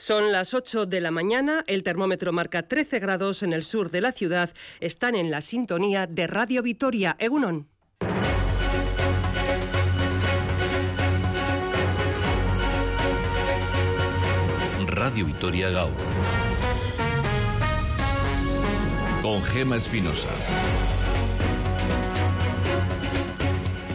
Son las 8 de la mañana, el termómetro marca 13 grados en el sur de la ciudad. Están en la sintonía de Radio Vitoria. Egunon. Radio Vitoria Gao. Con Gema Espinosa.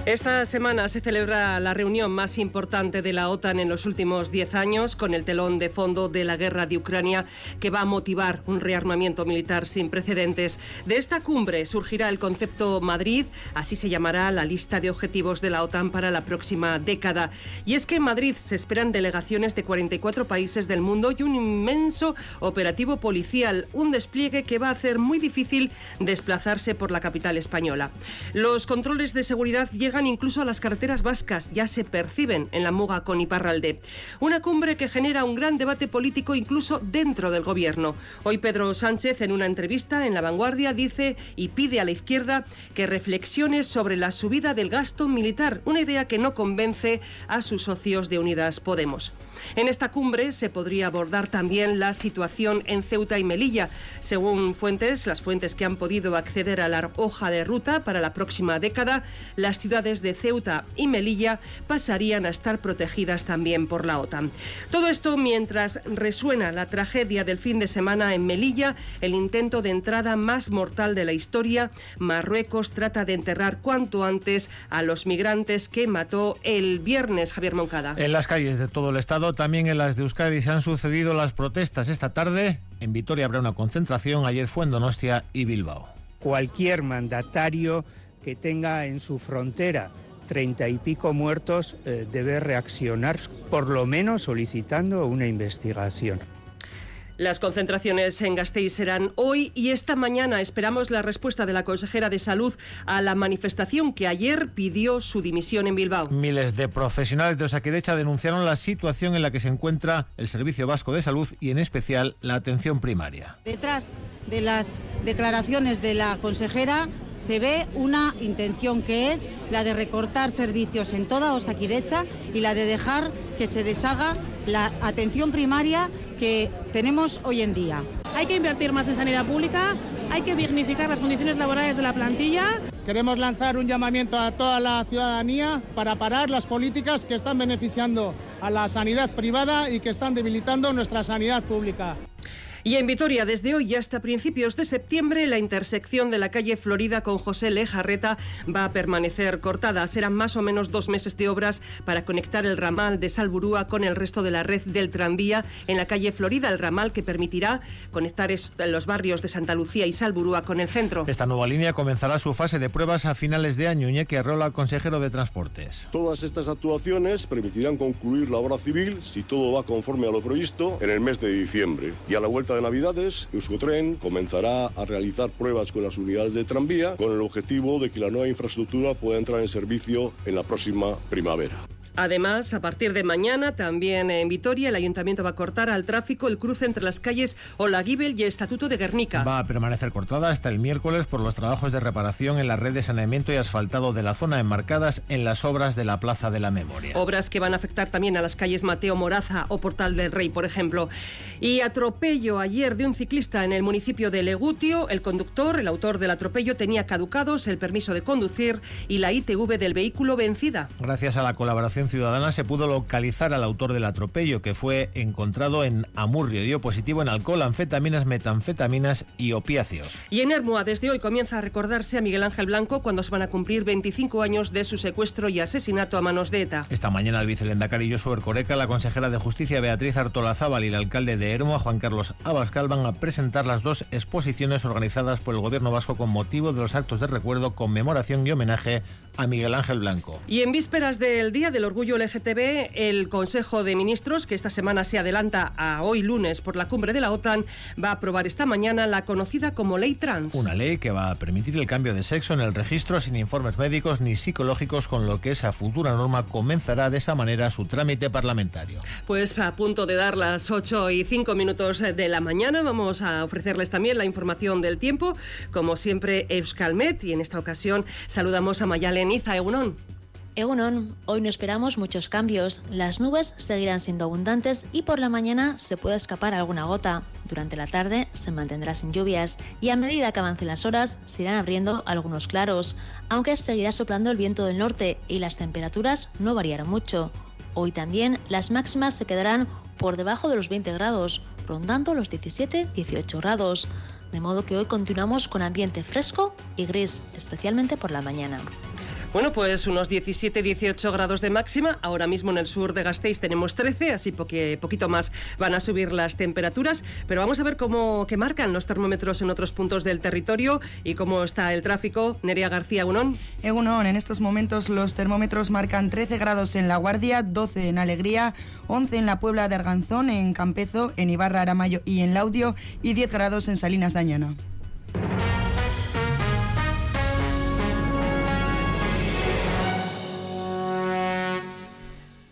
Esta semana se celebra la reunión más importante de la OTAN en los últimos 10 años, con el telón de fondo de la guerra de Ucrania, que va a motivar un rearmamiento militar sin precedentes. De esta cumbre surgirá el concepto Madrid, así se llamará la lista de objetivos de la OTAN para la próxima década. Y es que en Madrid se esperan delegaciones de 44 países del mundo y un inmenso operativo policial, un despliegue que va a hacer muy difícil desplazarse por la capital española. Los controles de seguridad llegan incluso a las carreteras vascas, ya se perciben en la Muga con Iparralde. Una cumbre que genera un gran debate político incluso dentro del gobierno. Hoy Pedro Sánchez en una entrevista en La Vanguardia dice y pide a la izquierda que reflexione sobre la subida del gasto militar, una idea que no convence a sus socios de Unidas Podemos. En esta cumbre se podría abordar también la situación en Ceuta y Melilla. Según fuentes, las fuentes que han podido acceder a la hoja de ruta para la próxima década, las ciudades de Ceuta y Melilla pasarían a estar protegidas también por la OTAN. Todo esto mientras resuena la tragedia del fin de semana en Melilla, el intento de entrada más mortal de la historia. Marruecos trata de enterrar cuanto antes a los migrantes que mató el viernes Javier Moncada. En las calles de todo el estado también en las de Euskadi se han sucedido las protestas. Esta tarde en Vitoria habrá una concentración, ayer fue en Donostia y Bilbao. Cualquier mandatario que tenga en su frontera treinta y pico muertos eh, debe reaccionar, por lo menos solicitando una investigación. Las concentraciones en Gasteiz serán hoy y esta mañana esperamos la respuesta de la consejera de Salud a la manifestación que ayer pidió su dimisión en Bilbao. Miles de profesionales de Osaquidecha denunciaron la situación en la que se encuentra el Servicio Vasco de Salud y en especial la atención primaria. Detrás de las declaraciones de la consejera se ve una intención que es la de recortar servicios en toda Osaquidecha y la de dejar que se deshaga la atención primaria que tenemos hoy en día. Hay que invertir más en sanidad pública, hay que dignificar las condiciones laborales de la plantilla. Queremos lanzar un llamamiento a toda la ciudadanía para parar las políticas que están beneficiando a la sanidad privada y que están debilitando nuestra sanidad pública. Y en Vitoria, desde hoy y hasta principios de septiembre, la intersección de la calle Florida con José Lejarreta va a permanecer cortada. Serán más o menos dos meses de obras para conectar el ramal de Salburúa con el resto de la red del tranvía en la calle Florida, el ramal que permitirá conectar los barrios de Santa Lucía y Salburúa con el centro. Esta nueva línea comenzará su fase de pruebas a finales de año. Iñaki Arrola, consejero de Transportes. Todas estas actuaciones permitirán concluir la obra civil, si todo va conforme a lo previsto, en el mes de diciembre. Y a la vuelta de Navidades, Euskotren comenzará a realizar pruebas con las unidades de tranvía con el objetivo de que la nueva infraestructura pueda entrar en servicio en la próxima primavera. Además, a partir de mañana, también en Vitoria, el ayuntamiento va a cortar al tráfico el cruce entre las calles Olaguibel y Estatuto de Guernica. Va a permanecer cortada hasta el miércoles por los trabajos de reparación en la red de saneamiento y asfaltado de la zona enmarcadas en las obras de la Plaza de la Memoria. Obras que van a afectar también a las calles Mateo Moraza o Portal del Rey, por ejemplo. Y atropello ayer de un ciclista en el municipio de Legutio. El conductor, el autor del atropello, tenía caducados el permiso de conducir y la ITV del vehículo vencida. Gracias a la colaboración Ciudadana se pudo localizar al autor del atropello, que fue encontrado en Amurrio. Dio positivo en alcohol, anfetaminas, metanfetaminas y opiáceos. Y en Hermua, desde hoy comienza a recordarse a Miguel Ángel Blanco cuando se van a cumplir 25 años de su secuestro y asesinato a manos de ETA. Esta mañana el vicelendacari Josué Coreca, la consejera de Justicia Beatriz Artolazábal y el alcalde de Hermua, Juan Carlos Abascal, van a presentar las dos exposiciones organizadas por el gobierno vasco con motivo de los actos de recuerdo, conmemoración y homenaje a Miguel Ángel Blanco. Y en vísperas del Día del Orgullo LGTB, el Consejo de Ministros, que esta semana se adelanta a hoy lunes por la cumbre de la OTAN, va a aprobar esta mañana la conocida como Ley Trans. Una ley que va a permitir el cambio de sexo en el registro sin informes médicos ni psicológicos, con lo que esa futura norma comenzará de esa manera su trámite parlamentario. Pues a punto de dar las 8 y 5 minutos de la mañana, vamos a ofrecerles también la información del tiempo, como siempre Euskalmet, y en esta ocasión saludamos a Mayalen Iza Egunon. Egunon, hoy no esperamos muchos cambios. Las nubes seguirán siendo abundantes y por la mañana se puede escapar alguna gota. Durante la tarde se mantendrá sin lluvias y a medida que avancen las horas se irán abriendo algunos claros, aunque seguirá soplando el viento del norte y las temperaturas no variarán mucho. Hoy también las máximas se quedarán por debajo de los 20 grados, rondando los 17-18 grados. De modo que hoy continuamos con ambiente fresco y gris, especialmente por la mañana. Bueno, pues unos 17-18 grados de máxima. Ahora mismo en el sur de Gasteiz tenemos 13, así que poquito más van a subir las temperaturas. Pero vamos a ver cómo que marcan los termómetros en otros puntos del territorio y cómo está el tráfico. Nerea García Unón. Egunon, en estos momentos los termómetros marcan 13 grados en La Guardia, 12 en Alegría, 11 en la Puebla de Arganzón, en Campezo, en Ibarra, Aramayo y en Laudio y 10 grados en Salinas Dañana.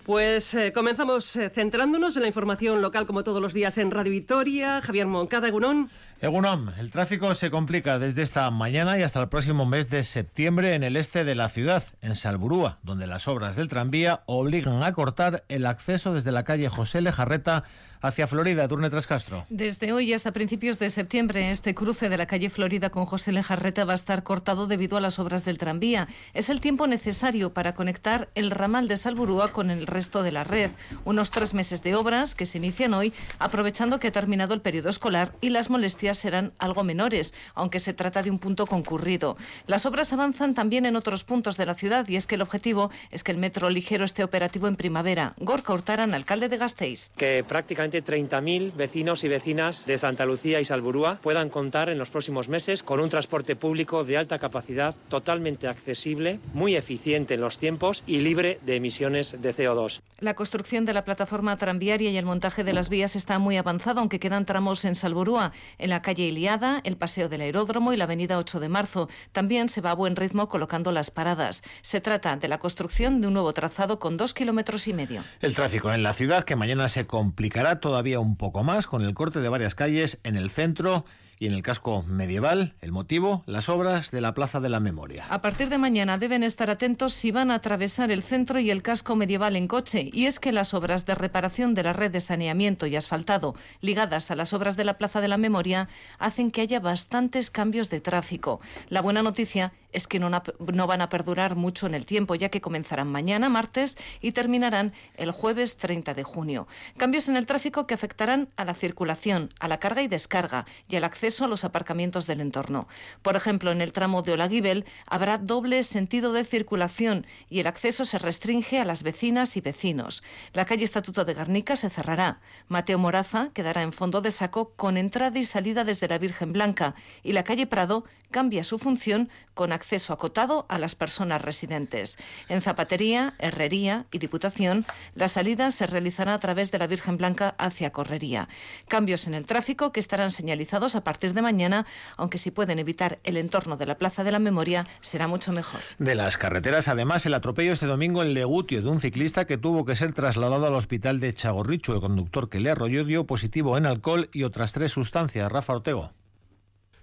Pues eh, comenzamos eh, centrándonos en la información local como todos los días en Radio Vitoria. Javier Moncada, Egunon. Egunon, el tráfico se complica desde esta mañana y hasta el próximo mes de septiembre en el este de la ciudad, en Salburúa, donde las obras del tranvía obligan a cortar el acceso desde la calle José Lejarreta hacia Florida. Durne Castro. Desde hoy hasta principios de septiembre, este cruce de la calle Florida con José Lejarreta va a estar cortado debido a las obras del tranvía. Es el tiempo necesario para conectar el ramal de Salburúa con el resto de la red. Unos tres meses de obras que se inician hoy, aprovechando que ha terminado el periodo escolar y las molestias serán algo menores, aunque se trata de un punto concurrido. Las obras avanzan también en otros puntos de la ciudad y es que el objetivo es que el metro ligero esté operativo en primavera. Gorka Hurtaran, alcalde de Gasteiz. Que prácticamente 30.000 vecinos y vecinas de Santa Lucía y Salburúa puedan contar en los próximos meses con un transporte público de alta capacidad, totalmente accesible, muy eficiente en los tiempos y libre de emisiones de CO2. La construcción de la plataforma tranviaria y el montaje de las vías está muy avanzado, aunque quedan tramos en Salburúa, en la calle Iliada, el paseo del aeródromo y la avenida 8 de marzo. También se va a buen ritmo colocando las paradas. Se trata de la construcción de un nuevo trazado con dos kilómetros y medio. El tráfico en la ciudad, que mañana se complicará todavía un poco más con el corte de varias calles en el centro y en el casco medieval, el motivo, las obras de la Plaza de la Memoria. A partir de mañana deben estar atentos si van a atravesar el centro y el casco medieval en coche, y es que las obras de reparación de la red de saneamiento y asfaltado ligadas a las obras de la Plaza de la Memoria hacen que haya bastantes cambios de tráfico. La buena noticia es que no, no van a perdurar mucho en el tiempo, ya que comenzarán mañana, martes, y terminarán el jueves 30 de junio. Cambios en el tráfico que afectarán a la circulación, a la carga y descarga y al acceso a los aparcamientos del entorno. Por ejemplo, en el tramo de Olaguibel habrá doble sentido de circulación y el acceso se restringe a las vecinas y vecinos. La calle Estatuto de Garnica se cerrará. Mateo Moraza quedará en fondo de saco con entrada y salida desde la Virgen Blanca y la calle Prado cambia su función con acceso acotado a las personas residentes. En Zapatería, Herrería y Diputación, la salida se realizará a través de la Virgen Blanca hacia Correría. Cambios en el tráfico que estarán señalizados a partir de mañana, aunque si pueden evitar el entorno de la Plaza de la Memoria, será mucho mejor. De las carreteras, además, el atropello este domingo en Legutio de un ciclista que tuvo que ser trasladado al hospital de Chagorrichu. El conductor que le arrolló dio positivo en alcohol y otras tres sustancias. Rafa Ortego.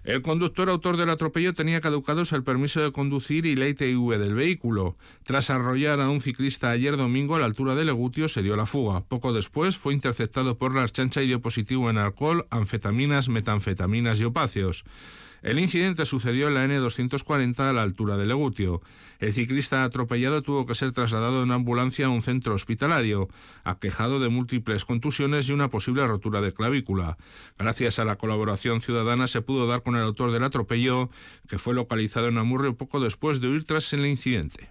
El conductor autor del atropello tenía caducados el permiso de conducir y la ITV del vehículo. Tras arrollar a un ciclista ayer domingo a la altura de Legutio, se dio la fuga. Poco después fue interceptado por la archancha y dio positivo en alcohol, anfetaminas, metanfetaminas y opáceos. El incidente sucedió en la N240 a la altura de Legutio. El ciclista atropellado tuvo que ser trasladado en ambulancia a un centro hospitalario, aquejado de múltiples contusiones y una posible rotura de clavícula. Gracias a la colaboración ciudadana se pudo dar con el autor del atropello, que fue localizado en Amurrio poco después de huir tras el incidente.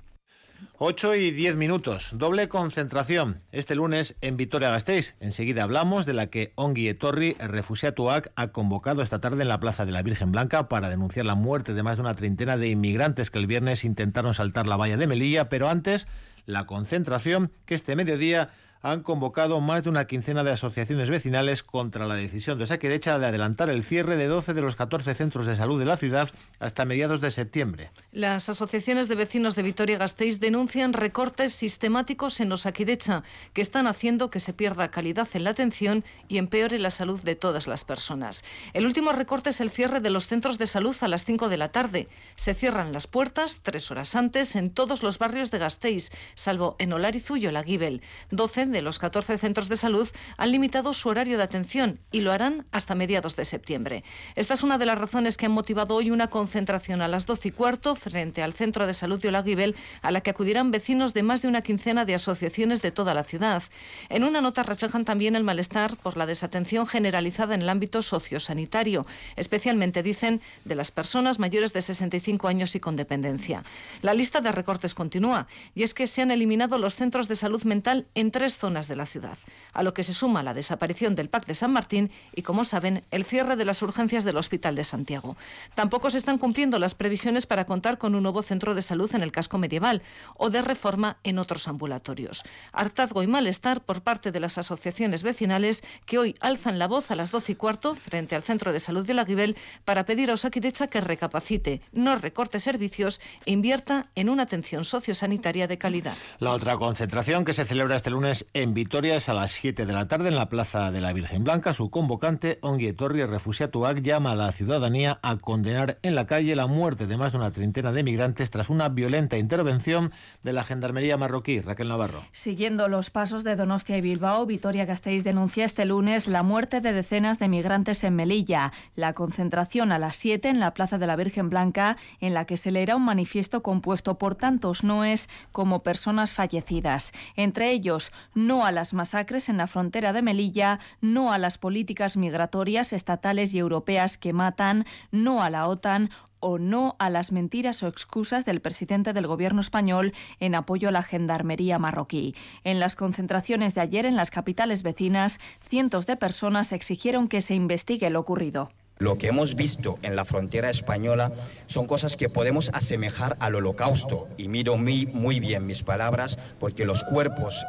8 y 10 minutos. Doble concentración este lunes en Vitoria-Gasteiz. Enseguida hablamos de la que Ongi Etorri, refugiatuac, ha convocado esta tarde en la Plaza de la Virgen Blanca para denunciar la muerte de más de una treintena de inmigrantes que el viernes intentaron saltar la valla de Melilla, pero antes la concentración que este mediodía han convocado más de una quincena de asociaciones vecinales contra la decisión de Saquedecha de adelantar el cierre de 12 de los 14 centros de salud de la ciudad hasta mediados de septiembre. Las asociaciones de vecinos de Vitoria-Gasteiz denuncian recortes sistemáticos en Osakidecha que están haciendo que se pierda calidad en la atención y empeore la salud de todas las personas. El último recorte es el cierre de los centros de salud a las 5 de la tarde. Se cierran las puertas tres horas antes en todos los barrios de Gasteiz, salvo en Olarizu y Olaguibel. 12 de los 14 centros de salud han limitado su horario de atención y lo harán hasta mediados de septiembre. Esta es una de las razones que han motivado hoy una concentración a las 12 y cuarto frente al centro de salud de Olaguibel, a la que acudirán vecinos de más de una quincena de asociaciones de toda la ciudad. En una nota reflejan también el malestar por la desatención generalizada en el ámbito sociosanitario, especialmente, dicen, de las personas mayores de 65 años y con dependencia. La lista de recortes continúa y es que se han eliminado los centros de salud mental en tres zonas de la ciudad, a lo que se suma la desaparición del PAC de San Martín y, como saben, el cierre de las urgencias del Hospital de Santiago. Tampoco se están cumpliendo las previsiones para contar con un nuevo centro de salud en el casco medieval o de reforma en otros ambulatorios. Hartazgo y malestar por parte de las asociaciones vecinales que hoy alzan la voz a las 12 y cuarto frente al centro de salud de Olaguibel para pedir a Osakidecha que recapacite, no recorte servicios e invierta en una atención sociosanitaria de calidad. La otra concentración que se celebra este lunes en Vitoria es a las 7 de la tarde en la Plaza de la Virgen Blanca. Su convocante, Ongie Torri Refusiatuac, llama a la ciudadanía a condenar en la calle la muerte de más de una treintena de migrantes tras una violenta intervención de la Gendarmería marroquí. Raquel Navarro. Siguiendo los pasos de Donostia y Bilbao, Vitoria Gasteiz denuncia este lunes la muerte de decenas de migrantes en Melilla. La concentración a las 7 en la Plaza de la Virgen Blanca, en la que se leerá un manifiesto compuesto por tantos noes como personas fallecidas. Entre ellos, no a las masacres en la frontera de Melilla, no a las políticas migratorias estatales y europeas que matan, no a la OTAN o no a las mentiras o excusas del presidente del gobierno español en apoyo a la gendarmería marroquí. En las concentraciones de ayer en las capitales vecinas, cientos de personas exigieron que se investigue lo ocurrido. Lo que hemos visto en la frontera española son cosas que podemos asemejar al holocausto. Y miro muy, muy bien mis palabras porque los cuerpos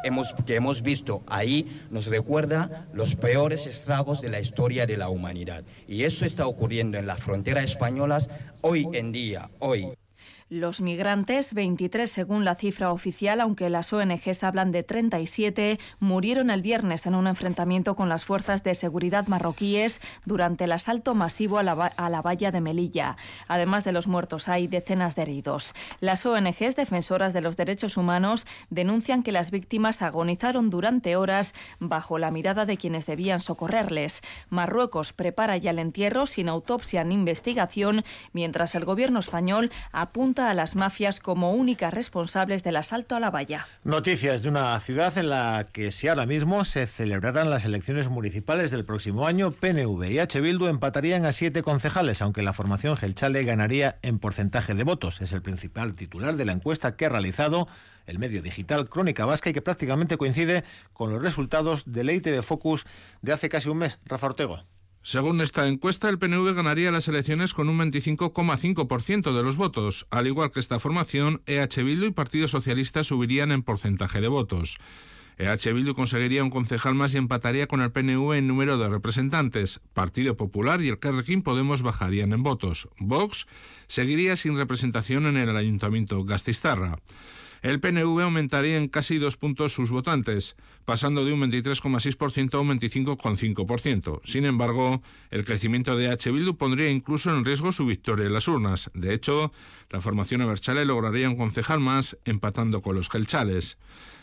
que hemos visto ahí nos recuerda los peores estragos de la historia de la humanidad. Y eso está ocurriendo en la frontera española hoy en día, hoy. Los migrantes, 23 según la cifra oficial, aunque las ONGs hablan de 37, murieron el viernes en un enfrentamiento con las fuerzas de seguridad marroquíes durante el asalto masivo a la, a la valla de Melilla. Además de los muertos, hay decenas de heridos. Las ONGs defensoras de los derechos humanos denuncian que las víctimas agonizaron durante horas bajo la mirada de quienes debían socorrerles. Marruecos prepara ya el entierro sin autopsia ni investigación, mientras el gobierno español apunta a las mafias como únicas responsables del asalto a la valla. Noticias de una ciudad en la que si ahora mismo se celebrarán las elecciones municipales del próximo año, PNV y H. Bildu empatarían a siete concejales, aunque la formación Gelchale ganaría en porcentaje de votos. Es el principal titular de la encuesta que ha realizado el medio digital Crónica Vasca y que prácticamente coincide con los resultados del ITV Focus de hace casi un mes. Rafa Ortego. Según esta encuesta, el PNV ganaría las elecciones con un 25,5% de los votos. Al igual que esta formación, EH Bildu y Partido Socialista subirían en porcentaje de votos. EH Bildu conseguiría un concejal más y empataría con el PNV en número de representantes. Partido Popular y el Carrequín Podemos bajarían en votos. Vox seguiría sin representación en el Ayuntamiento Gastistarra. El PNV aumentaría en casi dos puntos sus votantes, pasando de un 23,6% a un 25,5%. Sin embargo, el crecimiento de H. Bildu pondría incluso en riesgo su victoria en las urnas. De hecho, la formación Aberchale lograría un concejal más, empatando con los gelchales.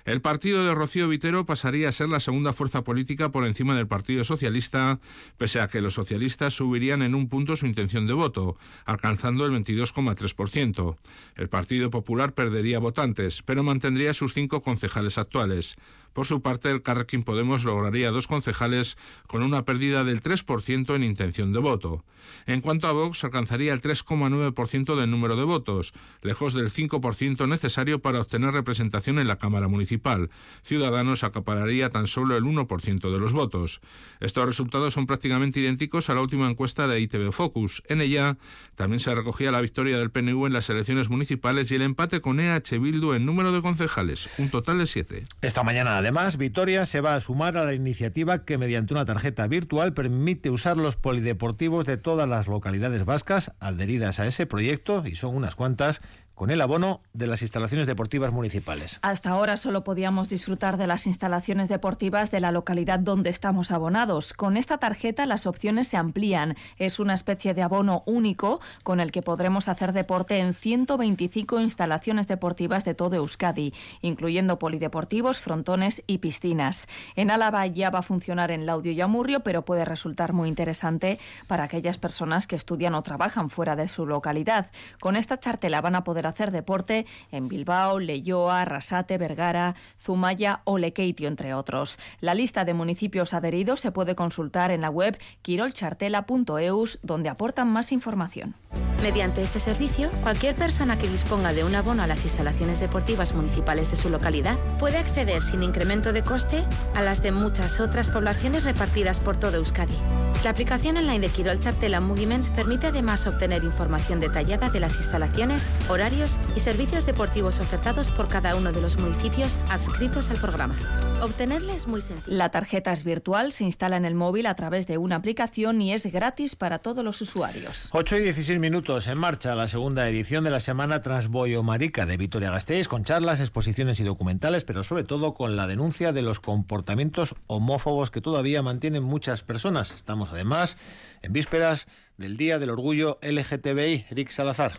El partido de Rocío Vitero pasaría a ser la segunda fuerza política por encima del Partido Socialista, pese a que los socialistas subirían en un punto su intención de voto, alcanzando el 22,3%. El Partido Popular perdería votantes, pero mantendría sus cinco concejales actuales. Por su parte, el Carrequín Podemos lograría dos concejales con una pérdida del 3% en intención de voto. En cuanto a Vox, alcanzaría el 3,9% del número de votos, lejos del 5% necesario para obtener representación en la Cámara Municipal. Ciudadanos acapararía tan solo el 1% de los votos. Estos resultados son prácticamente idénticos a la última encuesta de ITV Focus. En ella también se recogía la victoria del PNV en las elecciones municipales y el empate con EH Bildu en número de concejales, un total de siete. Esta mañana Además, Vitoria se va a sumar a la iniciativa que mediante una tarjeta virtual permite usar los polideportivos de todas las localidades vascas adheridas a ese proyecto, y son unas cuantas, con el abono de las instalaciones deportivas municipales. Hasta ahora solo podíamos disfrutar de las instalaciones deportivas de la localidad donde estamos abonados. Con esta tarjeta las opciones se amplían. Es una especie de abono único con el que podremos hacer deporte en 125 instalaciones deportivas de todo Euskadi, incluyendo polideportivos, frontones y piscinas. En Álava ya va a funcionar en Laudio y Amurrio, pero puede resultar muy interesante para aquellas personas que estudian o trabajan fuera de su localidad. Con esta chartela van a poder hacer deporte en Bilbao, Leyoa, Arrasate, Vergara, Zumaya o Lekeitio, entre otros. La lista de municipios adheridos se puede consultar en la web quirolchartela.eus, donde aportan más información. Mediante este servicio, cualquier persona que disponga de un abono a las instalaciones deportivas municipales de su localidad puede acceder sin incremento de coste a las de muchas otras poblaciones repartidas por todo Euskadi. La aplicación online de Quirol Chartela Moviment permite además obtener información detallada de las instalaciones, horarios y servicios deportivos ofertados por cada uno de los municipios adscritos al programa. Obtenerla es muy sencillo. La tarjeta es virtual, se instala en el móvil a través de una aplicación y es gratis para todos los usuarios. 8 y 16 minutos en marcha la segunda edición de la Semana Transboyo Marica de Vitoria-Gasteiz con charlas, exposiciones y documentales, pero sobre todo con la denuncia de los comportamientos homófobos que todavía mantienen muchas personas. Estamos además en vísperas del Día del Orgullo LGTBI. Eric Salazar.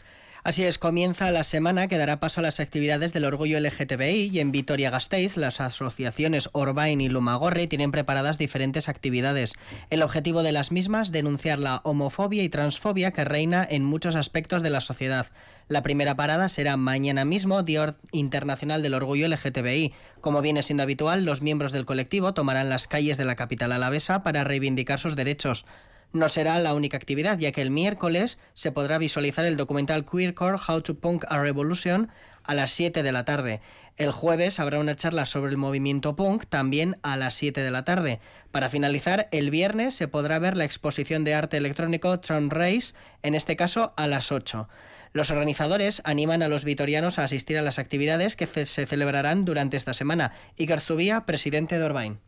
Así es, comienza la semana que dará paso a las actividades del orgullo LGTBI y en Vitoria-Gasteiz las asociaciones Orbain y Lumagorri tienen preparadas diferentes actividades. El objetivo de las mismas, denunciar la homofobia y transfobia que reina en muchos aspectos de la sociedad. La primera parada será mañana mismo, Día Internacional del Orgullo LGTBI. Como viene siendo habitual, los miembros del colectivo tomarán las calles de la capital alavesa para reivindicar sus derechos. No será la única actividad, ya que el miércoles se podrá visualizar el documental Queercore How to Punk a Revolution a las 7 de la tarde. El jueves habrá una charla sobre el movimiento punk también a las 7 de la tarde. Para finalizar, el viernes se podrá ver la exposición de arte electrónico Tron Race, en este caso a las 8. Los organizadores animan a los vitorianos a asistir a las actividades que se celebrarán durante esta semana. Iker Zubía, presidente de Orbain.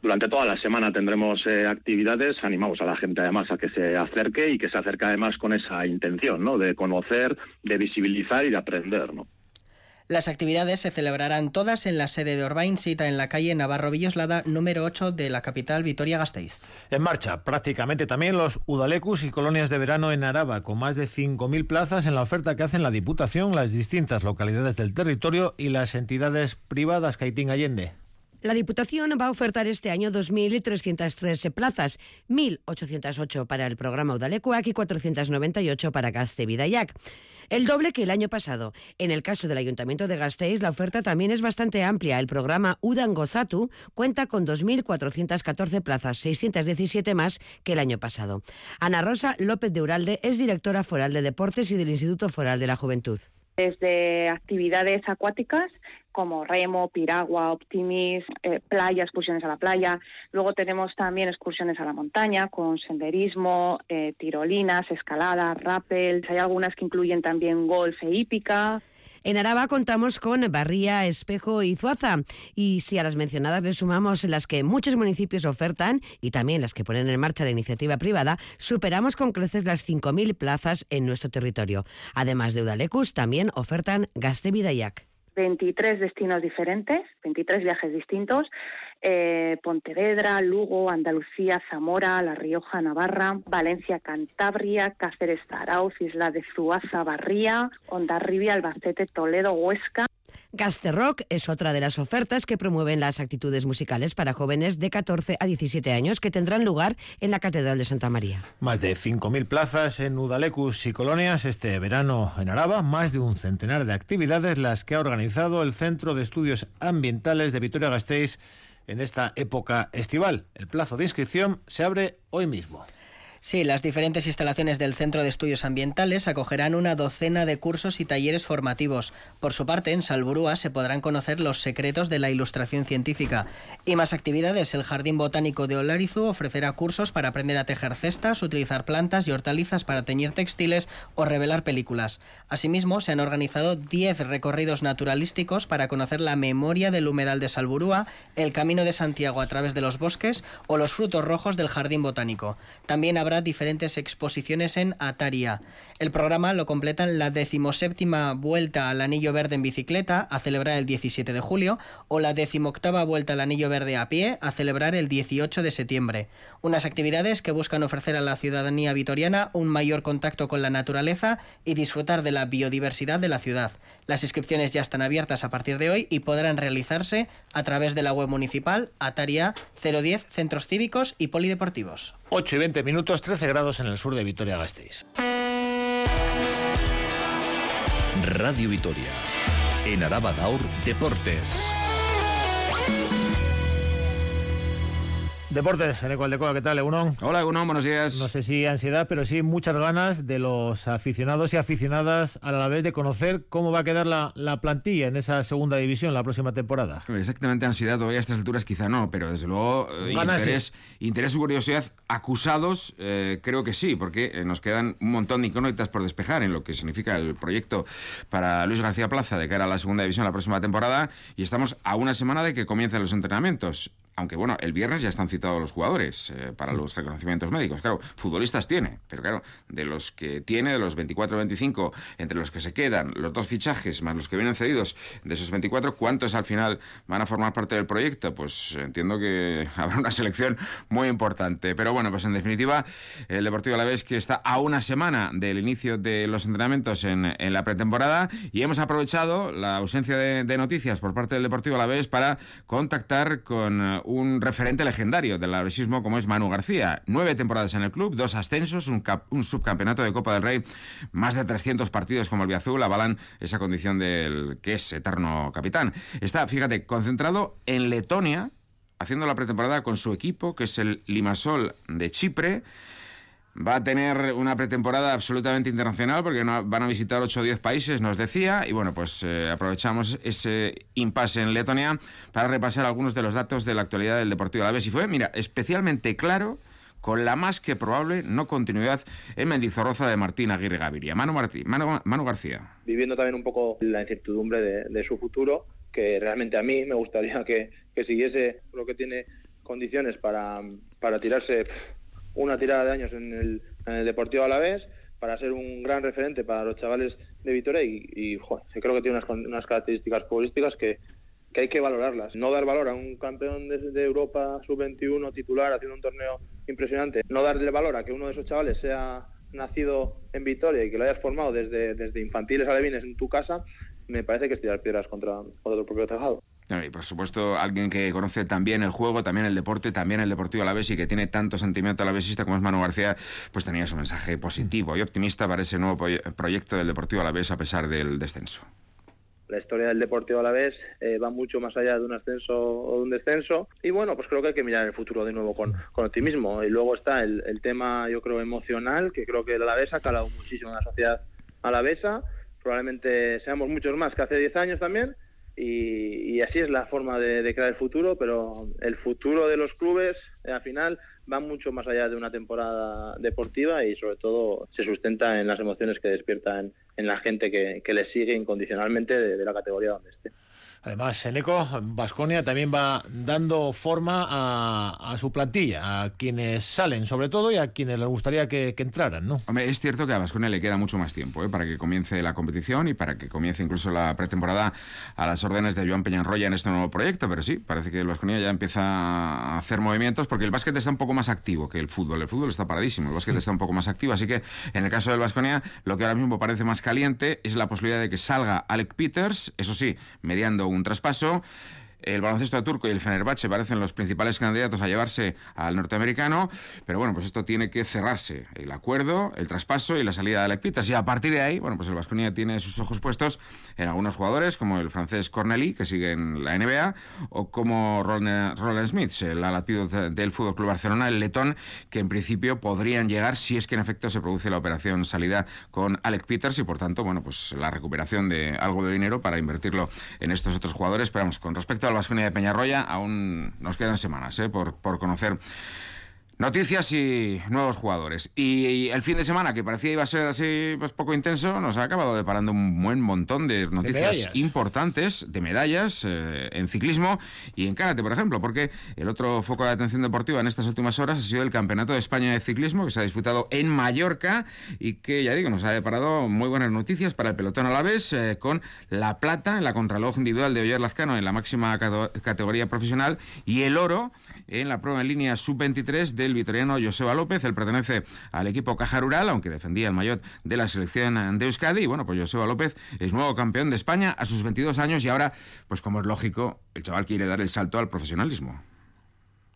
Durante toda la semana tendremos eh, actividades, animamos a la gente además a que se acerque y que se acerque además con esa intención, ¿no? De conocer, de visibilizar y de aprender, ¿no? Las actividades se celebrarán todas en la sede de Orbain, cita en la calle Navarro Villoslada, número 8 de la capital Vitoria-Gasteiz. En marcha prácticamente también los Udalecus y colonias de verano en Araba, con más de 5.000 plazas en la oferta que hacen la Diputación, las distintas localidades del territorio y las entidades privadas Caitín Allende. La Diputación va a ofertar este año 2.313 plazas, 1.808 para el programa Udalecuac y 498 para Gaste Vidayac. El doble que el año pasado. En el caso del Ayuntamiento de Gasteiz, la oferta también es bastante amplia. El programa Udan Gozatu cuenta con 2.414 plazas, 617 más que el año pasado. Ana Rosa López de Uralde es directora foral de Deportes y del Instituto Foral de la Juventud. Desde actividades acuáticas como remo, piragua, optimis, eh, playa, excursiones a la playa. Luego tenemos también excursiones a la montaña con senderismo, eh, tirolinas, escalada, rappel. Hay algunas que incluyen también golf e hípica. En Araba contamos con Barría, Espejo y Zuaza. Y si a las mencionadas le sumamos las que muchos municipios ofertan y también las que ponen en marcha la iniciativa privada, superamos con creces las 5.000 plazas en nuestro territorio. Además de Udalecus, también ofertan Gaste Vidayac. 23 destinos diferentes, 23 viajes distintos, eh, Pontevedra, Lugo, Andalucía, Zamora, La Rioja, Navarra, Valencia, Cantabria, Cáceres, Zarauz, Isla de Zuaza, Barría, Ondarribia, Albacete, Toledo, Huesca. Rock es otra de las ofertas que promueven las actitudes musicales para jóvenes de 14 a 17 años que tendrán lugar en la Catedral de Santa María. Más de 5.000 plazas en Udalecus y colonias este verano en Araba, más de un centenar de actividades las que ha organizado el Centro de Estudios Ambientales de Vitoria-Gasteiz en esta época estival. El plazo de inscripción se abre hoy mismo. Sí, las diferentes instalaciones del Centro de Estudios Ambientales acogerán una docena de cursos y talleres formativos. Por su parte, en Salburúa se podrán conocer los secretos de la ilustración científica. Y más actividades, el Jardín Botánico de Olarizu ofrecerá cursos para aprender a tejer cestas, utilizar plantas y hortalizas para teñir textiles o revelar películas. Asimismo, se han organizado 10 recorridos naturalísticos para conocer la memoria del humedal de Salburúa, el Camino de Santiago a través de los bosques o los frutos rojos del Jardín Botánico. También diferentes exposiciones en Ataria. El programa lo completan la decimoséptima vuelta al Anillo Verde en bicicleta, a celebrar el 17 de julio, o la decimoctava vuelta al Anillo Verde a pie, a celebrar el 18 de septiembre. Unas actividades que buscan ofrecer a la ciudadanía vitoriana un mayor contacto con la naturaleza y disfrutar de la biodiversidad de la ciudad. Las inscripciones ya están abiertas a partir de hoy y podrán realizarse a través de la web municipal Ataria 010 Centros Cívicos y Polideportivos. 8 y 20 minutos, 13 grados en el sur de Vitoria-Gasteiz. Radio Vitoria. En Araba Gaur, Deportes. Deportes, en Ecualdecoa, ¿qué tal, Egunon? Hola, Egunon, buenos días. No sé si ansiedad, pero sí muchas ganas de los aficionados y aficionadas a la vez de conocer cómo va a quedar la, la plantilla en esa segunda división la próxima temporada. Exactamente, ansiedad todavía a estas alturas quizá no, pero desde luego eh, interés, interés y curiosidad acusados eh, creo que sí, porque eh, nos quedan un montón de incógnitas por despejar en lo que significa el proyecto para Luis García Plaza de cara a la segunda división la próxima temporada y estamos a una semana de que comiencen los entrenamientos aunque bueno, el viernes ya están citados los jugadores eh, para los reconocimientos médicos. Claro, futbolistas tiene, pero claro, de los que tiene, de los 24 o 25, entre los que se quedan, los dos fichajes más los que vienen cedidos, de esos 24, ¿cuántos al final van a formar parte del proyecto? Pues entiendo que habrá una selección muy importante. Pero bueno, pues en definitiva, el Deportivo Alavés que está a una semana del inicio de los entrenamientos en, en la pretemporada y hemos aprovechado la ausencia de, de noticias por parte del Deportivo Alavés para contactar con un referente legendario del alavesismo como es Manu García. Nueve temporadas en el club, dos ascensos, un, un subcampeonato de Copa del Rey, más de 300 partidos como el Biazul avalan esa condición del que es eterno capitán. Está, fíjate, concentrado en Letonia, haciendo la pretemporada con su equipo, que es el Limasol de Chipre. Va a tener una pretemporada absolutamente internacional porque van a visitar 8 o 10 países, nos decía, y bueno, pues eh, aprovechamos ese impasse en Letonia para repasar algunos de los datos de la actualidad del Deportivo Alavés. Y fue, mira, especialmente claro con la más que probable no continuidad en Mendizorroza de Martín Aguirre Gaviria. Manu, Martí, Manu, Manu García. Viviendo también un poco la incertidumbre de, de, su futuro, que realmente a mí me gustaría que, que siguiese lo que tiene condiciones para, para tirarse una tirada de años en el, en el Deportivo Alavés para ser un gran referente para los chavales de Vitoria y, creo que tiene unas, unas características futbolísticas que, que, hay que valorarlas. No dar valor a un campeón de, Europa sub-21 titular haciendo un torneo impresionante, no darle valor a que uno de esos chavales sea nacido en Vitoria y que lo hayas formado desde, desde infantiles alevines en tu casa, me parece que es tirar piedras contra, contra tu propio tejado. Y por supuesto, alguien que conoce también el juego, también el deporte, también el deportivo a la vez y que tiene tanto sentimiento a la vesista como es Manu García, pues tenía su mensaje positivo y optimista para ese nuevo proyecto del deportivo a la vez a pesar del descenso. La historia del Deportivo a la vez eh, va mucho más allá de un ascenso o de un descenso. Y bueno, pues creo que hay que mirar el futuro de nuevo con, con optimismo. Y luego está el, el, tema, yo creo, emocional, que creo que el Alavés ha calado muchísimo en la sociedad alavesa. Probablemente seamos muchos más que hace 10 años también y, y, así es la forma de, crear el futuro, pero el futuro de los clubes eh, al final va mucho más allá de una temporada deportiva y sobre todo se sustenta en las emociones que despierta en, la gente que, que, le sigue incondicionalmente de, de la categoría donde esté. Además, Eneco, Vasconia también va dando forma a, su plantilla, a quienes salen sobre todo y a quienes les gustaría que, entraran, ¿no? Es cierto que a Vasconia le queda mucho más tiempo ¿eh? para que comience la competición y para que comience incluso la pretemporada a las órdenes de Joan Peñarroya en este nuevo proyecto, pero sí, parece que el Vasconia ya empieza a hacer movimientos porque el básquet está un poco más activo que el fútbol. El fútbol está paradísimo, el básquet está un poco más activo, así que en el caso del Vasconia lo que ahora mismo parece más caliente es la posibilidad de que salga Alec Peters, eso sí, mediando un traspaso el baloncesto turco y el Fenerbahce parecen los principales candidatos a llevarse al norteamericano, pero bueno, pues esto tiene que cerrarse, el acuerdo, el traspaso y la salida de Alec Peters, y a partir de ahí, bueno, pues el Vasconia tiene sus ojos puestos en algunos jugadores, como el francés Corneli, que sigue en la NBA, o como Roland Smith, el alatido del Fútbol Club Barcelona, el letón, que en principio podrían llegar si es que en efecto se produce la operación salida con Alec Peters y por tanto, bueno, pues la recuperación de algo de dinero para invertirlo en estos otros jugadores. Pero vamos, con respecto al Vasconia de Peñarroya, aún nos quedan semanas ¿eh? por, por conocer Noticias y nuevos jugadores. Y el fin de semana, que parecía iba a ser así pues poco intenso, nos ha acabado deparando un buen montón de noticias importantes, de medallas eh, en ciclismo y en karate, por ejemplo, porque el otro foco de atención deportiva en estas últimas horas ha sido el Campeonato de España de Ciclismo, que se ha disputado en Mallorca y que, ya digo, nos ha deparado muy buenas noticias para el pelotón a la vez, eh, con la plata en la contraloj individual de Oyer Lazcano en la máxima categoría profesional y el oro en la prueba en línea sub-23 del vitoriano Joseba López. Él pertenece al equipo Caja Rural, aunque defendía el maillot de la selección de Euskadi. Y bueno, pues Joseba López es nuevo campeón de España a sus 22 años y ahora, pues como es lógico, el chaval quiere dar el salto al profesionalismo.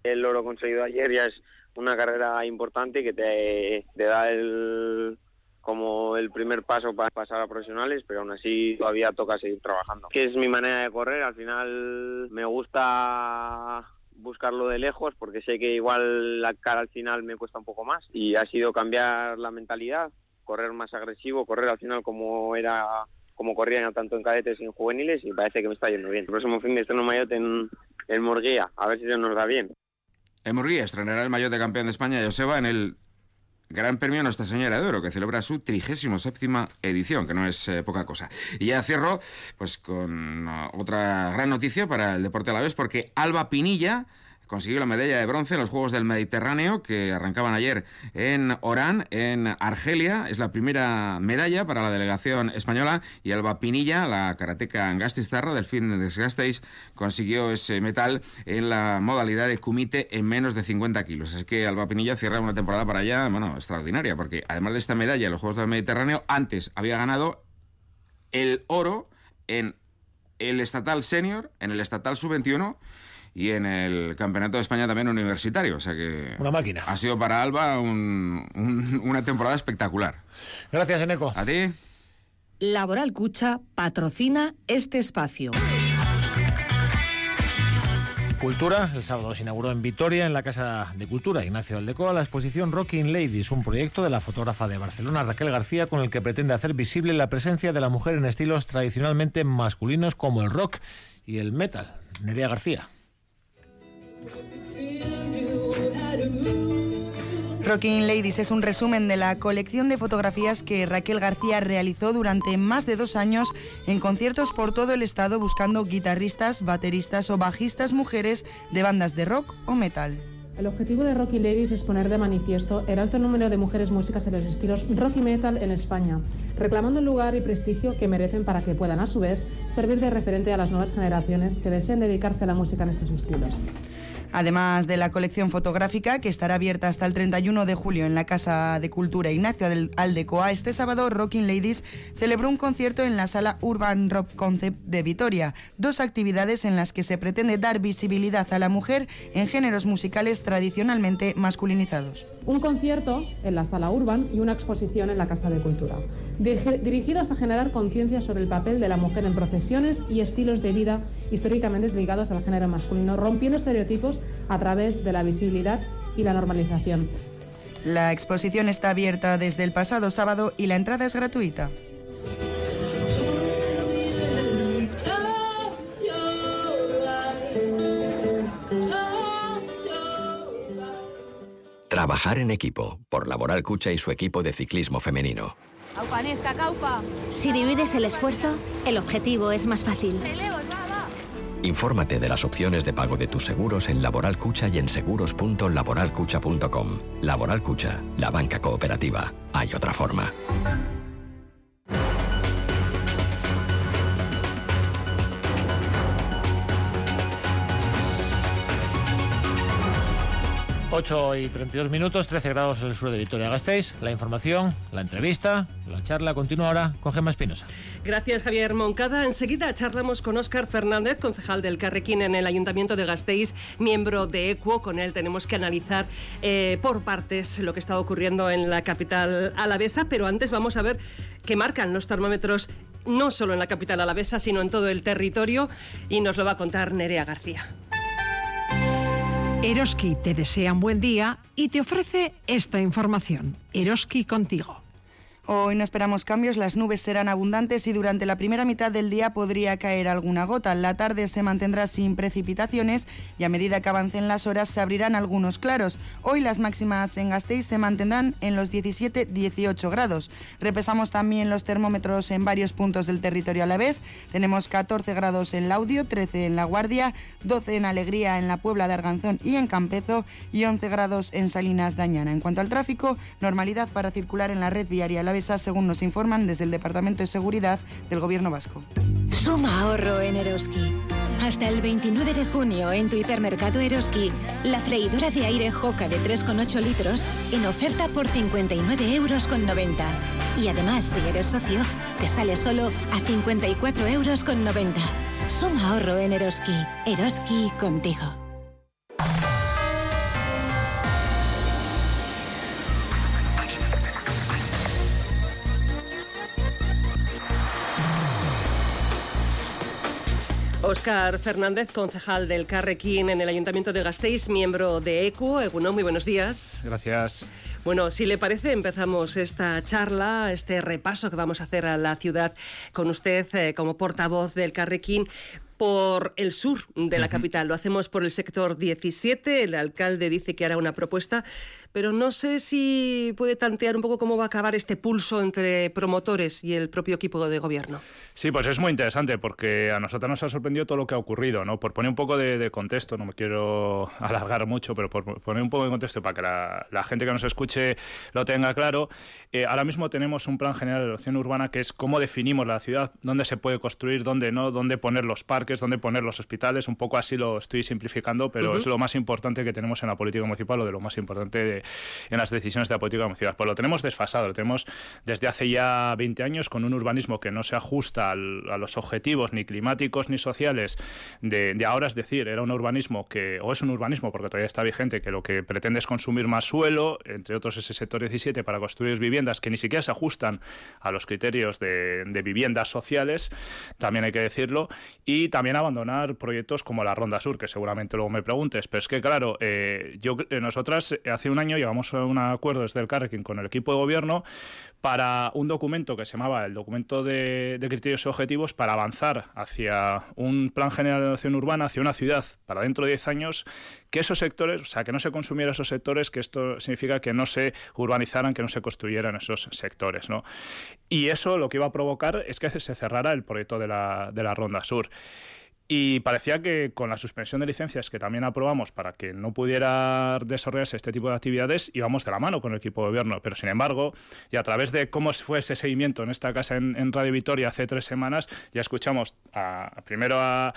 El oro conseguido ayer ya es una carrera importante que te, te da el como el primer paso para pasar a profesionales, pero aún así todavía toca seguir trabajando. Que es mi manera de correr, al final me gusta buscarlo de lejos porque sé que igual la cara al final me cuesta un poco más y ha sido cambiar la mentalidad, correr más agresivo, correr al final como era como corrían tanto en cadetes y en juveniles y parece que me está yendo bien. El próximo fin de estreno maillot en, en Murguía, a ver si se nos da bien. En Murguía estrenará el maillot de campeón de España Joseba en el Gran Premio a Nuestra Señora de Oro, que celebra su 37 edición, que no es eh, poca cosa. Y ya cierro pues con uh, otra gran noticia para el deporte a la vez, porque Alba Pinilla consiguió la medalla de bronce en los Juegos del Mediterráneo que arrancaban ayer en Orán, en Argelia. Es la primera medalla para la delegación española y Alba Pinilla, la karateca Gastizarra del fin de Gasteiz, consiguió ese metal en la modalidad de kumite en menos de 50 kilos. Así que Alba Pinilla cierra una temporada para allá, bueno, extraordinaria, porque además de esta medalla en los Juegos del Mediterráneo, antes había ganado el oro en el estatal senior, en el estatal sub-21 y en el Campeonato de España también universitario. O sea que. Una máquina. Ha sido para Alba una temporada espectacular. Gracias, Eneco. A ti. Laboral Cucha patrocina este espacio. Cultura, el sábado se inauguró en Vitoria, en la Casa de Cultura Ignacio Aldecoa, la exposición Rocking Ladies, un proyecto de la fotógrafa de Barcelona Raquel García con el que pretende hacer visible la presencia de la mujer en estilos tradicionalmente masculinos como el rock y el metal. Nerea García. Rocking Ladies es un resumen de la colección de fotografías que Raquel García realizó durante más de dos años en conciertos por todo el estado buscando guitarristas, bateristas o bajistas mujeres de bandas de rock o metal. El objetivo de Rocky Ladies es poner de manifiesto el alto número de mujeres músicas en los estilos rock y metal en España, reclamando el lugar y prestigio que merecen para que puedan, a su vez, servir de referente a las nuevas generaciones que deseen dedicarse a la música en estos estilos. Además de la colección fotográfica, que estará abierta hasta el 31 de julio en la Casa de Cultura Ignacio Aldecoa, este sábado Rocking Ladies celebró un concierto en la sala Urban Rock Concept de Vitoria, dos actividades en las que se pretende dar visibilidad a la mujer en géneros musicales tradicionalmente masculinizados. Un concierto en la sala Urban y una exposición en la Casa de Cultura dirigidos a generar conciencia sobre el papel de la mujer en profesiones y estilos de vida históricamente ligados al género masculino, rompiendo estereotipos a través de la visibilidad y la normalización. La exposición está abierta desde el pasado sábado y la entrada es gratuita. Trabajar en equipo por Laboral Cucha y su equipo de ciclismo femenino. Si divides el esfuerzo, el objetivo es más fácil. Infórmate de las opciones de pago de tus seguros en Laboral Cucha y en seguros.laboralcucha.com. Laboral Cucha, la banca cooperativa. Hay otra forma. 8 y 32 minutos, 13 grados en el sur de Vitoria-Gasteiz. La información, la entrevista, la charla continúa ahora con Gemma Espinosa. Gracias, Javier Moncada. Enseguida charlamos con Óscar Fernández, concejal del Carrequín en el Ayuntamiento de Gasteiz, miembro de ECUO. Con él tenemos que analizar eh, por partes lo que está ocurriendo en la capital alavesa, pero antes vamos a ver qué marcan los termómetros no solo en la capital alavesa, sino en todo el territorio, y nos lo va a contar Nerea García. Eroski te desea un buen día y te ofrece esta información. Eroski contigo. Hoy no esperamos cambios, las nubes serán abundantes y durante la primera mitad del día podría caer alguna gota. La tarde se mantendrá sin precipitaciones y a medida que avancen las horas se abrirán algunos claros. Hoy las máximas en Gasteiz se mantendrán en los 17-18 grados. Repesamos también los termómetros en varios puntos del territorio a la vez. Tenemos 14 grados en Laudio, 13 en La Guardia, 12 en Alegría en la Puebla de Arganzón y en Campezo y 11 grados en Salinas Dañana. En cuanto al tráfico, normalidad para circular en la red viaria según nos informan desde el Departamento de Seguridad del Gobierno Vasco. Suma ahorro en Eroski. Hasta el 29 de junio en tu hipermercado Eroski, la freidora de aire Joca de 3,8 litros en oferta por 59 euros con 90. Y además, si eres socio, te sale solo a 54 euros con 90. Suma ahorro en Eroski. Eroski contigo. Óscar Fernández, concejal del Carrequín en el Ayuntamiento de Gasteiz, miembro de ECU. Eguno, muy buenos días. Gracias. Bueno, si le parece, empezamos esta charla, este repaso que vamos a hacer a la ciudad con usted eh, como portavoz del Carrequín por el sur de la capital. Lo hacemos por el sector 17. El alcalde dice que hará una propuesta, pero no sé si puede tantear un poco cómo va a acabar este pulso entre promotores y el propio equipo de gobierno. Sí, pues es muy interesante porque a nosotros nos ha sorprendido todo lo que ha ocurrido. ¿no? Por poner un poco de, contexto, no me quiero alargar mucho, pero por poner un poco de contexto para que la, gente que nos escuche lo tenga claro, eh, ahora mismo tenemos un plan general de ordenación urbana que es cómo definimos la ciudad, dónde se puede construir, dónde no, dónde poner los parques es donde poner los hospitales, un poco así lo estoy simplificando, pero es lo más importante que tenemos en la política municipal o de lo más importante en las decisiones de la política municipal. Pues lo tenemos desfasado, lo tenemos desde hace ya 20 años con un urbanismo que no se ajusta a los objetivos ni climáticos ni sociales de, ahora, es decir, era un urbanismo que, o es un urbanismo porque todavía está vigente, que lo que pretende es consumir más suelo, entre otros ese sector 17 para construir viviendas que ni siquiera se ajustan a los criterios de, de viviendas sociales, también hay que decirlo, y también abandonar proyectos como la Ronda Sur, que seguramente luego me preguntes. Pero es que, claro, eh, yo, eh, nosotras eh, hace un año llegamos a un acuerdo desde el Carrequín con el equipo de gobierno para un documento que se llamaba el documento de, criterios y objetivos para avanzar hacia un plan general de acción urbana, hacia una ciudad para dentro de 10 años, que esos sectores, o sea, que no se consumiera esos sectores, que esto significa que no se urbanizaran, que no se construyeran esos sectores. ¿no? Y eso lo que iba a provocar es que se cerrara el proyecto de la, de la Ronda Sur. Y parecía que con la suspensión de licencias que también aprobamos para que no pudiera desarrollarse este tipo de actividades, íbamos de la mano con el equipo de gobierno. Pero sin embargo, y a través de cómo fue ese seguimiento en esta casa en, Radio Vitoria hace tres semanas, ya escuchamos primero a,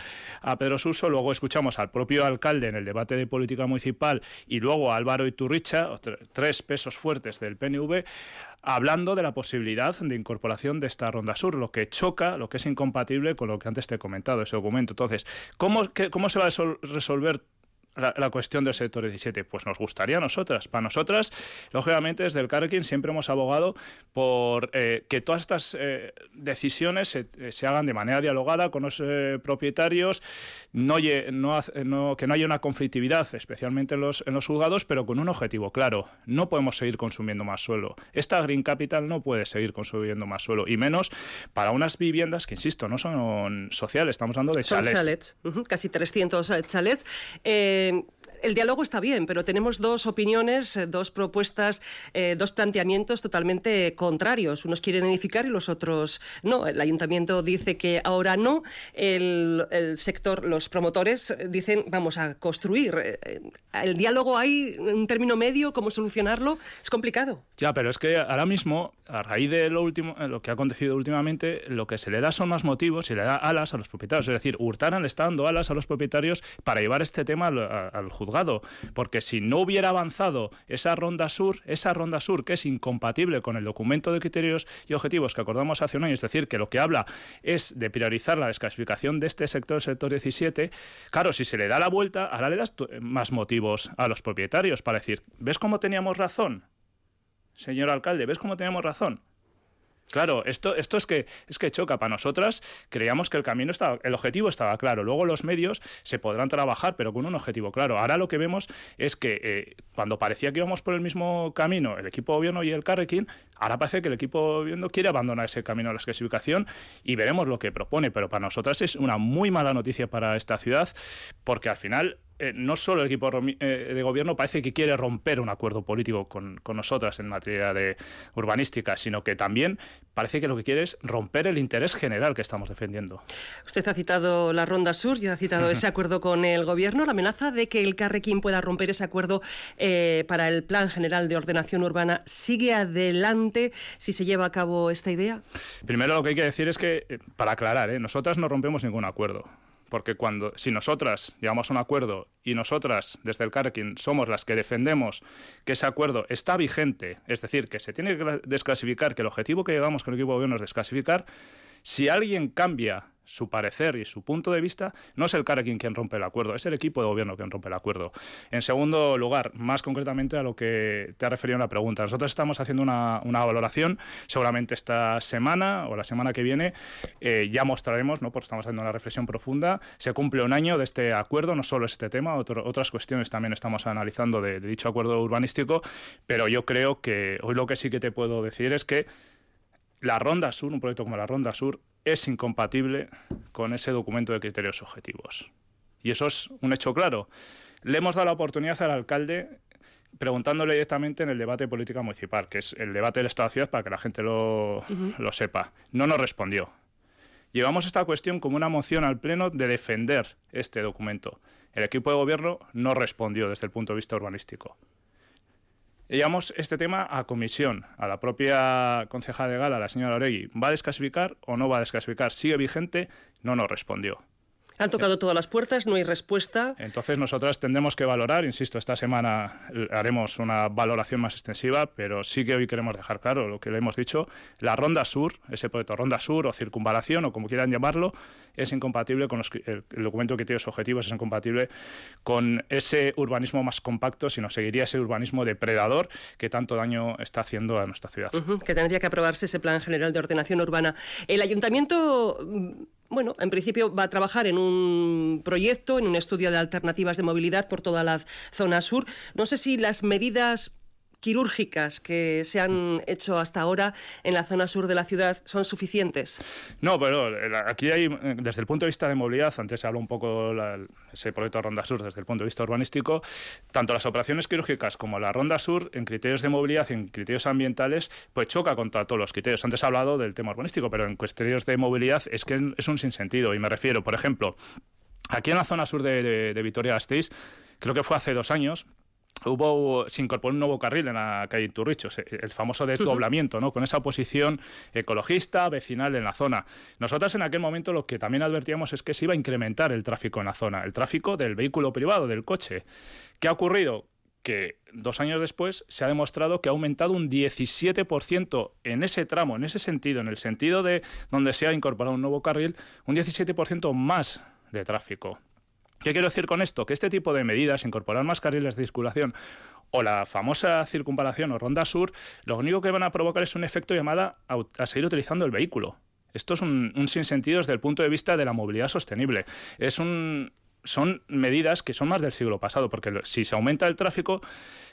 Pedro Suso, luego escuchamos al propio alcalde en el debate de política municipal y luego a Álvaro Iturricha, tres pesos fuertes del PNV hablando de la posibilidad de incorporación de esta ronda sur, lo que choca, lo que es incompatible con lo que antes te he comentado, ese documento. Entonces, ¿cómo, cómo se va a resolver la, cuestión del sector 17? Pues nos gustaría a nosotras. Para nosotras, lógicamente, desde el Carrequín siempre hemos abogado por eh, que todas estas eh, decisiones se, hagan de manera dialogada con los eh, propietarios, no, no, que no haya una conflictividad, especialmente en los, en los juzgados, pero con un objetivo claro. No podemos seguir consumiendo más suelo. Esta Green Capital no puede seguir consumiendo más suelo, y menos para unas viviendas que, insisto, no son sociales, estamos hablando de chalets. casi 300 chalets. Eh, and el diálogo está bien, pero tenemos dos opiniones, eh, dos propuestas, eh, dos planteamientos totalmente contrarios. Unos quieren edificar y los otros no. El ayuntamiento dice que ahora no. El, sector, los promotores dicen vamos a construir. Eh, el diálogo hay un término medio, cómo solucionarlo, es complicado. Ya, pero es que ahora mismo, a raíz de lo último, lo que ha acontecido últimamente, lo que se le da son más motivos y le da alas a los propietarios. Es decir, Hurtara le está dando alas a los propietarios para llevar este tema al, al juzgado porque si no hubiera avanzado esa ronda sur, esa ronda sur que es incompatible con el documento de criterios y objetivos que acordamos hace un año, es decir, que lo que habla es de priorizar la desclasificación de este sector, el sector 17, claro, si se le da la vuelta, ahora le das más motivos a los propietarios para decir, ¿ves cómo teníamos razón? Señor alcalde, ¿ves cómo teníamos razón? Claro, esto, esto es que es que choca. Para nosotras creíamos que el camino estaba, el objetivo estaba claro. Luego los medios se podrán trabajar, pero con un objetivo claro. Ahora lo que vemos es que eh, cuando parecía que íbamos por el mismo camino, el equipo gobierno y el Carrequín, ahora parece que el equipo gobierno quiere abandonar ese camino de la clasificación y veremos lo que propone. Pero para nosotras es una muy mala noticia para esta ciudad, porque al final eh, no solo el equipo eh, de gobierno parece que quiere romper un acuerdo político con, nosotras en materia de urbanística, sino que también parece que lo que quiere es romper el interés general que estamos defendiendo. Usted ha citado la Ronda Sur y ha citado ese acuerdo con el gobierno. La amenaza de que el Carrequín pueda romper ese acuerdo eh, para el Plan General de Ordenación Urbana sigue adelante si se lleva a cabo esta idea. Primero lo que hay que decir es que, para aclarar, nosotras no rompemos ningún acuerdo porque cuando si nosotras llegamos a un acuerdo y nosotras desde el Carrequín somos las que defendemos que ese acuerdo está vigente, es decir, que se tiene que desclasificar, que el objetivo que llegamos con el equipo de gobierno es desclasificar, si alguien cambia su parecer y su punto de vista, no es el Carrequín quien rompe el acuerdo, es el equipo de gobierno quien rompe el acuerdo. En segundo lugar, más concretamente a lo que te ha referido en la pregunta, nosotros estamos haciendo una, valoración, seguramente esta semana o la semana que viene eh, ya mostraremos, ¿no? porque estamos haciendo una reflexión profunda, se cumple un año de este acuerdo, no solo este tema, otras cuestiones también estamos analizando de dicho acuerdo urbanístico, pero yo creo que hoy lo que sí que te puedo decir es que la Ronda Sur, un proyecto como la Ronda Sur, es incompatible con ese documento de criterios objetivos. Y eso es un hecho claro. Le hemos dado la oportunidad al alcalde preguntándole directamente en el debate de política municipal, que es el debate del Estado de Ciudad, para que la gente lo, lo sepa. No nos respondió. Llevamos esta cuestión como una moción al Pleno de defender este documento. El equipo de gobierno no respondió desde el punto de vista urbanístico. Llevamos este tema a comisión, a la propia concejala de Gala, la señora Oregui. ¿Va a desclasificar o no va a desclasificar? ¿Sigue vigente? No nos respondió. Han tocado todas las puertas, no hay respuesta. Entonces nosotras tendremos que valorar, insisto, esta semana haremos una valoración más extensiva, pero sí que hoy queremos dejar claro lo que le hemos dicho. La Ronda Sur, ese proyecto Ronda Sur o circunvalación o como quieran llamarlo, es incompatible con el, documento de criterios objetivos, es incompatible con ese urbanismo más compacto, sino seguiría ese urbanismo depredador que tanto daño está haciendo a nuestra ciudad. que tendría que aprobarse ese plan general de ordenación urbana. El ayuntamiento bueno, en principio va a trabajar en un proyecto, en un estudio de alternativas de movilidad por toda la zona sur. No sé si las medidas quirúrgicas que se han hecho hasta ahora en la zona sur de la ciudad son suficientes? No, pero eh, aquí hay, eh, desde el punto de vista de movilidad, antes se habló un poco de ese proyecto Ronda Sur desde el punto de vista urbanístico, tanto las operaciones quirúrgicas como la Ronda Sur, en criterios de movilidad y en criterios ambientales, pues choca contra todos los criterios. Antes he hablado del tema urbanístico, pero en criterios de movilidad es que es un sinsentido. Y me refiero, por ejemplo, aquí en la zona sur de, de Vitoria-Gasteiz, creo que fue hace dos años, hubo, se incorporó un nuevo carril en la calle Turrichos, el famoso desdoblamiento, ¿no? con esa oposición ecologista, vecinal en la zona. Nosotras en aquel momento lo que también advertíamos es que se iba a incrementar el tráfico en la zona, el tráfico del vehículo privado, del coche. ¿Qué ha ocurrido? que dos años después se ha demostrado que ha aumentado un 17% en ese tramo, en ese sentido, en el sentido de donde se ha incorporado un nuevo carril, un 17% más de tráfico. ¿Qué quiero decir con esto? Que este tipo de medidas, incorporar más carriles de circulación o la famosa circunvalación o ronda sur, lo único que van a provocar es un efecto llamada a, seguir utilizando el vehículo. Esto es un, un, sinsentido desde el punto de vista de la movilidad sostenible. Es un, son medidas que son más del siglo pasado, porque si se aumenta el tráfico,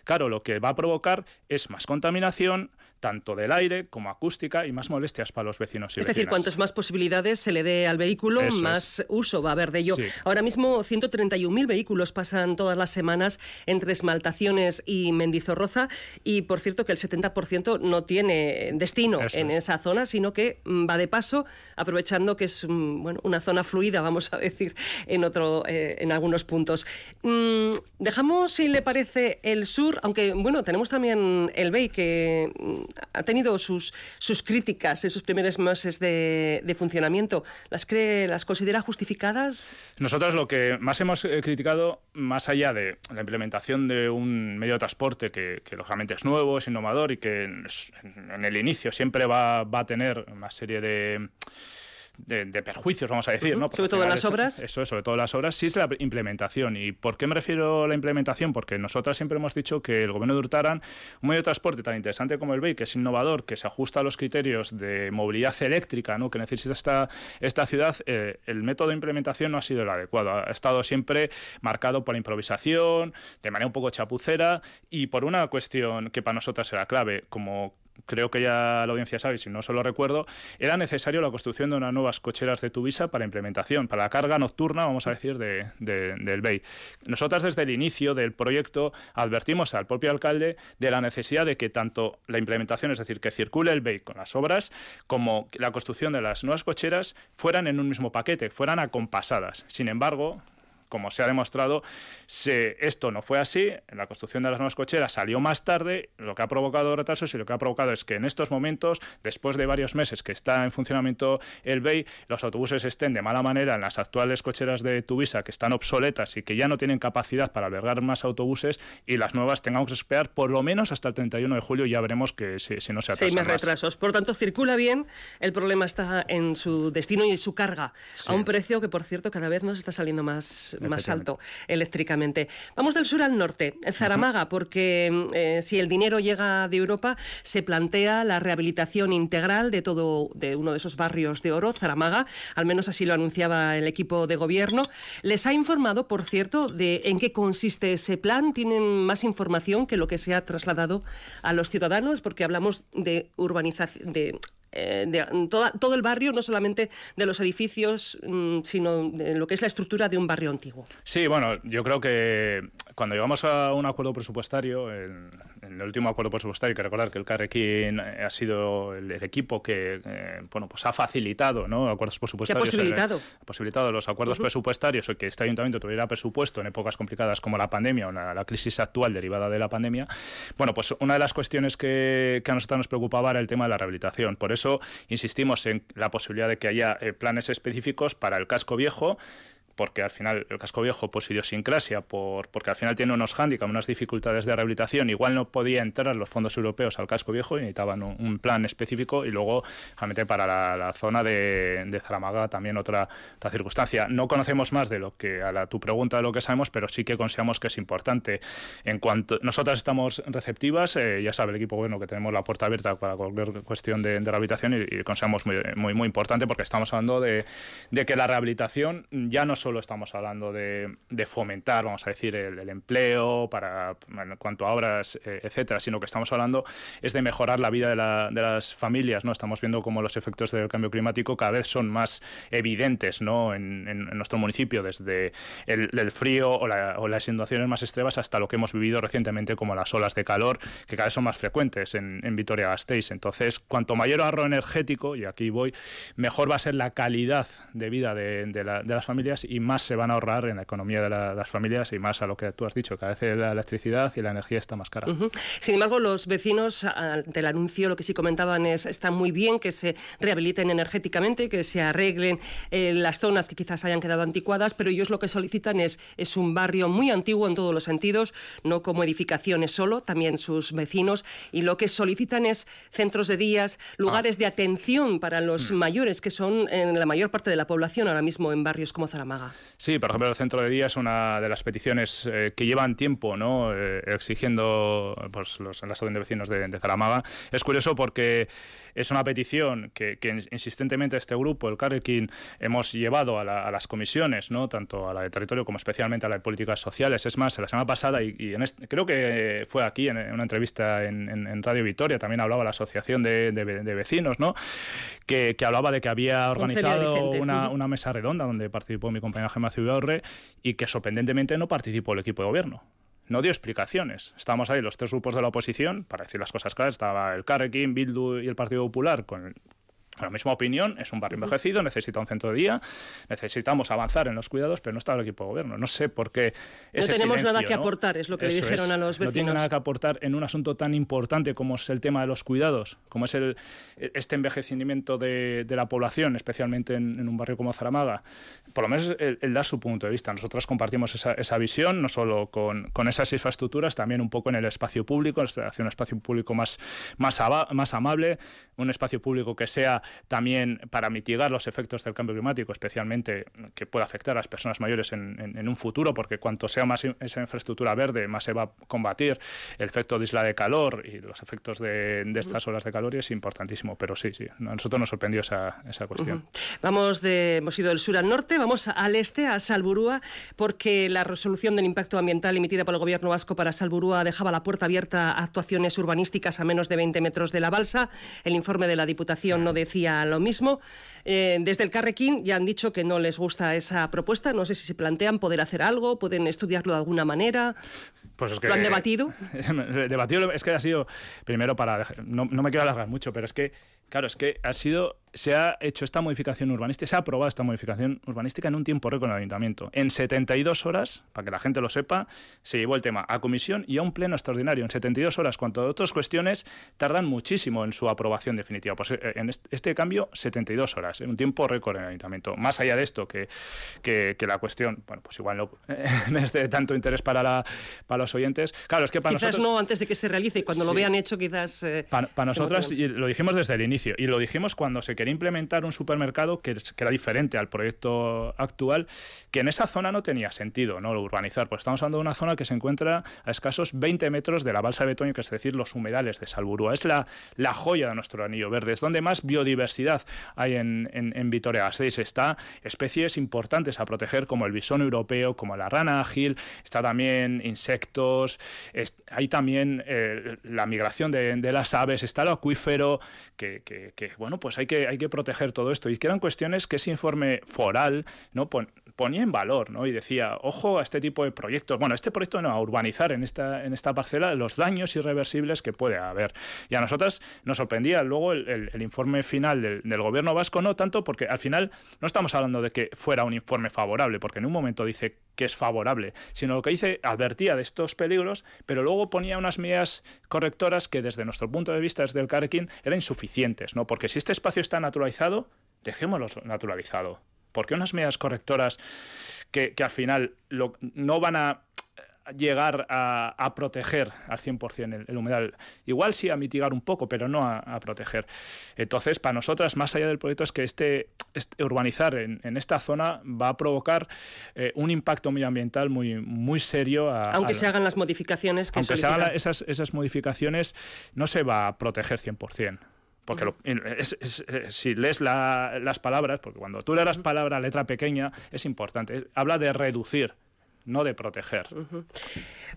claro, lo que va a provocar es más contaminación, tanto del aire como acústica y más molestias para los vecinos y Es decir, cuantas más posibilidades se le dé al vehículo, más uso va a haber de ello. Ahora mismo 131.000 vehículos pasan todas las semanas entre Esmaltaciones y Mendizorroza y por cierto que el 70% no tiene destino en esa zona, sino que mm, va de paso, aprovechando que es mm, bueno, una zona fluida, vamos a decir, en otro eh, en algunos puntos. Mm, dejamos, si le parece, el sur, aunque bueno, tenemos también el BEI que mm, ha tenido sus, sus críticas en sus primeros meses de, funcionamiento. ¿Las cree, las considera justificadas? Nosotros lo que más hemos eh, criticado, más allá de la implementación de un medio de transporte que, lógicamente es nuevo, es innovador y que en, el inicio siempre va, va a tener una serie de de, perjuicios, vamos a decir. ¿no? Sobre todo en las obras. Eso, sobre todo en las obras, sí es la implementación. ¿Y por qué me refiero a la implementación? Porque nosotras siempre hemos dicho que el gobierno de Hurtaran, un medio de transporte tan interesante como el BEI, que es innovador, que se ajusta a los criterios de movilidad eléctrica ¿no? que necesita esta, esta ciudad, eh, el método de implementación no ha sido el adecuado. Ha estado siempre marcado por la improvisación, de manera un poco chapucera y por una cuestión que para nosotras era clave, como creo que ya la audiencia sabe, si no se lo recuerdo, era necesario la construcción de unas nuevas cocheras de Tuvisa para implementación, para la carga nocturna, vamos a decir, de, del BEI. Nosotras desde el inicio del proyecto advertimos al propio alcalde de la necesidad de que tanto la implementación, es decir, que circule el BEI con las obras, como la construcción de las nuevas cocheras fueran en un mismo paquete, fueran acompasadas. Sin embargo, como se ha demostrado, esto no fue así. La construcción de las nuevas cocheras salió más tarde, lo que ha provocado retrasos y lo que ha provocado es que en estos momentos, después de varios meses que está en funcionamiento el BEI, los autobuses estén de mala manera en las actuales cocheras de Tuvisa, que están obsoletas y que ya no tienen capacidad para albergar más autobuses, y las nuevas tengamos que esperar por lo menos hasta el 31 de julio. Ya veremos que si, no se atrasan Seis más retrasos. Por tanto, circula bien. El problema está en su destino y en su carga, a un precio que, por cierto, cada vez nos está saliendo más más alto eléctricamente. Vamos del sur al norte, Zaramaga, porque eh, si el dinero llega de Europa, se plantea la rehabilitación integral de todo de uno de esos barrios de oro, Zaramaga, al menos así lo anunciaba el equipo de gobierno. Les ha informado, por cierto, de en qué consiste ese plan. Tienen más información que lo que se ha trasladado a los ciudadanos, porque hablamos de urbanización, de eh, de, todo el barrio, no solamente de los edificios, mm, sino de lo que es la estructura de un barrio antiguo. Sí, bueno, yo creo que cuando llegamos a un acuerdo presupuestario, en, el último acuerdo presupuestario, hay que recordar que el Carrequín ha sido el, equipo que eh, bueno, pues ha facilitado ¿no? acuerdos presupuestarios. ha posibilitado? ha posibilitado los acuerdos presupuestarios o que este ayuntamiento tuviera presupuesto en épocas complicadas como la pandemia o la, crisis actual derivada de la pandemia. Bueno, pues una de las cuestiones que, que a nosotros nos preocupaba era el tema de la rehabilitación. Por eso eso insistimos en la posibilidad de que haya eh, planes específicos para el casco viejo porque al final el casco viejo, por su idiosincrasia, por, porque al final tiene unos hándicaps, unas dificultades de rehabilitación, igual no podía entrar los fondos europeos al casco viejo y necesitaban un, plan específico y luego, realmente, para la, zona de, de, Zaramaga también otra, circunstancia. No conocemos más de lo que, a la, tu pregunta de lo que sabemos, pero sí que consideramos que es importante. En cuanto nosotras estamos receptivas, eh, ya sabe el equipo bueno que tenemos la puerta abierta para cualquier cuestión de, rehabilitación y, consideramos muy, muy, muy importante porque estamos hablando de, de que la rehabilitación ya no solo estamos hablando de, fomentar, vamos a decir, el, empleo para, en cuanto a obras, eh, etcétera, sino que estamos hablando es de mejorar la vida de, las familias, ¿no? Estamos viendo cómo los efectos del cambio climático cada vez son más evidentes, ¿no? En, nuestro municipio, desde el, frío o, las inundaciones más extremas hasta lo que hemos vivido recientemente como las olas de calor, que cada vez son más frecuentes en, Vitoria-Gasteiz. Entonces, cuanto mayor ahorro energético, y aquí voy, mejor va a ser la calidad de vida de las familias y más se van a ahorrar en la economía de, las familias y más a lo que tú has dicho, que a veces la electricidad y la energía está más cara. Sin embargo, los vecinos del anuncio lo que sí comentaban es está muy bien que se rehabiliten energéticamente, que se arreglen eh, las zonas que quizás hayan quedado anticuadas, pero ellos lo que solicitan es, es un barrio muy antiguo en todos los sentidos, no como edificaciones solo, también sus vecinos, y lo que solicitan es centros de días, lugares ah. de atención para los hmm. mayores, que son en la mayor parte de la población ahora mismo en barrios como Zaramaga. Sí, por ejemplo, el centro de día es una de las peticiones eh, que llevan tiempo ¿no? Eh, exigiendo pues, los, las de vecinos de, de Zaramaga. Es curioso porque es una petición que, insistentemente este grupo, el Carrequín, hemos llevado a, las comisiones, ¿no? tanto a la de territorio como especialmente a la de políticas sociales. Es más, la semana pasada, y, en creo que fue aquí en, una entrevista en, Radio Victoria, también hablaba la Asociación de, Vecinos, ¿no? que, hablaba de que había organizado una, una, mesa redonda donde participó mi compañera Gemma Ciudadorre y que sorprendentemente no participó el equipo de gobierno no dio explicaciones. Estábamos ahí los tres grupos de la oposición, para decir las cosas claras, estaba el Carrequín, Bildu y el Partido Popular con la misma opinión, es un barrio envejecido, necesita un centro de día, necesitamos avanzar en los cuidados, pero no está el equipo de gobierno. No sé por qué. no tenemos nada que aportar, es lo que le dijeron a los vecinos. No tiene nada que aportar en un asunto tan importante como es el tema de los cuidados, como es el, este envejecimiento de, la población, especialmente en, un barrio como Zaramaga. Por lo menos él, da su punto de vista. Nosotros compartimos esa, esa visión, no solo con, con, esas infraestructuras, también un poco en el espacio público, hacer un espacio público más, más, más amable, un espacio público que sea también para mitigar los efectos del cambio climático, especialmente que pueda afectar a las personas mayores en, un futuro, porque cuanto sea más esa infraestructura verde, más se va a combatir el efecto de isla de calor y los efectos de, estas olas de calor, y es importantísimo. Pero sí, sí, a nosotros nos sorprendió esa, esa cuestión. Vamos de, hemos ido del sur al norte, vamos al este, a Salburúa, porque la resolución del impacto ambiental emitida por el Gobierno vasco para Salburúa dejaba la puerta abierta a actuaciones urbanísticas a menos de 20 metros de la balsa. El informe de la Diputación no decía lo mismo. Eh, desde el Carrequín ya han dicho que no les gusta esa propuesta. No sé si se plantean poder hacer algo, pueden estudiarlo de alguna manera. Pues es que, ¿Lo han debatido? debatido es que ha sido, primero para, no, no me quiero alargar mucho, pero es que, claro, es que ha sido se ha hecho esta modificación urbanística, se ha aprobado esta modificación urbanística en un tiempo récord en el ayuntamiento. En 72 horas, para que la gente lo sepa, se llevó el tema a comisión y a un pleno extraordinario. En 72 horas, cuanto a otras cuestiones, tardan muchísimo en su aprobación definitiva. Pues eh, en este cambio, 72 horas, en un tiempo récord en el ayuntamiento. Más allá de esto, que, que, la cuestión, bueno, pues igual no es de tanto interés para, la, para los oyentes. Claro, es que para quizás nosotros... no antes de que se realice y cuando lo vean hecho, quizás... Eh, para, nosotras, y lo dijimos desde el inicio, y lo dijimos cuando se quería implementar un supermercado que, era diferente al proyecto actual, que en esa zona no tenía sentido ¿no? urbanizar, pues estamos hablando de una zona que se encuentra a escasos 20 metros de la balsa de Betoño, que es decir, los humedales de Salburúa. Es la, la joya de nuestro anillo verde, es donde más biodiversidad hay en, en, Vitoria-Gasteiz. Está especies importantes a proteger, como el bisón europeo, como la rana ágil, está también insectos, hay también eh, la migración de, de, las aves, está el acuífero, que, bueno, pues hay que, hay que proteger todo esto. Y que eran cuestiones que ese informe foral ¿no? Ponía en valor ¿no? y decía, ojo a este tipo de proyectos. Bueno, este proyecto no, a urbanizar en esta, en esta parcela los daños irreversibles que puede haber. Y a nosotras nos sorprendía luego el, informe final del, gobierno vasco, no tanto porque al final no estamos hablando de que fuera un informe favorable, porque en un momento dice que es favorable, sino lo que dice advertía de estos peligros, pero luego ponía unas medidas correctoras que desde nuestro punto de vista, desde el Carrequín, eran insuficientes, ¿no? Porque si este espacio está naturalizado, dejémoslo naturalizado. Porque unas medidas correctoras que, al final no van a llegar a, proteger al 100% el, el, humedal. Igual sí a mitigar un poco, pero no a, proteger. Entonces, para nosotras, más allá del proyecto, es que este, este urbanizar en, esta zona va a provocar eh, un impacto medioambiental muy, muy serio. aunque se hagan las modificaciones que Aunque se hagan esas, esas modificaciones, no se va a proteger 100%. Porque eh, si lees las palabras, porque cuando tú lees las palabras letra pequeña, es importante. habla de reducir no de proteger.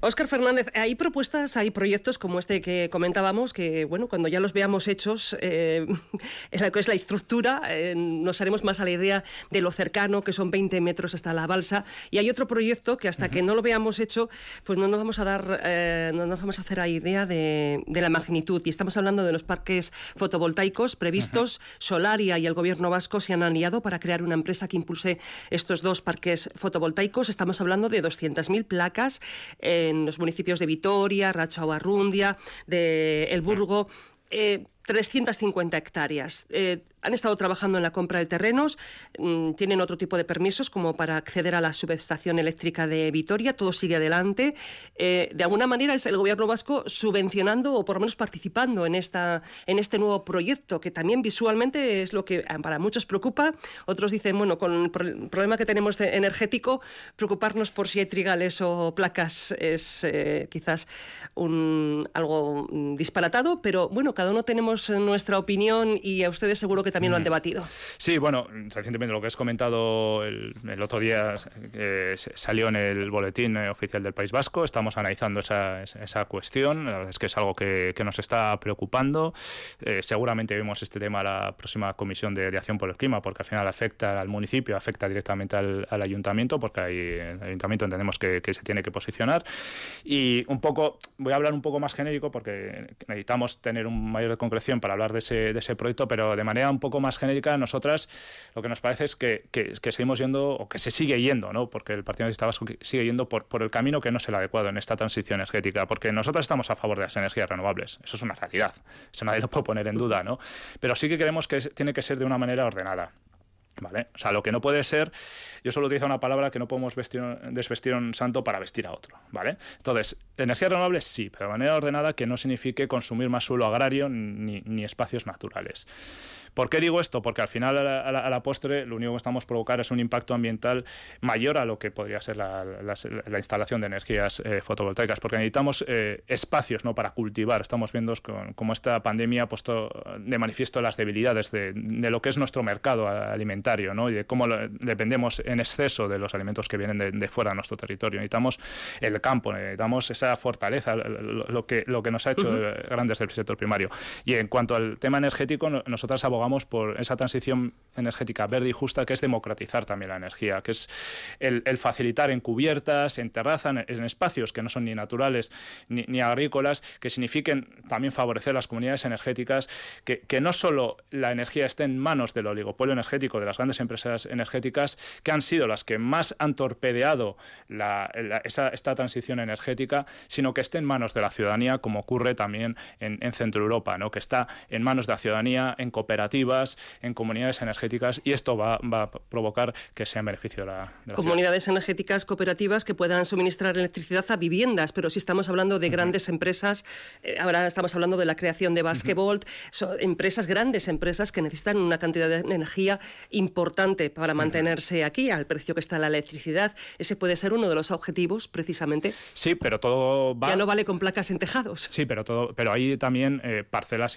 Óscar Fernández, hay propuestas, hay proyectos como este que comentábamos, que bueno, cuando ya los veamos hechos, eh, la es la estructura, eh, nos haremos más a la idea de lo cercano, que son 20 metros hasta la balsa, y hay otro proyecto que hasta que no lo veamos hecho, pues no nos vamos a dar, eh, no nos vamos a hacer la idea de, la magnitud. Y estamos hablando de los parques fotovoltaicos previstos. Solaria y el gobierno vasco se han aliado para crear una empresa que impulse estos dos parques fotovoltaicos. Estamos hablando de de 200.000 placas en los municipios de Vitoria, Racha Arrundia, de El Burgo. 350 eh, hectáreas. Eh, han estado trabajando en la compra de terrenos, mm, tienen otro tipo de permisos como para acceder a la subestación eléctrica de Vitoria, todo sigue adelante. Eh, de alguna manera es el gobierno vasco subvencionando o por lo menos participando en, esta, en este nuevo proyecto, que también visualmente es lo que para muchos preocupa. Otros dicen, bueno, con el problema que tenemos energético, preocuparnos por si hay trigales o placas es eh, quizás algo mm, disparatado, pero bueno, cada uno tenemos nuestra opinión y a ustedes seguro que también lo han mm. debatido. Sí, bueno, recientemente lo que has comentado el, otro día eh, salió en el boletín eh, oficial del País Vasco. Estamos analizando esa, esa cuestión. La verdad es que es algo que, nos está preocupando. Eh, seguramente vemos este tema a la próxima comisión de, acción por el clima, porque al final afecta al municipio, afecta directamente al, ayuntamiento, porque ahí el ayuntamiento entendemos que, se tiene que posicionar. Y un poco, voy a hablar un poco más genérico, porque necesitamos tener un mayor de concreción para hablar de ese, de ese proyecto, pero de manera un poco más genérica, nosotras lo que nos parece es que, seguimos yendo, o que se sigue yendo, ¿no? porque el Partido Nacionalista Vasco sigue yendo por, por el camino que no es el adecuado en esta transición energética, porque nosotros estamos a favor de las energías renovables, eso es una realidad, eso nadie lo puede poner en duda, ¿no? pero sí que creemos que tiene que ser de una manera ordenada. ¿Vale? O sea, lo que no puede ser, yo solo utilizo una palabra que no podemos vestir, desvestir a un santo para vestir a otro, ¿vale? Entonces, energías renovables sí, pero de manera ordenada que no signifique consumir más suelo agrario ni, ni espacios naturales. ¿Por qué digo esto? Porque al final, a la, postre, lo único que estamos provocar es un impacto ambiental mayor a lo que podría ser la, instalación de energías eh, fotovoltaicas, porque necesitamos eh, espacios ¿no? para cultivar. Estamos viendo cómo esta pandemia ha puesto de manifiesto las debilidades de, lo que es nuestro mercado alimentario ¿no? y de cómo dependemos en exceso de los alimentos que vienen de, fuera de nuestro territorio. Necesitamos el campo, necesitamos esa fortaleza, lo, que, lo que nos ha hecho grandes del sector primario. Y en cuanto al tema energético, nosotras abogamos por esa transición energética verde y justa, que es democratizar también la energía, que es el, facilitar en cubiertas, en terraza, en, espacios que no son ni naturales ni, agrícolas, que signifiquen también favorecer las comunidades energéticas, que, no solo la energía esté en manos del oligopolio energético, de las grandes empresas energéticas, que han sido las que más han torpedeado esta transición energética, sino que esté en manos de la ciudadanía, como ocurre también en, en Centro Europa, ¿no? que está en manos de la ciudadanía, en cooperativas en comunidades energéticas y esto va, a provocar que sea en beneficio de la, Comunidades energéticas cooperativas que puedan suministrar electricidad a viviendas, pero si estamos hablando de grandes empresas, eh, ahora estamos hablando de la creación de Basquebolt, son empresas, grandes empresas que necesitan una cantidad de energía importante para mantenerse aquí al precio que está la electricidad. Ese puede ser uno de los objetivos, precisamente. Sí, pero todo va... Ya no vale con placas en tejados. Sí, pero, todo, pero hay también eh, parcelas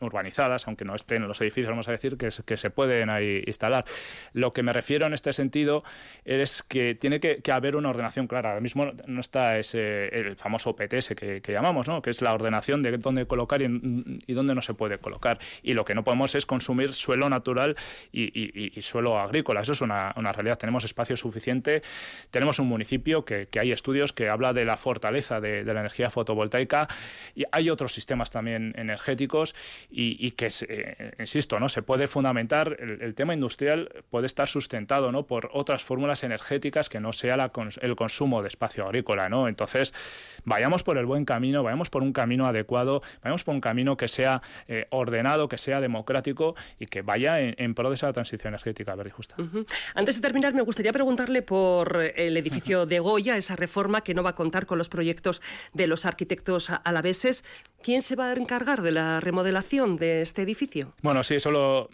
urbanizadas, aunque no estén los edificios vamos a decir, que, se pueden ahí instalar. Lo que me refiero en este sentido es que tiene que, haber una ordenación clara. Ahora mismo no está ese, el famoso PTS que, llamamos, ¿no? que es la ordenación de dónde colocar y, dónde no se puede colocar. Y lo que no podemos es consumir suelo natural y, suelo agrícola. Eso es una, realidad. Tenemos espacio suficiente. Tenemos un municipio que, hay estudios que habla de la fortaleza de, la energía fotovoltaica y hay otros sistemas también energéticos y, que, eh, insisto, ¿no? Se puede fundamentar, el, tema industrial puede estar sustentado ¿no? por otras fórmulas energéticas que no sea el consumo de espacio agrícola, ¿no? Entonces, vayamos por el buen camino, vayamos por un camino adecuado, vayamos por un camino que sea eh, ordenado, que sea democrático y que vaya en, pro de esa transición energética verde y justa. Antes de terminar, me gustaría preguntarle por el edificio de Goya, esa reforma que no va a contar con los proyectos de los arquitectos alaveses. ¿Quién se va a encargar de la remodelación de este edificio? Bueno, sí, eso lo,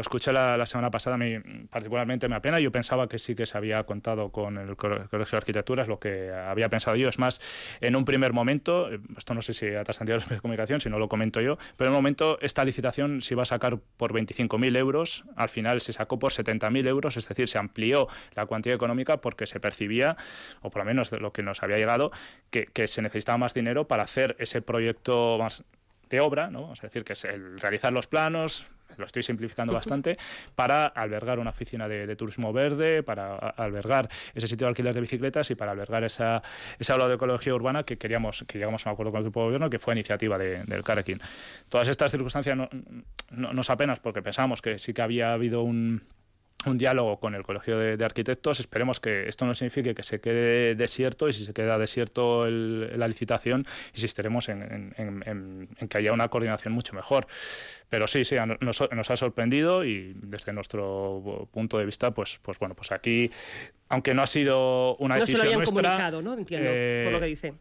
escuché la, semana pasada, a mí particularmente me apena. Yo pensaba que sí que se había contado con el Colegio de Arquitectura, es lo que había pensado yo. Es más, en un primer momento, esto no sé si trascendido los de comunicación, si no lo comento yo, pero en un momento esta licitación se iba a sacar por 25.000 euros, al final se sacó por 70.000 euros, es decir, se amplió la cuantía económica porque se percibía, o por lo menos de lo que nos había llegado, que se necesitaba más dinero para hacer ese proyecto más de obra, ¿no? es decir, que es el realizar los planos, lo estoy simplificando bastante, para albergar una oficina de, turismo verde, para albergar ese sitio de alquiler de bicicletas y para albergar esa, esa aula de ecología urbana que queríamos, que llegamos a un acuerdo con el grupo de gobierno, que fue iniciativa del Carequín. Todas estas circunstancias no, no, nos apenas porque pensamos que sí que había habido un un diálogo con el Colegio de, Arquitectos. Esperemos que esto no signifique que se quede desierto y si se queda desierto la licitación, insistiremos en, en, que haya una coordinación mucho mejor. Pero sí, sí, nos, ha sorprendido y desde nuestro punto de vista, pues, pues bueno, pues aquí, aunque no ha sido una decisión no se lo nuestra, comunicado, ¿no? Entiendo, por lo que dice.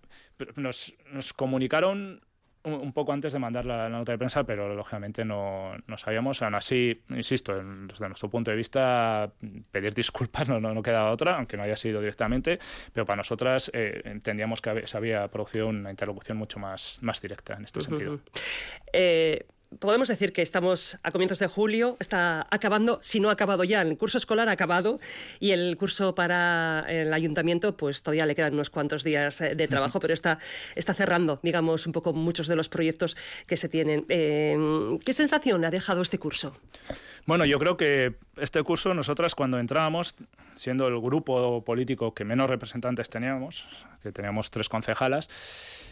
Nos, nos comunicaron un poco antes de mandar la, nota de prensa, pero lógicamente no, no, sabíamos. Aún así, insisto, desde nuestro punto de vista, pedir disculpas no, no, queda otra, aunque no haya sido directamente, pero para nosotras eh, entendíamos que se había producido una interlocución mucho más, más directa en este sentido. Eh, podemos decir que estamos a comienzos de julio, está acabando, si no ha acabado ya, el curso escolar ha acabado y el curso para el ayuntamiento, pues todavía le quedan unos cuantos días eh, de trabajo, pero está, está cerrando, digamos, un poco muchos de los proyectos que se tienen. Em, ¿Qué sensación ha dejado este curso? Bueno, yo creo que este curso, nosotras cuando entrábamos, siendo el grupo político que menos representantes teníamos, que teníamos tres concejalas,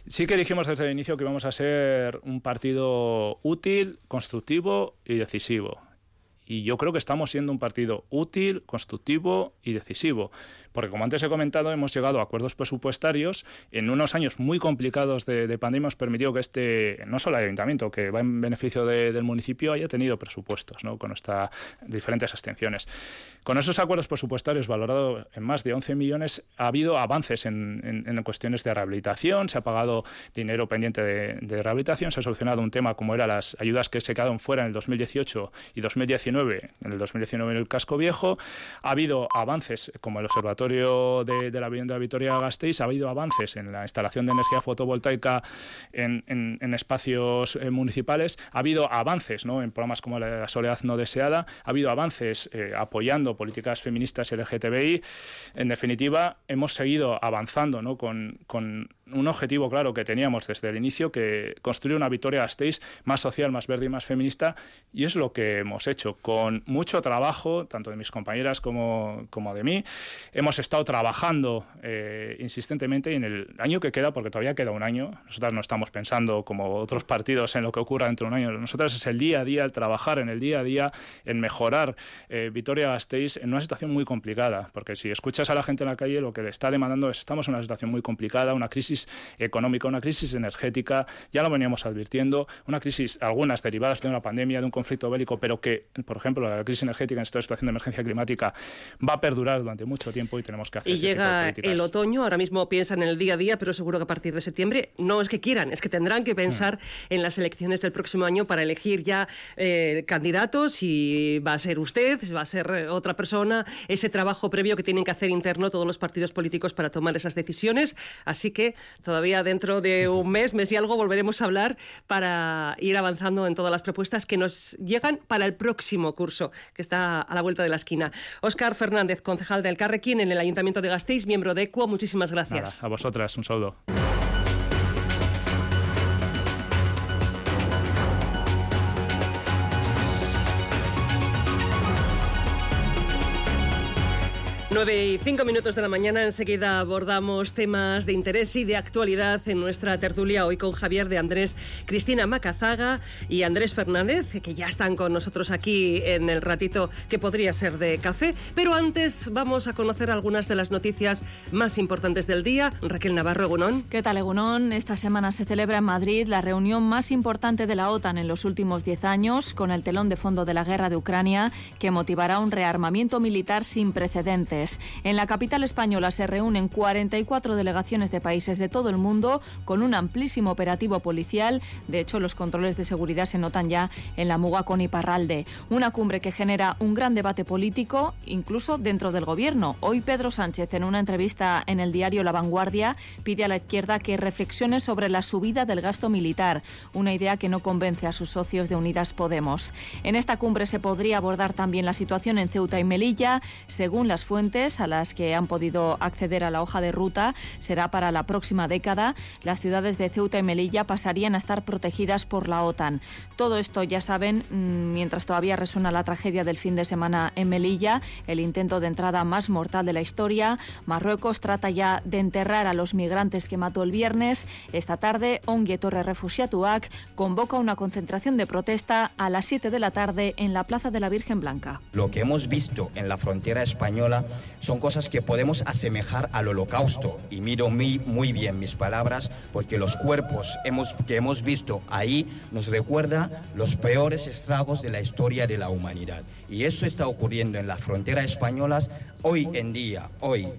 Sí que dijimos desde el inicio que íbamos a ser un partido útil, constructivo y decisivo. y yo creo que estamos siendo un partido útil, constructivo y decisivo. Porque como antes he comentado, hemos llegado a acuerdos presupuestarios en unos años muy complicados de, pandemia. Hemos permitido que este, no solo el ayuntamiento, que va en beneficio del municipio, haya tenido presupuestos ¿no? con estas diferentes abstenciones. Con esos acuerdos presupuestarios valorados en más de 11 millones, ha habido avances en, en, cuestiones de rehabilitación, se ha pagado dinero pendiente de, de, rehabilitación, se ha solucionado un tema como eran las ayudas que se quedaron fuera en el 2018 y 2019, en el 2019 en el casco viejo. Ha habido avances como el observatorio de, la vivienda de Vitoria-Gasteiz ha habido avances en la instalación de energía fotovoltaica en, espacios eh, municipales, ha habido avances en programas como la soledad no deseada, ha habido avances eh, apoyando políticas feministas LGTBI. En definitiva, hemos seguido avanzando ¿no? con, con un objetivo claro que teníamos desde el inicio, que construir una Vitoria-Gasteiz más social, más verde y más feminista, y es lo que hemos hecho, con mucho trabajo, tanto de mis compañeras como, como de mí. Hemos estado trabajando eh, insistentemente y en el año que queda, porque todavía queda un año, nosotras no estamos pensando como otros partidos en lo que ocurra dentro de un año, nosotras es el día a día, el trabajar en el día a día, en mejorar eh, Vitoria-Gasteiz en una situación muy complicada, porque si escuchas a la gente en la calle, lo que le está demandando es, estamos en una situación muy complicada, una crisis económica, una crisis energética, ya lo veníamos advirtiendo, una crisis, algunas derivadas de una pandemia, de un conflicto bélico, pero que, por ejemplo, la crisis energética en esta situación de emergencia climática va a perdurar durante mucho tiempo y tenemos que hacer Y llega el otoño, ahora mismo piensan en el día a día, pero seguro que a partir de septiembre no es que quieran, es que tendrán que pensar mm. en las elecciones del próximo año para elegir ya eh, candidatos, si va a ser usted, si va a ser eh, otra persona, ese trabajo previo que tienen que hacer interno todos los partidos políticos para tomar esas decisiones. Así que Todavía dentro de un mes, mes y algo, volveremos a hablar para ir avanzando en todas las propuestas que nos llegan para el próximo curso, que está a la vuelta de la esquina. Óscar Fernández, concejal del Carrequín en el Ayuntamiento de Gasteiz, miembro de ECUO, muchísimas gracias. a vosotras, un saludo. 9 y 5 minutos de la mañana, enseguida abordamos temas de interés y de actualidad en nuestra tertulia hoy con Javier de Andrés, Cristina Macazaga y Andrés Fernández, que ya están con nosotros aquí en el ratito que podría ser de café. Pero antes vamos a conocer algunas de las noticias más importantes del día. Raquel Navarro, Egunón. ¿Qué tal, Egunón? Esta semana se celebra en Madrid la reunión más importante de la OTAN en los últimos 10 años, con el telón de fondo de la guerra de Ucrania, que motivará un rearmamiento militar sin precedentes. En la capital española se reúnen 44 delegaciones de países de todo el mundo con un amplísimo operativo policial. De hecho, los controles de seguridad se notan ya en la Muga con Iparralde. Una cumbre que genera un gran debate político, incluso dentro del gobierno. Hoy Pedro Sánchez, en una entrevista en el diario La Vanguardia, pide a la izquierda que reflexione sobre la subida del gasto militar, una idea que no convence a sus socios de Unidas Podemos. En esta cumbre se podría abordar también la situación en Ceuta y Melilla, según las fuentes a las que han podido acceder a la hoja de ruta será para la próxima década. Las ciudades de Ceuta y Melilla pasarían a estar protegidas por la OTAN. Todo esto, ya saben, mm, mientras todavía resuena la tragedia del fin de semana en Melilla, el intento de entrada más mortal de la historia. Marruecos trata ya de enterrar a los migrantes que mató el viernes. Esta tarde, Ongue Torre Refusiatuac convoca una concentración de protesta a las 7 de la tarde en la Plaza de la Virgen Blanca. Lo que hemos visto en la frontera española son cosas que podemos asemejar al holocausto. Y miro muy, muy bien mis palabras porque los cuerpos que hemos visto ahí nos recuerda los peores estragos de la historia de la humanidad. Y eso está ocurriendo en las fronteras españolas hoy en día, hoy.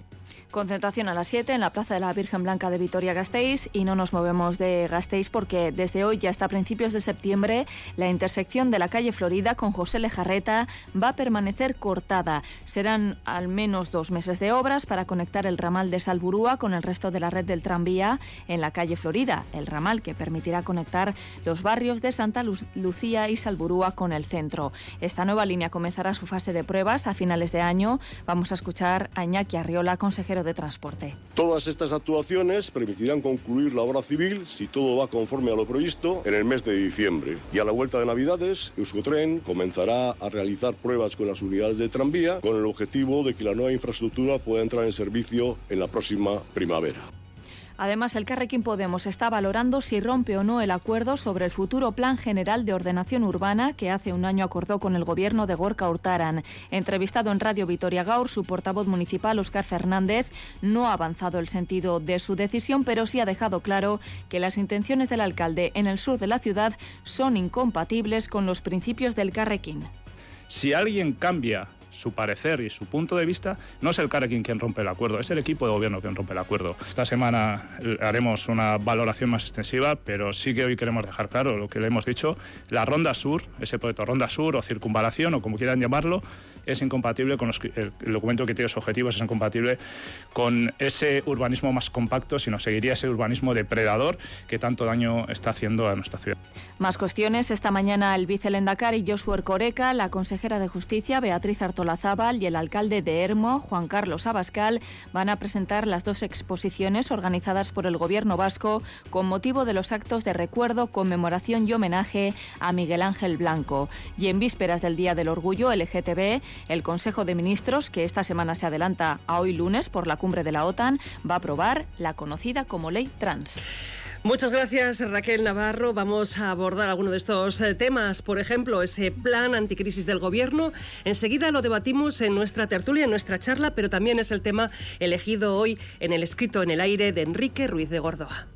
Concentración a las 7 en la Plaza de la Virgen Blanca de Vitoria-Gasteiz y no nos movemos de Gasteiz porque desde hoy ya hasta principios de septiembre la intersección de la calle Florida con José Lejarreta va a permanecer cortada. Serán al menos dos meses de obras para conectar el ramal de Salburúa con el resto de la red del tranvía en la calle Florida, el ramal que permitirá conectar los barrios de Santa Lucía y Salburúa con el centro. Esta nueva línea comenzará su fase de pruebas a finales de año. Vamos a escuchar a Iñaki Arriola, consejero de transporte. Todas estas actuaciones permitirán concluir la obra civil, si todo va conforme a lo previsto, en el mes de diciembre. Y a la vuelta de Navidades, Euskotren comenzará a realizar pruebas con las unidades de tranvía con el objetivo de que la nueva infraestructura pueda entrar en servicio en la próxima primavera. Además, el Carrequín Podemos está valorando si rompe o no el acuerdo sobre el futuro Plan General de Ordenación Urbana que hace un año acordó con el gobierno de Gorka Hurtaran. Entrevistado en Radio Vitoria Gaur, su portavoz municipal, Óscar Fernández, no ha avanzado el sentido de su decisión, pero sí ha dejado claro que las intenciones del alcalde en el sur de la ciudad son incompatibles con los principios del Carrequín. Si alguien cambia su parecer y su punto de vista, no es el Carrequín quien rompe el acuerdo, es el equipo de gobierno quien rompe el acuerdo. Esta semana haremos una valoración más extensiva, pero sí que hoy queremos dejar claro lo que le hemos dicho. La Ronda Sur, ese proyecto Ronda Sur o circunvalación o como quieran llamarlo, es incompatible con el, documento que tiene los objetivos, es incompatible con ese urbanismo más compacto, sino seguiría ese urbanismo depredador que tanto daño está haciendo a nuestra ciudad. Más cuestiones. Esta mañana el vicelendacari Joshua Coreca, la consejera de Justicia Beatriz Artolazábal y el alcalde de Hermo, Juan Carlos Abascal, van a presentar las dos exposiciones organizadas por el Gobierno vasco con motivo de los actos de recuerdo, conmemoración y homenaje a Miguel Ángel Blanco. Y en vísperas del Día del Orgullo LGTB, el Consejo de Ministros, que esta semana se adelanta a hoy lunes por la cumbre de la OTAN, va a aprobar la conocida como ley trans. Muchas gracias Raquel Navarro. Vamos a abordar algunos de estos eh, temas, por ejemplo, ese plan anticrisis del Gobierno. Enseguida lo debatimos en nuestra tertulia, en nuestra charla, pero también es el tema elegido hoy en el escrito en el aire de Enrique Ruiz de Gordoa.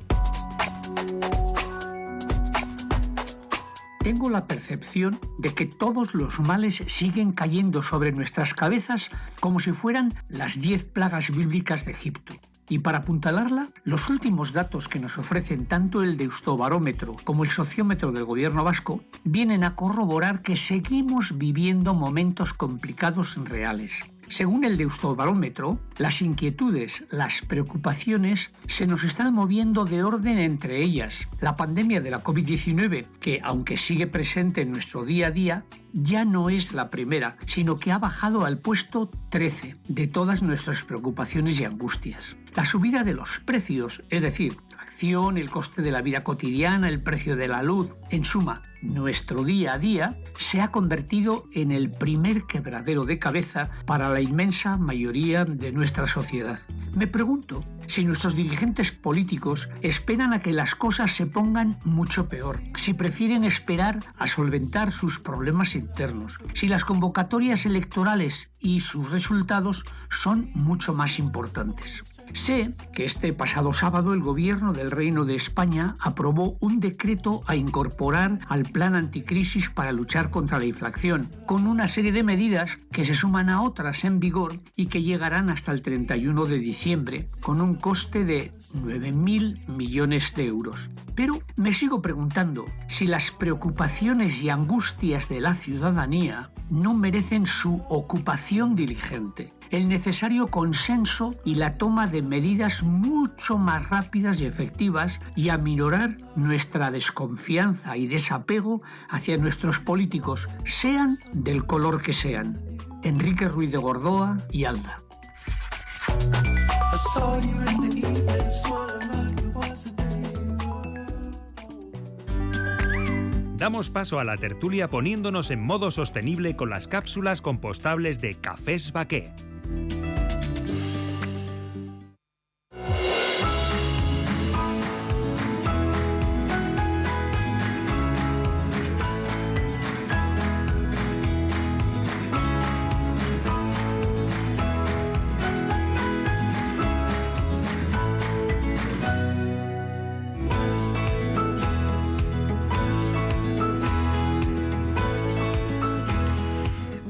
Tengo la percepción de que todos los males siguen cayendo sobre nuestras cabezas como si fueran las diez plagas bíblicas de Egipto. Y para apuntalarla, los últimos datos que nos ofrecen tanto el Deustobarómetro como el sociómetro del gobierno vasco vienen a corroborar que seguimos viviendo momentos complicados reales. Según el Deustobarómetro, las inquietudes, las preocupaciones se nos están moviendo de orden entre ellas. La pandemia de la COVID-19, que aunque sigue presente en nuestro día a día, ya no es la primera, sino que ha bajado al puesto 13 de todas nuestras preocupaciones y angustias. La subida de los precios, es decir, el coste de la vida cotidiana, el precio de la luz, en suma, nuestro día a día, se ha convertido en el primer quebradero de cabeza para la inmensa mayoría de nuestra sociedad. Me pregunto si nuestros dirigentes políticos esperan a que las cosas se pongan mucho peor, si prefieren esperar a solventar sus problemas internos, si las convocatorias electorales y sus resultados son mucho más importantes. Sé que este pasado sábado el gobierno del Reino de España aprobó un decreto a incorporar al plan anticrisis para luchar contra la inflación, con una serie de medidas que se suman a otras en vigor y que llegarán hasta el 31 de diciembre, con un coste de 9.000 millones de euros. Pero me sigo preguntando si las preocupaciones y angustias de la ciudadanía no merecen su ocupación diligente el necesario consenso y la toma de medidas mucho más rápidas y efectivas y a minorar nuestra desconfianza y desapego hacia nuestros políticos, sean del color que sean. Enrique Ruiz de Gordoa y Alda. Damos paso a la tertulia poniéndonos en modo sostenible con las cápsulas compostables de Cafés Baquet. you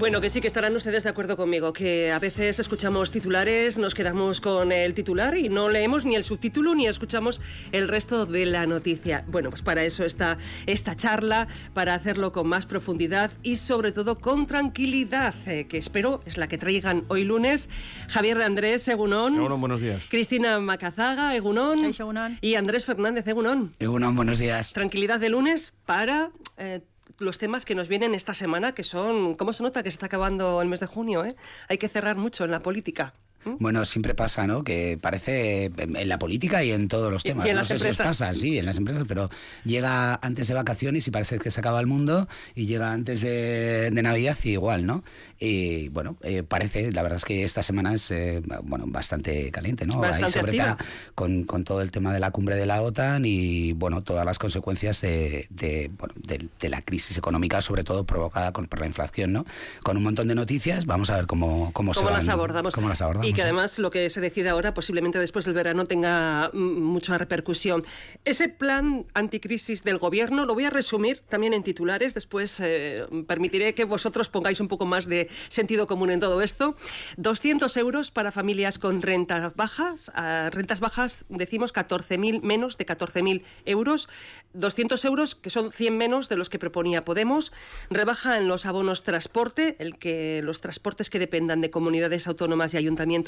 Bueno, que sí que estarán ustedes de acuerdo conmigo, que a veces escuchamos titulares, nos quedamos con el titular y no leemos ni el subtítulo ni escuchamos el resto de la noticia. Bueno, pues para eso está esta charla, para hacerlo con más profundidad y sobre todo con tranquilidad, eh, que espero es la que traigan hoy lunes. Javier de Andrés, Egunón. Egunón, buenos días. Cristina Macazaga, Egunón. Y Andrés Fernández, Egunón. Egunón, buenos días. Tranquilidad de lunes para... Eh, los temas que nos vienen esta semana, que son, ¿cómo se nota que se está acabando el mes de junio? Eh? Hay que cerrar mucho en la política. ¿Mm? Bueno, siempre pasa, ¿no? Que parece en la política y en todos los temas. Y en no las sé empresas. Si os pasa, sí, en las empresas, pero llega antes de vacaciones y parece que se acaba el mundo y llega antes de, de Navidad y igual, ¿no? Y bueno, eh, parece, la verdad es que esta semana es eh, bueno bastante caliente, ¿no? Bastante Ahí sobre activa. con, con todo el tema de la cumbre de la OTAN y bueno, todas las consecuencias de, de, bueno, de- de la crisis económica, sobre todo provocada con- por la inflación, ¿no? Con un montón de noticias, vamos a ver cómo, cómo, se ¿Cómo las van- abordamos? cómo las abordamos. Y que además lo que se decide ahora posiblemente después del verano tenga mm, mucha repercusión. Ese plan anticrisis del gobierno lo voy a resumir también en titulares, después eh, permitiré que vosotros pongáis un poco más de sentido común en todo esto. 200 euros para familias con rentas bajas, rentas bajas decimos 14.000 menos de 14.000 euros, 200 euros que son 100 menos de los que proponía Podemos, rebaja en los abonos transporte, el que los transportes que dependan de comunidades autónomas y ayuntamientos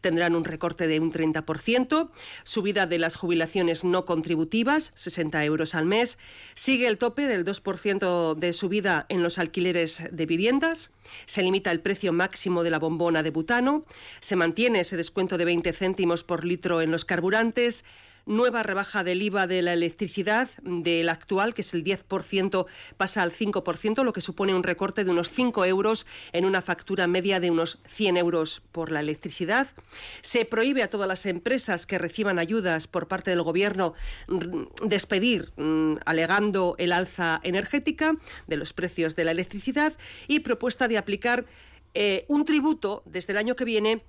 tendrán un recorte de un 30%, subida de las jubilaciones no contributivas, 60 euros al mes, sigue el tope del 2% de subida en los alquileres de viviendas, se limita el precio máximo de la bombona de butano, se mantiene ese descuento de 20 céntimos por litro en los carburantes, Nueva rebaja del IVA de la electricidad del actual, que es el 10%, pasa al 5%, lo que supone un recorte de unos 5 euros en una factura media de unos 100 euros por la electricidad. Se prohíbe a todas las empresas que reciban ayudas por parte del Gobierno mm, despedir, mm, alegando el alza energética de los precios de la electricidad y propuesta de aplicar eh, un tributo desde el año que viene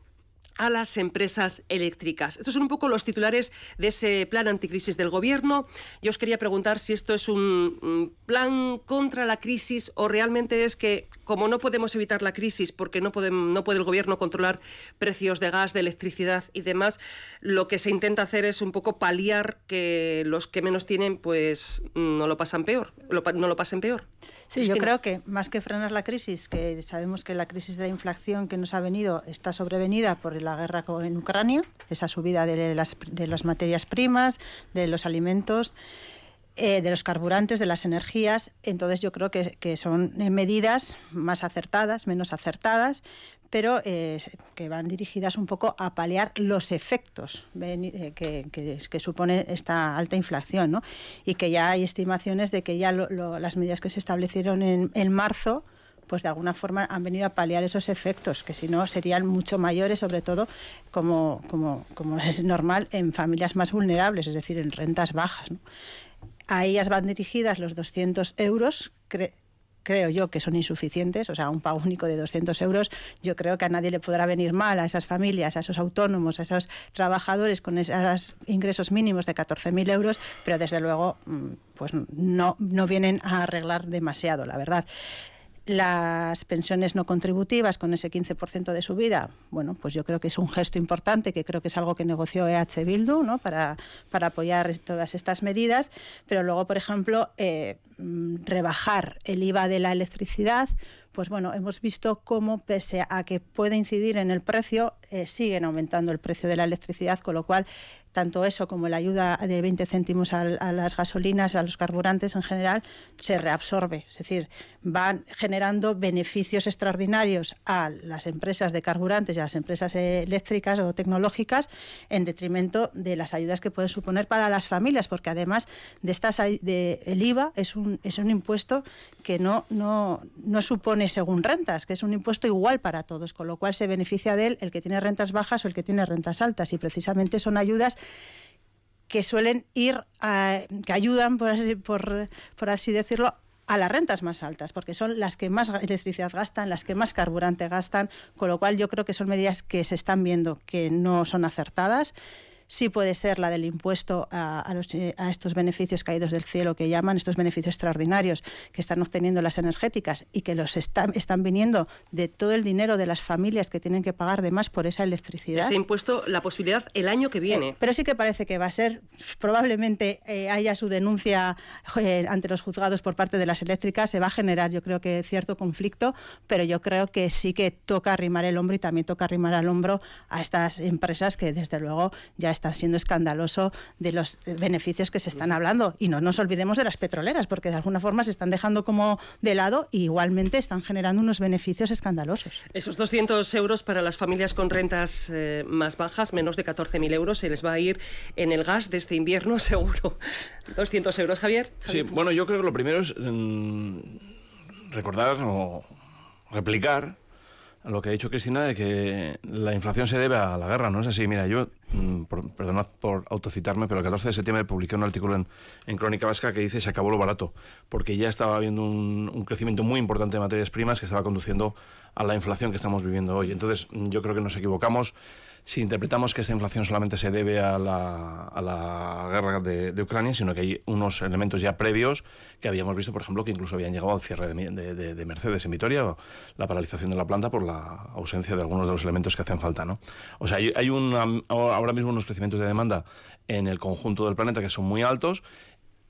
a las empresas eléctricas. Estos son un poco los titulares de ese plan anticrisis del Gobierno. Yo os quería preguntar si esto es un plan contra la crisis o realmente es que, como no podemos evitar la crisis porque no, puede el Gobierno controlar precios de gas, de electricidad y demás, lo que se intenta hacer es un poco paliar que los que menos tienen pues no lo pasan peor, lo no lo pasen peor. Sí, yo creo que más que frenar la crisis, que sabemos que la crisis de la inflación que nos ha venido está sobrevenida por la guerra en Ucrania, esa subida de las, de las materias primas, de los alimentos, eh, de los carburantes, de las energías. Entonces yo creo que, son eh, medidas más acertadas, menos acertadas, pero eh, que van dirigidas un poco a paliar los efectos que, supone esta alta inflación. ¿no? Y que ya hay estimaciones de que ya lo- las medidas que se establecieron en, en marzo pues de alguna forma han venido a paliar esos efectos, que si no serían mucho mayores, sobre todo como, como, como es normal en familias más vulnerables, es decir, en rentas bajas. A ellas van dirigidas los 200 euros, cre- creo yo que son insuficientes, o sea, un pago único de 200 euros, yo creo que a nadie le podrá venir mal a esas familias, a esos autónomos, a esos trabajadores con esos ingresos mínimos de 14.000 euros, pero desde luego mm, pues no, no vienen a arreglar demasiado, la verdad. Las pensiones no contributivas con ese 15% de subida, bueno, pues yo creo que es un gesto importante, que creo que es algo que negoció EH Bildu ¿no? para, para apoyar todas estas medidas, pero luego, por ejemplo, eh, mm, rebajar el IVA de la electricidad, pues bueno, hemos visto cómo pese a que puede incidir en el precio, eh, siguen aumentando el precio de la electricidad, con lo cual tanto eso como la ayuda de 20 céntimos al- a, las gasolinas, a los carburantes en general, se reabsorbe. Es decir, van generando beneficios extraordinarios a las empresas de carburantes y a las empresas eléctricas o tecnológicas en detrimento de las ayudas que pueden suponer para las familias, porque además de estas de el IVA es un, es un impuesto que no, no, no supone según rentas, que es un impuesto igual para todos, con lo cual se beneficia de él el que tiene rentas bajas o el que tiene rentas altas y precisamente son ayudas que suelen ir, a- que ayudan, por así, por, por así decirlo, a las rentas más altas, porque son las que más electricidad gastan, las que más carburante gastan, con lo cual yo creo que son medidas que se están viendo que no son acertadas. Sí puede ser la del impuesto a, a los, eh, a estos beneficios caídos del cielo que llaman, estos beneficios extraordinarios que están obteniendo las energéticas y que los están, están viniendo de todo el dinero de las familias que tienen que pagar de más por esa electricidad. Ese impuesto, la posibilidad el año que viene. Eh, pero sí que parece que va a ser, probablemente eh, haya su denuncia eh, ante los juzgados por parte de las eléctricas, se va a generar yo creo que cierto conflicto, pero yo creo que sí que toca arrimar el hombro y también toca arrimar al hombro a estas empresas que desde luego ya está siendo escandaloso de los beneficios que se están hablando. Y no nos olvidemos de las petroleras, porque de alguna forma se están dejando como de lado y igualmente están generando unos beneficios escandalosos. Esos 200 euros para las familias con rentas eh, más bajas, menos de 14.000 euros, se les va a ir en el gas de este invierno, seguro. 200 euros, Javier. Sí, bueno, yo creo que lo primero es mm, recordar o replicar lo que ha dicho Cristina de que la inflación se debe a la guerra, ¿no es así? Mira, yo, mm, perdonad por autocitarme, pero el 14 de septiembre publiqué un artículo en, Crónica Vasca que dice se acabó lo barato, porque ya estaba habiendo un, un, crecimiento muy importante de materias primas que estaba conduciendo a la inflación que estamos viviendo hoy. Entonces, yo creo que nos equivocamos si interpretamos que esta inflación solamente se debe a la, guerra de, Ucrania, sino que hay unos elementos ya previos que habíamos visto, por ejemplo, que incluso habían llegado al cierre de, Mercedes en Vitoria, o la paralización de la planta por la ausencia de algunos de los elementos que hacen falta. ¿no? O sea, hay ahora mismo unos crecimientos de demanda en el conjunto del planeta que son muy altos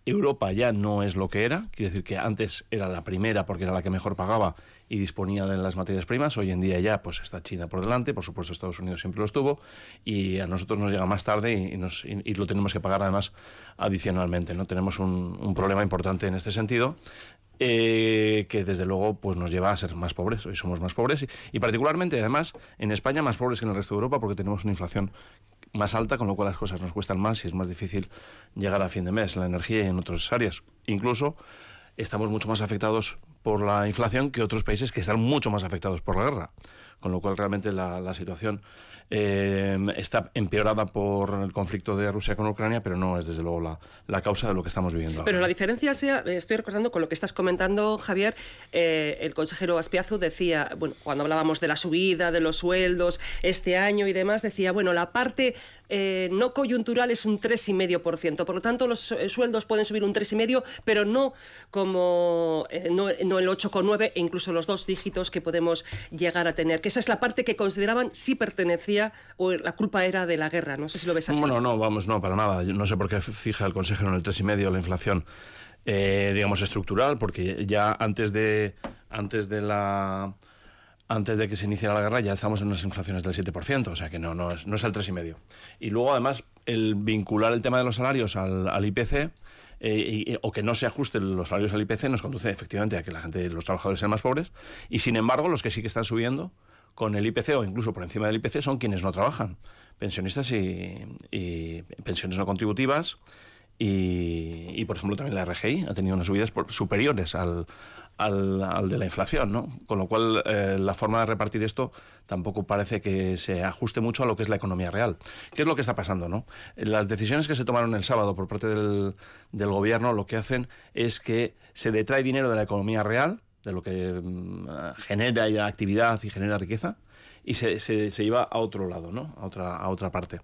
Europa ya no es lo que era, quiere decir que antes era la primera porque era la que mejor pagaba y disponía de las materias primas, hoy en día ya pues está China por delante, por supuesto Estados Unidos siempre lo estuvo y a nosotros nos llega más tarde y, nos, lo tenemos que pagar además adicionalmente, ¿no? Tenemos un, problema importante en este sentido eh, que desde luego pues nos lleva a ser más pobres. Hoy somos más pobres y, y, particularmente, además, en España más pobres que en el resto de Europa porque tenemos una inflación más alta, con lo cual las cosas nos cuestan más y es más difícil llegar a fin de mes en la energía y en otras áreas. Incluso estamos mucho más afectados por la inflación que otros países que están mucho más afectados por la guerra. Con lo cual realmente la, la situación eh, está empeorada por el conflicto de Rusia con Ucrania, pero no es desde luego la, la causa de lo que estamos viviendo. Pero la diferencia sea, estoy recordando con lo que estás comentando, Javier, eh, el consejero Aspiazu decía, bueno, cuando hablábamos de la subida de los sueldos este año y demás, decía, bueno, la parte eh, no coyuntural es un 3,5%. Por lo tanto, los sueldos pueden subir un 3,5%, pero no como no, no, el 8,9% e incluso los dos dígitos que podemos llegar a tener. Esa es la parte que consideraban sí pertenecía o la culpa era de la guerra. No sé si lo ves así. Bueno, no, vamos, no, para nada. no sé por qué fija el consejero en el 3,5 la inflación, eh, digamos, estructural, porque ya antes de, antes de la antes de que se iniciara la guerra ya estamos en unas inflaciones del 7%, o sea que no, no, es, no es el 3,5. Y luego, además, el vincular el tema de los salarios al, IPC, eh, o que no se ajusten los salarios al IPC nos conduce efectivamente a que la gente, los trabajadores sean más pobres, y sin embargo los que sí que están subiendo con el IPC o incluso por encima del IPC son quienes no trabajan, pensionistas y, pensiones no contributivas y, por ejemplo también la RGI ha tenido unas subidas superiores al, al, de la inflación, ¿no? Con lo cual eh, la forma de repartir esto tampoco parece que se ajuste mucho a lo que es la economía real. ¿Qué es lo que está pasando, no? Las decisiones que se tomaron el sábado por parte del, del gobierno lo que hacen es que se detrae dinero de la economía real de lo que mm, genera actividad y genera riqueza, y se, se, iba a otro lado, ¿no? a, otra, a otra parte.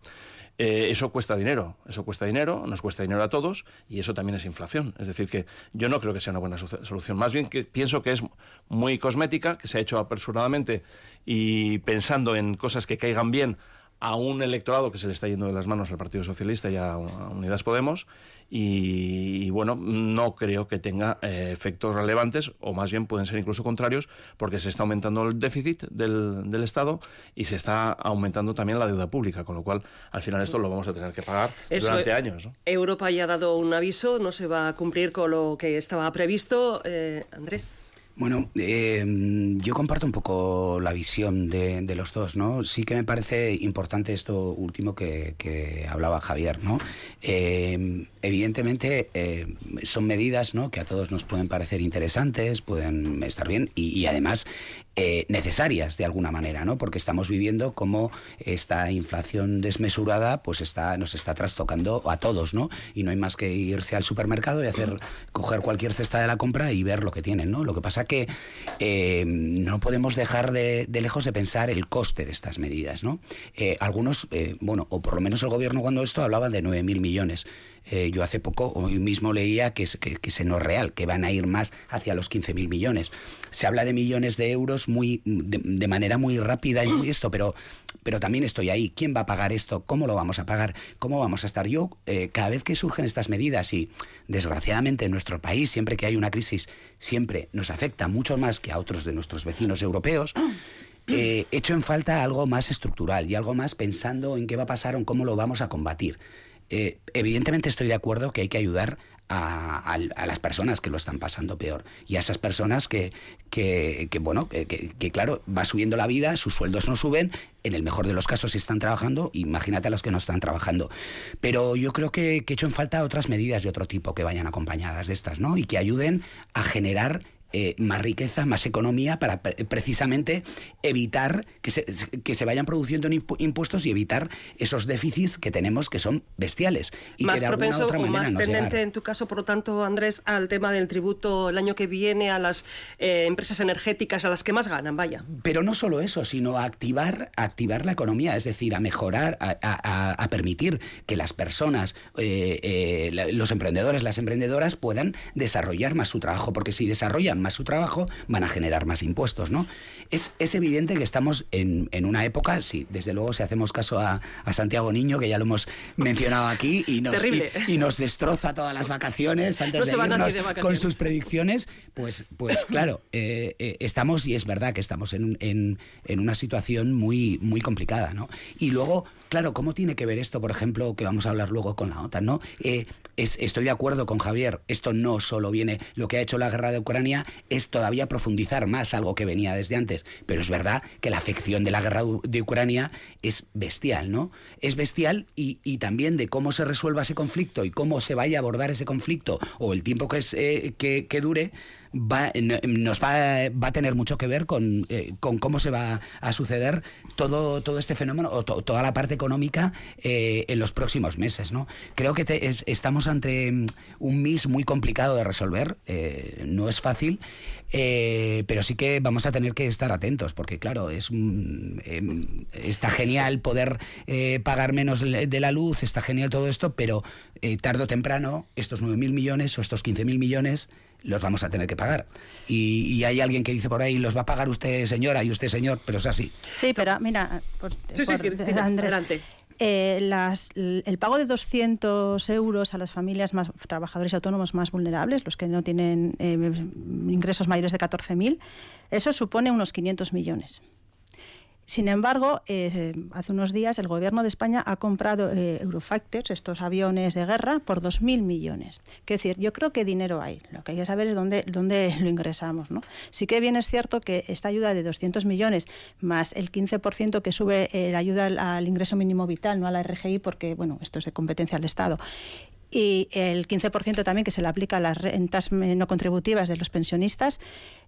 Eh, eso cuesta dinero, eso cuesta dinero, nos cuesta dinero a todos y eso también es inflación. Es decir, que yo no creo que sea una buena solución. Más bien que pienso que es muy cosmética, que se ha hecho apresuradamente y pensando en cosas que caigan bien a un electorado que se le está yendo de las manos al Partido Socialista y a, Unidas Podemos y, bueno, no creo que tenga eh, efectos relevantes o más bien pueden ser incluso contrarios porque se está aumentando el déficit del, del, Estado y se está aumentando también la deuda pública, con lo cual al final esto lo vamos a tener que pagar durante años. Europa ya ha dado un aviso, no se va a cumplir con lo que estaba previsto. Eh, Andrés. Bueno, em, yo comparto un poco la visión de, los dos, ¿no? Sí que me parece importante esto último que, hablaba Javier, ¿no? Em, evidentemente em, son medidas, ¿no? Que a todos nos pueden parecer interesantes, pueden estar bien y además eh, necesarias de alguna manera, ¿no? Porque estamos viviendo como esta inflación desmesurada pues está, nos está trastocando a todos, ¿no? Y no hay más que irse al supermercado y hacer, coger cualquier cesta de la compra y ver lo que tienen, ¿no? Lo que pasa que eh, no podemos dejar de, lejos de pensar el coste de estas medidas, ¿no? Eh, algunos, bueno, o por lo menos el gobierno cuando esto hablaba de 9.000 millones. Yo hace poco, hoy mismo leía que, que, que ese no es real, que van a ir más hacia los 15.000 millones se habla de millones de euros muy de, manera muy rápida y muy esto, pero, pero también estoy ahí. ¿Quién va a pagar esto? ¿Cómo lo vamos a pagar? ¿Cómo vamos a estar? Yo, eh, cada vez que surgen estas medidas y desgraciadamente en nuestro país, siempre que hay una crisis, siempre nos afecta mucho más que a otros de nuestros vecinos europeos, eh, echo en falta algo más estructural y algo más pensando en qué va a pasar o en cómo lo vamos a combatir. Eh, evidentemente estoy de acuerdo que hay que ayudar a, las personas que lo están pasando peor y a esas personas que, que, bueno, que, claro, va subiendo la vida, sus sueldos no suben, en el mejor de los casos si están trabajando, imagínate a los que no están trabajando. Pero yo creo que, que he hecho en falta otras medidas de otro tipo que vayan acompañadas de estas, ¿no? Y que ayuden a generar eh, más riqueza, más economía para precisamente evitar que se, que se vayan produciendo impuestos y evitar esos déficits que tenemos que son bestiales. Y más que de propenso otra manera o más tendente en tu caso, por lo tanto, Andrés, al tema del tributo el año que viene a las eh, empresas energéticas, a las que más ganan, vaya. Pero no solo eso, sino a activar, activar la economía, es decir, a mejorar, a, permitir que las personas, eh, los emprendedores, las emprendedoras puedan desarrollar más su trabajo, porque si desarrollan más su trabajo, van a generar más impuestos, ¿no? Es, es evidente que estamos en, en, una época, sí, desde luego si hacemos caso a, a, Santiago Niño, que ya lo hemos mencionado aquí, y nos, y, nos destroza todas las vacaciones antes de irnos con sus predicciones, pues, pues claro, eh, eh, estamos, y es verdad que estamos en, en, en, una situación muy, muy complicada, ¿no? Y luego, claro, ¿cómo tiene que ver esto, por ejemplo, que vamos a hablar luego con la OTAN, ¿no? Eh, es, estoy de acuerdo con Javier, esto no solo viene, lo que ha hecho la guerra de Ucrania es todavía profundizar más algo que venía desde antes. Pero es verdad que la afección de la guerra de Ucrania es bestial, ¿no? Es bestial y, también de cómo se resuelva ese conflicto y cómo se vaya a abordar ese conflicto o el tiempo que, es, eh, que, que dure va, nos va, va, a tener mucho que ver con, eh, con, cómo se va a suceder todo, todo este fenómeno o toda la parte económica eh, en los próximos meses. ¿no? Creo que estamos ante mm, un MIS muy complicado de resolver, eh, no es fácil. pero sí que vamos a tener que estar atentos, porque claro, es em, está genial poder pagar menos de la luz, está genial todo esto, pero tarde o temprano estos 9.000 millones o estos 15.000 millones los vamos a tener que pagar. Y, hay alguien que dice por ahí, los va a pagar usted señora y usted señor, pero es así. Sí, pero mira, por, Andrés, eh, las, el pago de 200 euros a las familias más trabajadores autónomos más vulnerables, los que no tienen eh, ingresos mayores de 14.000, eso supone unos 500 millones. Sin embargo, eh, hace unos días el Gobierno de España ha comprado eh, Eurofactors, estos aviones de guerra, por 2.000 millones. Es decir, yo creo que dinero hay. Lo que hay que saber es dónde, dónde lo ingresamos. ¿no? Sí que bien es cierto que esta ayuda de 200 millones más el 15% que sube eh, la ayuda al, ingreso mínimo vital, no a la RGI, porque bueno, esto es de competencia del Estado, y el 15% también que se le aplica a las rentas no contributivas de los pensionistas,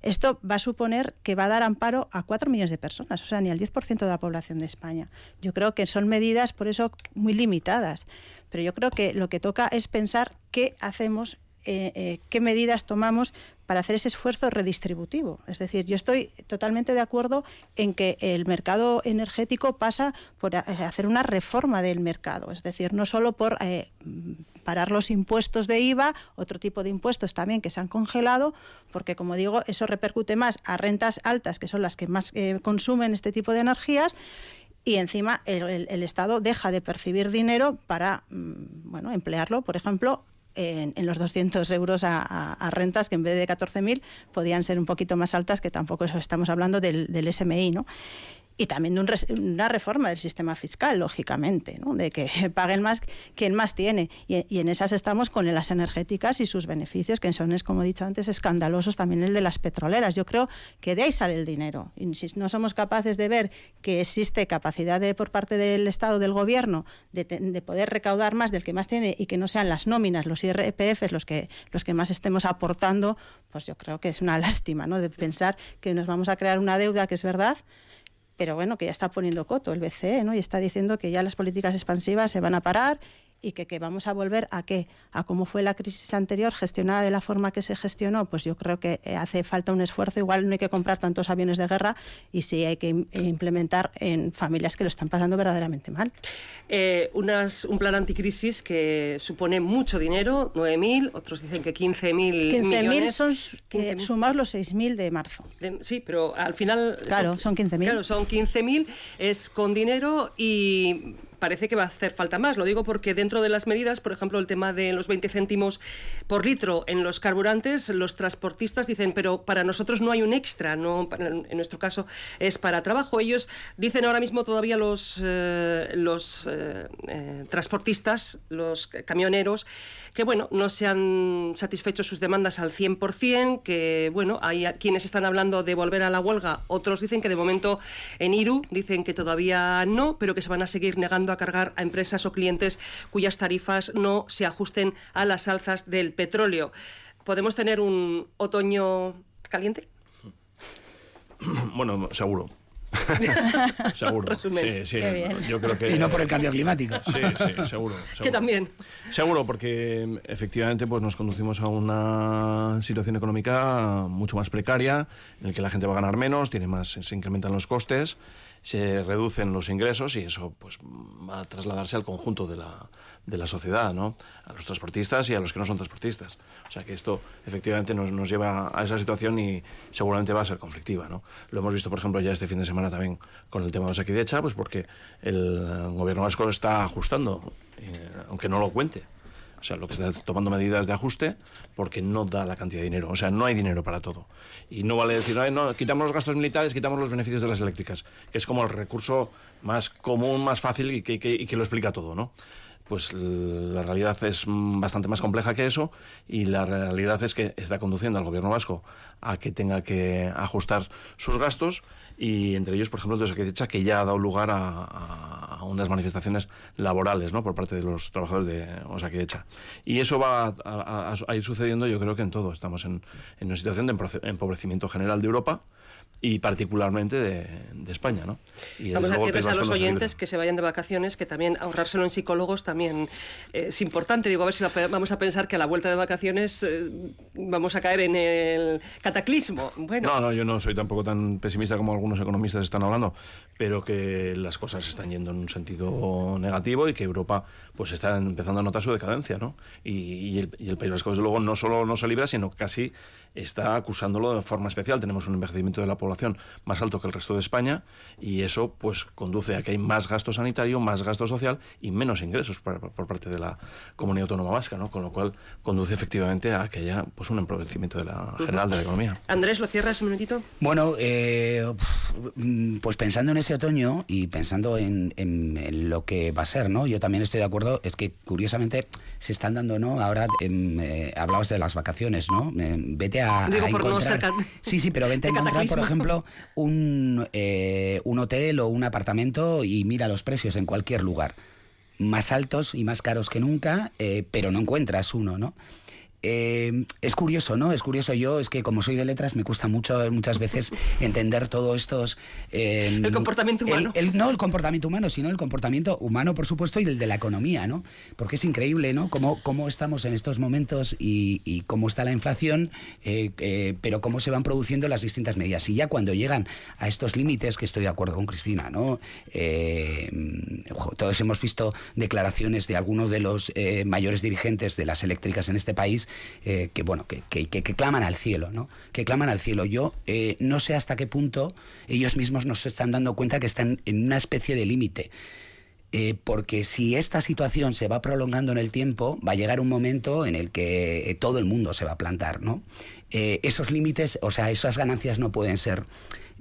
esto va a suponer que va a dar amparo a 4 millones de personas, o sea, ni al 10% de la población de España. Yo creo que son medidas, por eso, muy limitadas. Pero yo creo que lo que toca es pensar qué hacemos eh, eh, qué medidas tomamos para hacer ese esfuerzo redistributivo. Es decir, yo estoy totalmente de acuerdo en que el mercado energético pasa por hacer una reforma del mercado, es decir, no solo por eh, parar los impuestos de IVA, otro tipo de impuestos también que se han congelado, porque como digo, eso repercute más a rentas altas, que son las que más consumen este tipo de energías, y encima el, Estado deja de percibir dinero para mm, bueno, emplearlo, por ejemplo, en, los 200 euros a, rentas que en vez de 14.000 podían ser un poquito más altas, que tampoco estamos hablando del, del SMI. ¿no? Y también de una reforma del sistema fiscal, lógicamente, de que paguen más quien más tiene. Y, en esas estamos con las energéticas y sus beneficios, que son, como he dicho antes, escandalosos también el de las petroleras. Yo creo que de ahí sale el dinero. Y si no somos capaces de ver que existe capacidad de, por parte del Estado, del Gobierno, de, poder recaudar más del que más tiene y que no sean las nóminas, los IRPF, los que, los que más estemos aportando, pues yo creo que es una lástima ¿no? de pensar que nos vamos a crear una deuda que es verdad, pero bueno, que ya está poniendo coto el BCE, ¿no? Y está diciendo que ya las políticas expansivas se van a parar y que, que, vamos a volver a qué, a cómo fue la crisis anterior, gestionada de la forma que se gestionó, pues yo creo que eh, hace falta un esfuerzo, igual no hay que comprar tantos aviones de guerra y sí hay que implementar en familias que lo están pasando verdaderamente mal. Eh, unas, un plan anticrisis que supone mucho dinero, 9.000, otros dicen que 15.000 millones. 15.000 son sumados los 6.000 de marzo. sí, pero al final... Claro, son, son 15.000. Claro, son 15.000, es con dinero y parece que va a hacer falta más. Lo digo porque dentro de las medidas, por ejemplo, el tema de los 20 céntimos por litro en los carburantes, los transportistas dicen, pero para nosotros no hay un extra, no, en nuestro caso es para trabajo. Ellos dicen ahora mismo todavía los, eh, los eh, eh, transportistas, los camioneros, que bueno, no se han satisfecho sus demandas al 100%, que bueno, hay quienes están hablando de volver a la huelga, otros dicen que de momento en Iru dicen que todavía no, pero que se van a seguir negando a cargar a empresas o clientes cuyas tarifas no se ajusten a las alzas del petróleo. ¿Podemos tener un otoño caliente? Bueno, seguro. seguro. Sí, sí. Yo creo que... Y no por el cambio climático. Sí, sí, seguro, seguro. Que también. Seguro, porque efectivamente pues nos conducimos a una situación económica mucho más precaria, en la que la gente va a ganar menos, tiene más, se incrementan los costes, se reducen los ingresos y eso pues va a trasladarse al conjunto de la, de la sociedad, ¿no? A los transportistas y a los que no son transportistas. O sea que esto efectivamente nos, nos lleva a esa situación y seguramente va a ser conflictiva, ¿no? Lo hemos visto, por ejemplo, ya este fin de semana también con el tema de Osakidecha, pues porque el gobierno vasco está ajustando, eh, aunque no lo cuente. O sea, lo que está tomando medidas de ajuste porque no da la cantidad de dinero. O sea, no hay dinero para todo. Y no vale decir, no, quitamos los gastos militares, quitamos los beneficios de las eléctricas, que es como el recurso más común, más fácil y que, y que lo explica todo, ¿no? pues la realidad es bastante más compleja que eso y la realidad es que está conduciendo al gobierno vasco a que tenga que ajustar sus gastos y entre ellos, por ejemplo, el de que ya ha dado lugar a, unas manifestaciones laborales ¿no? por parte de los trabajadores de Osakidecha. Y eso va a, ir sucediendo, yo creo que en todo. Estamos en una situación de empobrecimiento general de Europa y particularmente de, España. ¿no? Y Vamos a decirles a los oyentes que se vayan de vacaciones, que también ahorrárselo en psicólogos también eh, es importante. Digo, a ver si vamos a pensar que a la vuelta de vacaciones eh, vamos a caer en el cataclismo. Bueno. No, no, yo no soy tampoco tan pesimista como algunos economistas están hablando, pero que las cosas están yendo en un sentido negativo y que Europa pues está empezando a notar su decadencia. ¿no? Y, el, y el País Vasco, desde luego, no solo no se libra, sino casi está acusándolo de forma especial. Tenemos un envejecimiento de la población más alto que el resto de España y eso pues conduce a que hay más gasto sanitario, más gasto social y menos ingresos por, parte de la comunidad autónoma vasca, ¿no? Con lo cual conduce efectivamente a que haya pues un empobrecimiento de la general de la economía. Andrés, ¿lo cierras un minutito? Bueno, eh, pues pensando en ese otoño y pensando en, lo que va a ser, ¿no? Yo también estoy de acuerdo, es que curiosamente se están dando, ¿no? Ahora eh, hablabas de las vacaciones, ¿no? Eh, vete a, encontrar... Sí, sí, pero vente a encontrar, por ejemplo, un, eh, un hotel o un apartamento y mira los precios en cualquier lugar. Más altos y más caros que nunca, eh, pero no encuentras uno, ¿no? Eh, es curioso, ¿no? Es curioso. Yo, es que como soy de letras, me cuesta mucho muchas veces entender todos estos. Eh, el comportamiento humano. no el comportamiento humano, sino el comportamiento humano, por supuesto, y el de la economía, ¿no? Porque es increíble, ¿no? Cómo, cómo estamos en estos momentos y, cómo está la inflación, eh, pero cómo se van produciendo las distintas medidas. Y ya cuando llegan a estos límites, que estoy de acuerdo con Cristina, ¿no? todos hemos visto declaraciones de algunos de los mayores dirigentes de las eléctricas en este país eh, que, bueno, que, que, claman al cielo, ¿no? Que claman al cielo. Yo eh, no sé hasta qué punto ellos mismos nos están dando cuenta que están en una especie de límite. Eh, porque si esta situación se va prolongando en el tiempo, va a llegar un momento en el que todo el mundo se va a plantar, ¿no? esos límites, o sea, esas ganancias no pueden ser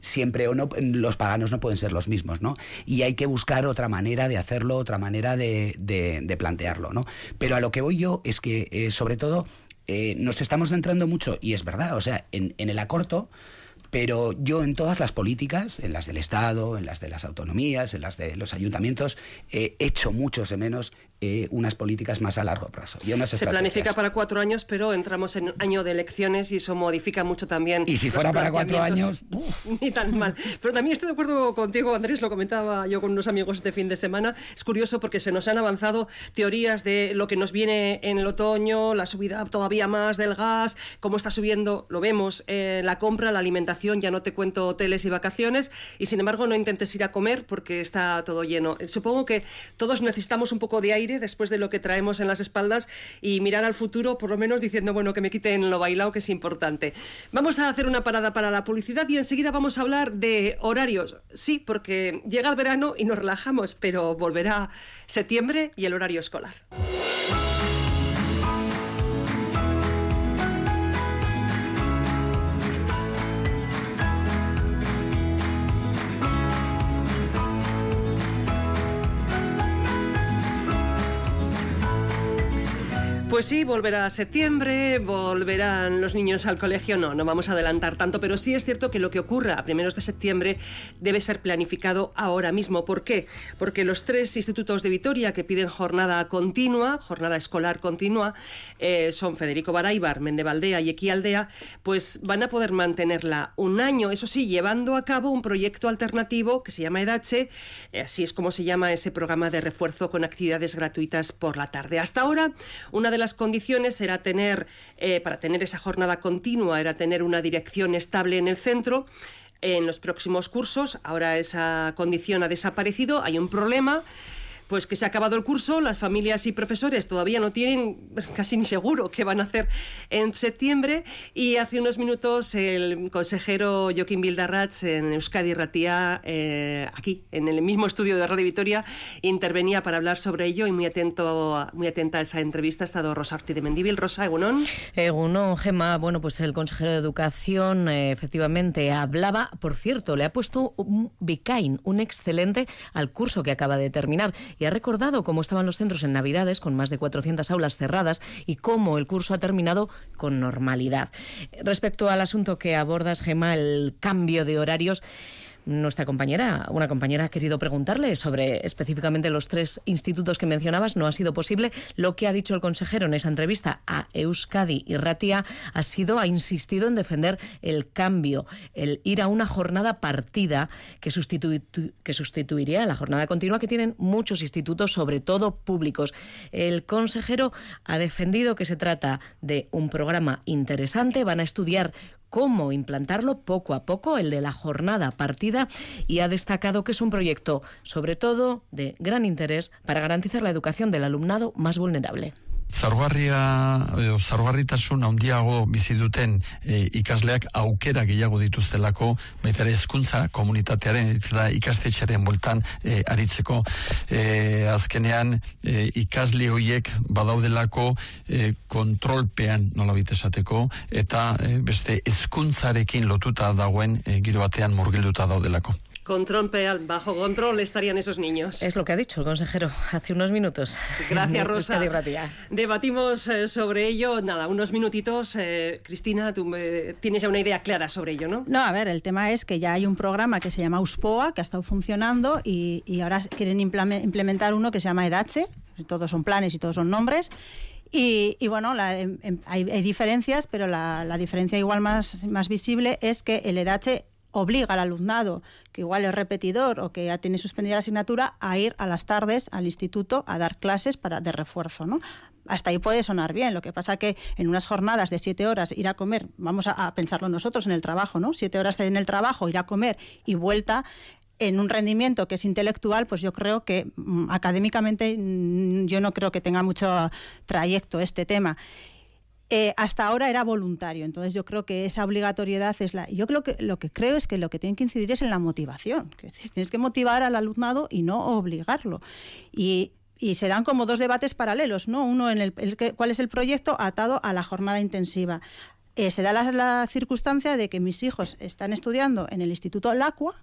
siempre o no, los paganos no pueden ser los mismos, ¿no? Y hay que buscar otra manera de hacerlo, otra manera de, de, plantearlo, ¿no? Pero a lo que voy yo es que, sobre todo, eh, nos estamos centrando mucho, y es verdad, o sea, en, el acorto, pero yo en todas las políticas, en las del Estado, en las de las autonomías, en las de los ayuntamientos, he hecho mucho de menos eh, unas políticas más a largo plazo. Se planifica para cuatro años, pero entramos en año de elecciones y eso modifica mucho también. Y si fuera para cuatro años, ni tan mal. Pero también estoy de acuerdo contigo, Andrés, lo comentaba yo con unos amigos este fin de semana. Es curioso porque se nos han avanzado teorías de lo que nos viene en el otoño, la subida todavía más del gas, cómo está subiendo, lo vemos, eh, la compra, la alimentación, ya no te cuento hoteles y vacaciones, y sin embargo no intentes ir a comer porque está todo lleno. Supongo que todos necesitamos un poco de aire después de lo que traemos en las espaldas y mirar al futuro, por lo menos diciendo, bueno, que me quiten lo bailado, que es importante. Vamos a hacer una parada para la publicidad y enseguida vamos a hablar de horarios. Sí, porque llega el verano y nos relajamos, pero volverá septiembre y el horario escolar. Pues sí, volverá a septiembre, volverán los niños al colegio. No, no vamos a adelantar tanto, pero sí es cierto que lo que ocurra a primeros de septiembre debe ser planificado ahora mismo. ¿Por qué? Porque los tres institutos de Vitoria que piden jornada continua, jornada escolar continua, eh, son Federico Baraibar, Mendevaldea y Equialdea, pues van a poder mantenerla un año, eso sí, llevando a cabo un proyecto alternativo que se llama EDACHE, eh, así es como se llama ese programa de refuerzo con actividades gratuitas por la tarde. Hasta ahora, una de las las condiciones era tener, eh, para tener esa jornada continua, era tener una dirección estable en el centro en los próximos cursos. Ahora esa condición ha desaparecido, hay un problema pues que se ha acabado el curso, las familias y profesores todavía no tienen casi ni seguro qué van a hacer en septiembre y hace unos minutos el consejero Joaquín Bildarratz en Euskadi Ratía, eh, aquí en el mismo estudio de Radio Vitoria, intervenía para hablar sobre ello y muy atento, muy atenta a esa entrevista ha estado Rosa Ortiz de Mendíbil. Rosa, Egunon. Egunon, Gema, bueno, pues el consejero de Educación eh, efectivamente hablaba, por cierto, le ha puesto un bicain, un excelente al curso que acaba de terminar y ha recordado cómo estaban los centros en Navidades, con más de 400 aulas cerradas, y cómo el curso ha terminado con normalidad. Respecto al asunto que abordas, Gema, el cambio de horarios, nuestra compañera, una compañera ha querido preguntarle sobre específicamente los tres institutos que mencionabas. No ha sido posible. Lo que ha dicho el consejero en esa entrevista a Euskadi y Ratia ha sido, ha insistido en defender el cambio, el ir a una jornada partida que, que sustituiría a la jornada continua que tienen muchos institutos, sobre todo públicos. El consejero ha defendido que se trata de un programa interesante. Van a estudiar cómo implantarlo poco a poco, el de la jornada partida, y ha destacado que es un proyecto, sobre todo, de gran interés para garantizar la educación del alumnado más vulnerable. Zargarria, zargarritasun handiago bizi duten e, ikasleak aukera gehiago dituztelako, baita hezkuntza komunitatearen eta ikastetxearen bueltan e, aritzeko. E, azkenean e, ikasle horiek badaudelako e, kontrolpean nola esateko eta e, beste hezkuntzarekin lotuta dagoen e, giro batean murgilduta daudelako. Control bajo control estarían esos niños. Es lo que ha dicho el consejero hace unos minutos. Gracias, Rosa. Debatimos eh, sobre ello. Nada, unos minutitos. Eh, Cristina, tú tienes ya una idea clara sobre ello, ¿no? No, a ver, el tema es que ya hay un programa que se llama USPOA, que ha estado funcionando, y, ahora quieren implementar uno que se llama EDACHE. Todos son planes y todos son nombres. Y, bueno, em, em, hay, diferencias, pero la, la, diferencia igual más, más visible es que el EDACHE obliga al alumnado, que igual es repetidor o que ya tiene suspendida la asignatura, a ir a las tardes al instituto a dar clases para, de refuerzo. ¿no? hasta ahí puede sonar bien. Lo que pasa que en unas jornadas de siete horas ir a comer, vamos a, pensarlo nosotros en el trabajo, ¿no? Siete horas en el trabajo, ir a comer y vuelta en un rendimiento que es intelectual, pues yo creo que mm, académicamente mm, yo no creo que tenga mucho trayecto este tema. Eh, hasta ahora era voluntario. Entonces yo creo que esa obligatoriedad es la... Yo creo que lo que creo es que lo que tiene que incidir es en la motivación. tienes que motivar al alumnado y no obligarlo. Y, se dan como dos debates paralelos, ¿no? Uno en el, cuál es el proyecto atado a la jornada intensiva. Eh, se da la, la, circunstancia de que mis hijos están estudiando en el Instituto Lacua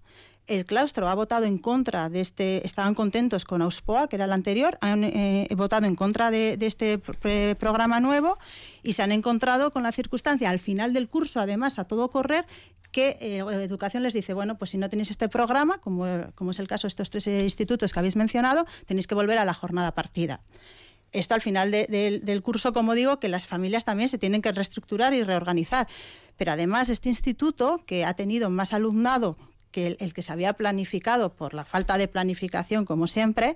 el claustro ha votado en contra de este, estaban contentos con Auspoa, que era el anterior, han eh, votado en contra de, este programa nuevo y se han encontrado con la circunstancia al final del curso, además, a todo correr, que eh, Educación les dice, bueno, pues si no tenéis este programa, como, como es el caso de estos tres institutos que habéis mencionado, tenéis que volver a la jornada partida esto al final del curso, como digo, que las familias también se tienen que reestructurar y reorganizar. Pero además este instituto, que ha tenido más alumnado que el, que se había planificado por la falta de planificación, como siempre,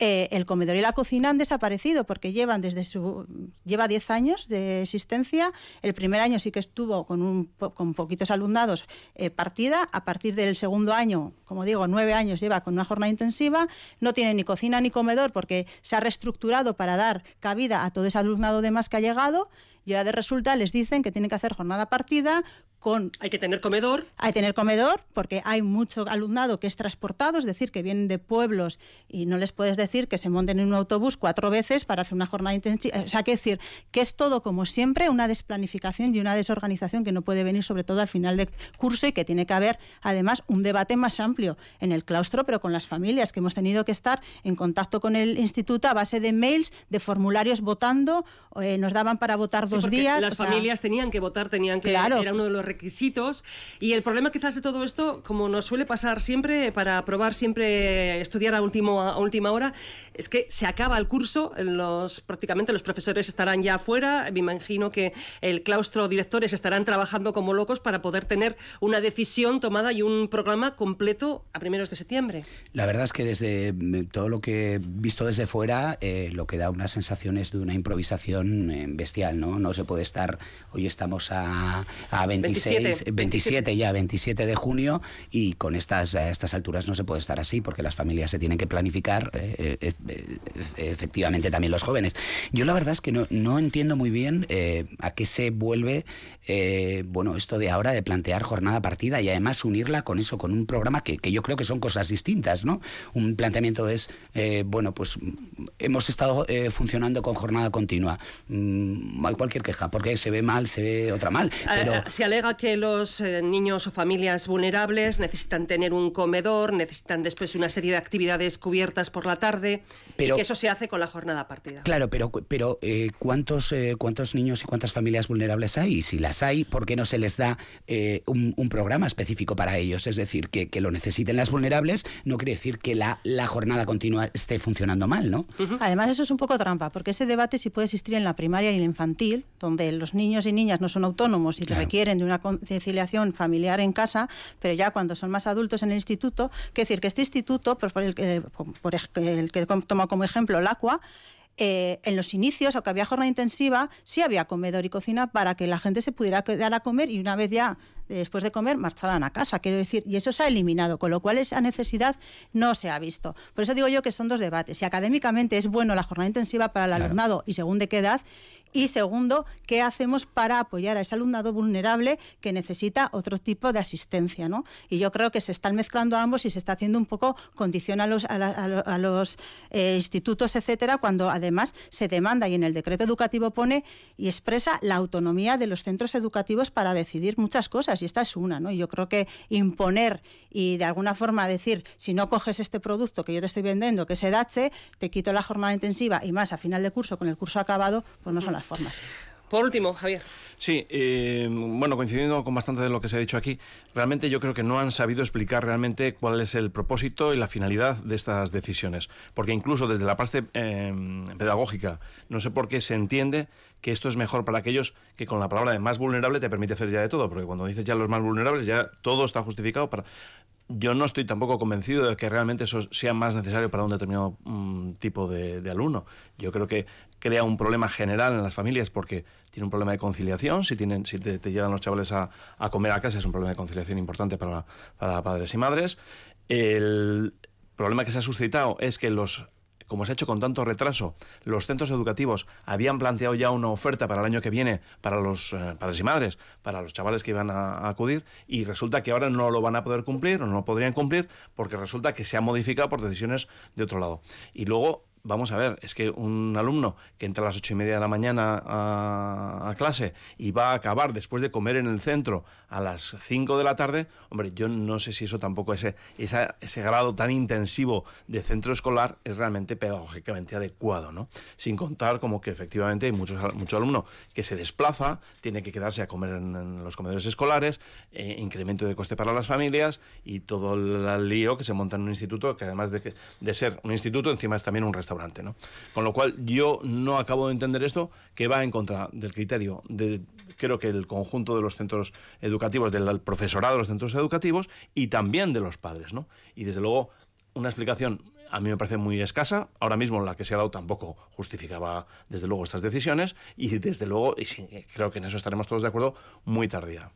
eh, el comedor y la cocina han desaparecido porque llevan desde su lleva 10 años de existencia. El primer año sí que estuvo con, un, con poquitos alumnados eh, partida. A partir del segundo año, como digo, nueve años lleva con una jornada intensiva. No tiene ni cocina ni comedor porque se ha reestructurado para dar cabida a todo ese alumnado de más que ha llegado y ahora de resulta les dicen que tienen que hacer jornada partida con... Hay que tener comedor. Hay que tener comedor porque hay mucho alumnado que es transportado, es decir, que vienen de pueblos y no les puedes decir que se monten en un autobús cuatro veces para hacer una jornada intensiva. O sea, que decir que es todo como siempre una desplanificación y una desorganización que no puede venir sobre todo al final del curso y que tiene que haber además un debate más amplio en el claustro, pero con las familias que hemos tenido que estar en contacto con el instituto a base de mails, de formularios votando, eh, nos daban para votar dos días. Las familias tenían que votar, tenían que... Claro. Era uno de los requisitos. Y el problema quizás de todo esto, como nos suele pasar siempre, para aprobar siempre estudiar a, último, a última hora, es que se acaba el curso, los, prácticamente los profesores estarán ya afuera, me imagino que el claustro directores estarán trabajando como locos para poder tener una decisión tomada y un programa completo a primeros de septiembre. La verdad es que desde mm, todo lo que he visto desde fuera, eh, lo que da unas sensaciones de una improvisación eh, bestial, ¿no? No se puede estar, hoy estamos a, a 26, 27, 27, ya, 27 de junio, y con estas, a estas alturas no se puede estar así, porque las familias se tienen que planificar, eh, eh, eh, efectivamente también los jóvenes. Yo la verdad es que no, no entiendo muy bien eh, a qué se vuelve, bueno, esto de ahora de plantear jornada partida y además unirla con eso, con un programa que, que yo creo que son cosas distintas, ¿no? Un planteamiento es, bueno, pues hemos estado funcionando con jornada continua. Mm, hay cualquier queja, porque se ve mal, se ve otra mal, pero... Se alega que los eh, niños o familias vulnerables necesitan tener un comedor, necesitan después una serie de actividades cubiertas por la tarde, Pero- y que eso se hace con la jornada partida. Claro, pero, pero eh, ¿cuántos, eh, ¿cuántos niños y cuántas familias vulnerables hay? Y si las hay, ¿por qué no se les da eh, un, un programa específico para ellos? Es decir, que, que lo necesiten las vulnerables no quiere decir que la, la jornada continua esté funcionando mal, ¿no? Además, eso es un poco trampa, porque ese debate sí puede existir en la primaria y en la infantil, donde los niños y niñas no son autónomos y requieren de una conciliación familiar en casa, pero ya cuando son más adultos en el instituto, que decir que este instituto, pues por el, que- por el que toma como ejemplo el Aqua, eh, en los inicios, aunque había jornada intensiva, sí había comedor y cocina para que la gente se pudiera quedar a comer y una vez ya después de comer marcharan a casa, quiero decir, y eso se ha eliminado, con lo cual esa necesidad no se ha visto. Por eso digo yo que son dos debates. Si académicamente es bueno la jornada intensiva para el alumnado y según de qué edad, y segundo, ¿qué hacemos para apoyar a ese alumnado vulnerable que necesita otro tipo de asistencia? ¿no? Y yo creo que se están mezclando ambos y se está haciendo un poco condición a los, a la- eh, institutos, etcétera, cuando además se demanda y en el decreto educativo pone y expresa la autonomía de los centros educativos para decidir muchas cosas. Y esta es una. ¿no? Y yo creo que imponer y de alguna forma decir, si no coges este producto que yo te estoy vendiendo, que es EDACHE, te quito la jornada intensiva y más a final de curso, con el curso acabado, pues no son las formas. Por último, Javier. Sí, eh, bueno, coincidiendo con bastante de lo que se ha dicho aquí, realmente yo creo que no han sabido explicar realmente cuál es el propósito y la finalidad de estas decisiones. Porque incluso desde la parte eh, pedagógica, no sé por qué se entiende que esto es mejor para aquellos que con la palabra de más vulnerable te permite hacer ya de todo, porque cuando dices ya los más vulnerables, ya todo está justificado para... Yo no estoy tampoco convencido de que realmente eso sea más necesario para un determinado mm, tipo de, de alumno. Yo creo que crea un problema general en las familias porque tiene un problema de conciliación. Si, tienen, si te, te llegan los chavales a, comer a casa es un problema de conciliación importante para, para padres y madres. El problema que se ha suscitado es que los como se ha hecho con tanto retraso, los centros educativos habían planteado ya una oferta para el año que viene para los eh, padres y madres, para los chavales que iban a, a acudir, y resulta que ahora no lo van a poder cumplir o no lo podrían cumplir porque resulta que se ha modificado por decisiones de otro lado. Y luego vamos a ver, es que un alumno que entra a las ocho y media de la mañana a, clase y va a acabar después de comer en el centro a las 5 de la tarde, hombre, yo no sé si eso tampoco, ese, ese grado tan intensivo de centro escolar es realmente pedagógicamente adecuado, ¿no? Sin contar como que efectivamente hay muchos, mucho alumno que se desplaza, tiene que quedarse a comer en, los comedores escolares, eh, incremento de coste para las familias y todo el lío que se monta en un instituto que además de, de ser un instituto, encima es también un restaurante, ¿no? Con lo cual yo no acabo de entender esto que va en contra del criterio de creo que el conjunto de los centros educativos, del profesorado de los centros educativos y también de los padres, ¿no? Y desde luego una explicación a mí me parece muy escasa. Ahora mismo la que se ha dado tampoco justificaba, desde luego, estas decisiones y, desde luego, y creo que en eso estaremos todos de acuerdo, muy tardía.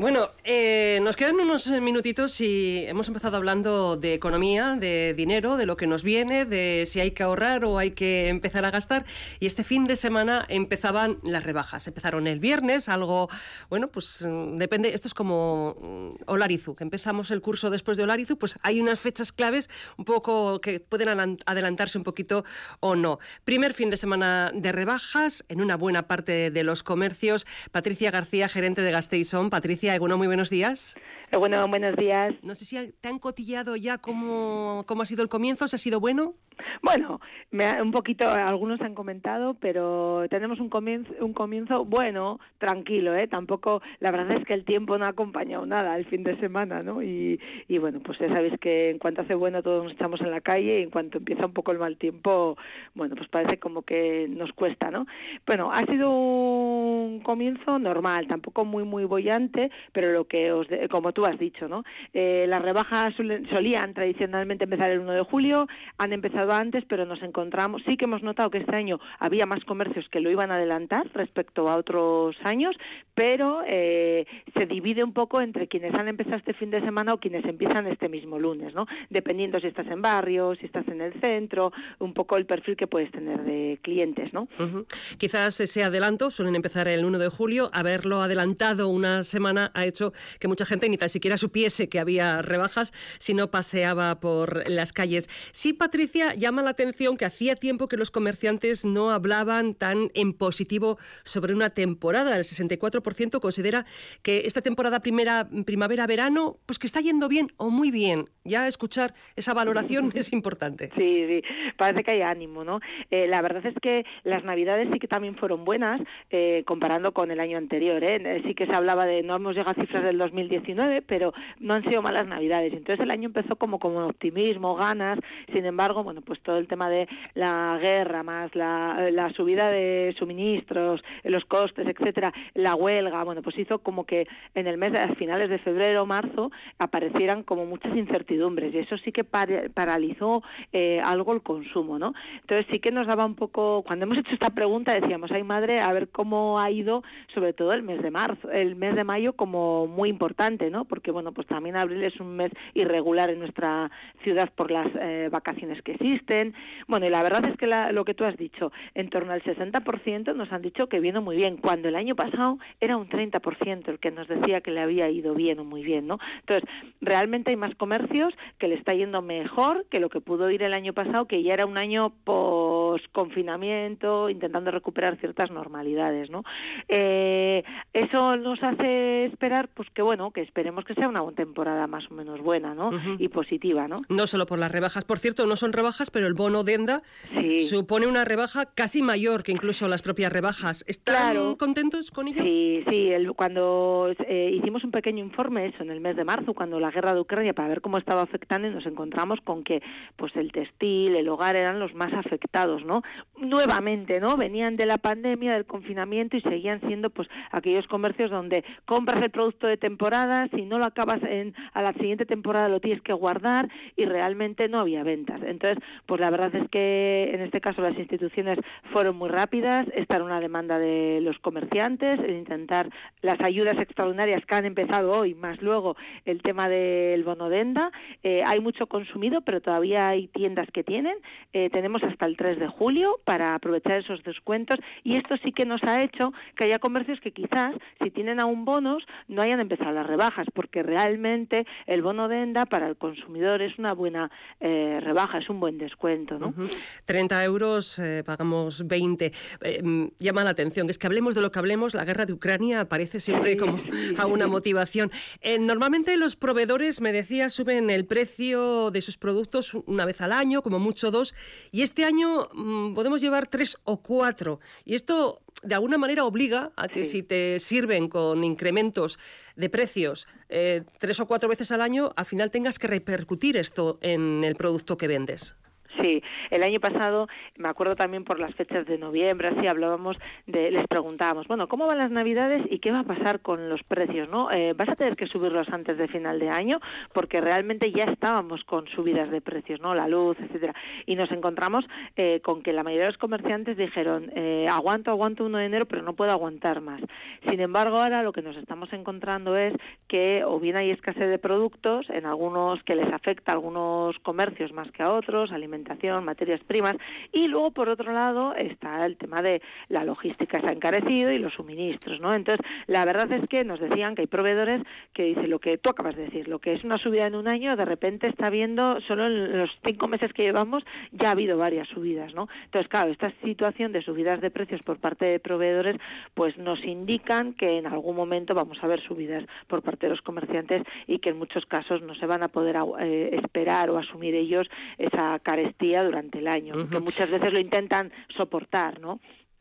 Bueno, eh, nos quedan unos minutitos y hemos empezado hablando de economía, de dinero, de lo que nos viene, de si hay que ahorrar o hay que empezar a gastar. Y este fin de semana empezaban las rebajas. Empezaron el viernes, algo, bueno, pues mm, depende, esto es como mm, Olarizu, que empezamos el curso después de Olarizu, pues hay unas fechas claves un poco que pueden adelantarse un poquito o no. Primer fin de semana de rebajas en una buena parte de los comercios. Patricia García, gerente de Gasteizón. Patricia, bueno, muy buenos días. Bueno, buenos días. No sé si te han cotillado ya cómo, cómo ha sido el comienzo, ¿se ha sido bueno? Bueno, me, un poquito, algunos han comentado, pero tenemos un comienzo, un comienzo bueno, tranquilo, ¿eh? Tampoco, la verdad es que el tiempo no ha acompañado nada el fin de semana, ¿no? Y, y bueno, pues ya sabéis que en cuanto hace bueno todos nos estamos en la calle y en cuanto empieza un poco el mal tiempo, bueno, pues parece como que nos cuesta, ¿no? Bueno, ha sido un comienzo normal, tampoco muy, muy bollante, pero lo que os, como tú has dicho, ¿no? Eh, las rebajas solían tradicionalmente empezar el 1 de julio, han empezado antes, pero nos encontramos, sí que hemos notado que este año había más comercios que lo iban a adelantar respecto a otros años, pero eh, se divide un poco entre quienes han empezado este fin de semana o quienes empiezan este mismo lunes, ¿no? Dependiendo si estás en barrio, si estás en el centro, un poco el perfil que puedes tener de clientes, ¿no? Quizás ese adelanto, suelen empezar el 1 de julio, haberlo adelantado una semana ha hecho que mucha gente ni tan siquiera supiese que había rebajas si no paseaba por las calles. Sí, Patricia, llama la atención que hacía tiempo que los comerciantes no hablaban tan en positivo sobre una temporada. El 64% considera que esta temporada primera primavera-verano, pues que está yendo bien o muy bien. Ya escuchar esa valoración es importante. Sí, sí, parece que hay ánimo, ¿no? Eh, la verdad es que las navidades sí que también fueron buenas eh, comparando con el año anterior. ¿eh? Sí que se hablaba de, no hemos llegado a cifras del 2019, pero no han sido malas navidades. Entonces el año empezó como con optimismo, ganas. Sin embargo, bueno, pues todo el tema de la guerra, más la, la subida de suministros, los costes, etcétera, la huelga, bueno, pues hizo como que en el mes, a finales de febrero marzo, aparecieran como muchas incertidumbres y eso sí que paralizó eh, algo el consumo, ¿no? Entonces sí que nos daba un poco, cuando hemos hecho esta pregunta decíamos, ay madre, a ver cómo ha ido, sobre todo el mes de marzo, el mes de mayo como muy importante, ¿no? Porque bueno, pues también abril es un mes irregular en nuestra ciudad por las eh, vacaciones que existen. Bueno, y la verdad es que lo que tú has dicho, en torno al 60% nos han dicho que viene muy bien, cuando el año pasado era un 30% el que nos decía que le había ido bien o muy bien, ¿no? Entonces, realmente hay más comercios que le está yendo mejor que lo que pudo ir el año pasado, que ya era un año post confinamiento, intentando recuperar ciertas normalidades, ¿no? Eh, eso nos hace esperar, pues que bueno, que esperemos que sea una temporada más o menos buena, ¿no? Y positiva, ¿no? No solo por las rebajas, por cierto, no son rebajas, pero el bono Denda supone una rebaja casi mayor que incluso las propias rebajas. ¿Están contentos con ello? Sí, sí, cuando eh, hicimos un pequeño informe eso en el mes de marzo, cuando la guerra de Ucrania, para ver cómo estaba afectando, y nos encontramos con que pues el textil, el hogar eran los más afectados, ¿no? Nuevamente, ¿no? Venían de la pandemia, del confinamiento y seguían siendo pues aquellos comercios donde compras el producto de temporada, si no lo acabas en, a la siguiente temporada lo tienes que guardar y realmente no había ventas. Entonces, pues la verdad es que en este caso las instituciones fueron muy rápidas, esta era una demanda de los comerciantes, el intentar las ayudas extraordinarias que han empezado hoy, más luego el tema del bono denda. Eh, hay mucho consumido, pero todavía hay tiendas que tienen. Eh, tenemos hasta el 3 de julio para aprovechar esos descuentos y esto sí que nos ha hecho que haya comercios que quizás, si tienen aún bonos, no hayan empezado las rebajas, porque realmente el bono denda para el consumidor es una buena eh, rebaja, es un buen descuento. ¿no? 30 euros, eh, pagamos 20. Eh, mm, llama la atención, es que hablemos de lo que hablemos, la guerra de Ucrania parece siempre como a una motivación. normalmente los proveedores, me decía, suben el precio de sus productos una vez al año, como mucho dos, y este año podemos llevar tres o cuatro. Y esto de alguna manera obliga a que si te sirven con incrementos de precios eh, tres o cuatro veces al año, al final tengas que repercutir esto en el producto que vendes. Sí, el año pasado, me acuerdo también por las fechas de noviembre, así hablábamos, de, les preguntábamos, bueno, ¿cómo van las navidades y qué va a pasar con los precios? ¿no? Eh, ¿Vas a tener que subirlos antes de final de año? Porque realmente ya estábamos con subidas de precios, ¿no? La luz, etcétera. Y nos encontramos eh, con que la mayoría de los comerciantes dijeron, eh, aguanto, aguanto 1 de enero, pero no puedo aguantar más. Sin embargo, ahora lo que nos estamos encontrando es que o bien hay escasez de productos, en algunos que les afecta a algunos comercios más que a otros, materias primas, y luego por otro lado está el tema de la logística se ha encarecido y los suministros, ¿no? Entonces, la verdad es que nos decían que hay proveedores que dicen lo que tú acabas de decir, lo que es una subida en un año, de repente está viendo, solo en los cinco meses que llevamos, ya ha habido varias subidas, ¿no? Entonces, claro, esta situación de subidas de precios por parte de proveedores, pues nos indican que en algún momento vamos a ver subidas por parte de los comerciantes y que en muchos casos no se van a poder eh, esperar o asumir ellos esa durante el año, que muchas veces lo intentan soportar, ¿no?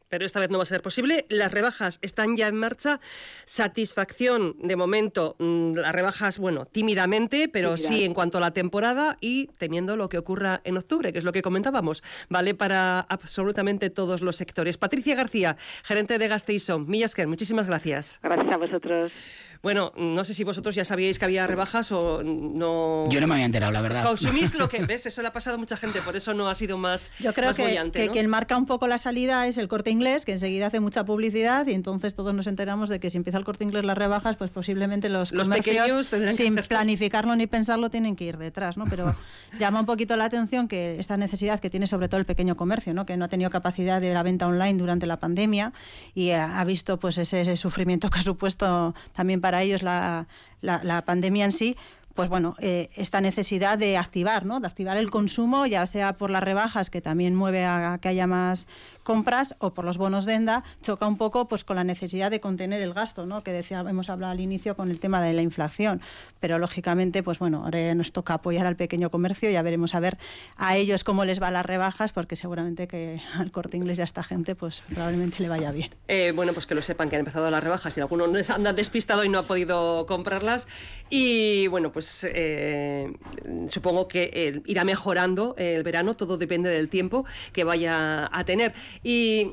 Pero esta vez no va a ser posible. Las rebajas están ya en marcha. Satisfacción, de momento, mm, las rebajas, bueno, tímidamente, pero sí en cuanto a la temporada y teniendo lo que ocurra en octubre, que es lo que comentábamos. Vale para absolutamente todos los sectores. Patricia García, gerente de Gasteiso. Millasker, muchísimas gracias. Gracias a vosotros. Bueno, no sé si vosotros ya sabíais que había rebajas o no. Yo no me había enterado, la verdad. Consumís lo que ves, eso le ha pasado a mucha gente, por eso no ha sido más. Yo creo que, quien marca un poco la salida es el corte inglés, que enseguida hace mucha publicidad y entonces todos nos enteramos de que si empieza el corte inglés las rebajas, pues posiblemente los, los comercios, sin que planificarlo ni pensarlo, tienen que ir detrás, ¿no? Pero llama un poquito la atención que esta necesidad que tiene sobre todo el pequeño comercio, ¿no? Que no ha tenido capacidad de la venta online durante la pandemia y ha, visto pues ese sufrimiento que ha supuesto también para ellos la, la, la pandemia en sí, pues bueno, eh, esta necesidad de activar, ¿no? De activar el consumo, ya sea por las rebajas, que también mueve a que haya más compras, o por los bonos de ENDA, choca un poco pues con la necesidad de contener el gasto, ¿no? Que decía, hemos hablado al inicio con el tema de la inflación. Pero lógicamente, pues bueno, ahora nos toca apoyar al pequeño comercio, ya veremos a ver a ellos cómo les van las rebajas, porque seguramente que al corte inglés y a esta gente, pues probablemente le vaya bien. Eh, bueno, pues que lo sepan que han empezado las rebajas y alguno anda despistado y no ha podido comprarlas. Y bueno, pues, eh, supongo que eh, irá mejorando el verano, todo depende del tiempo que vaya a tener. Y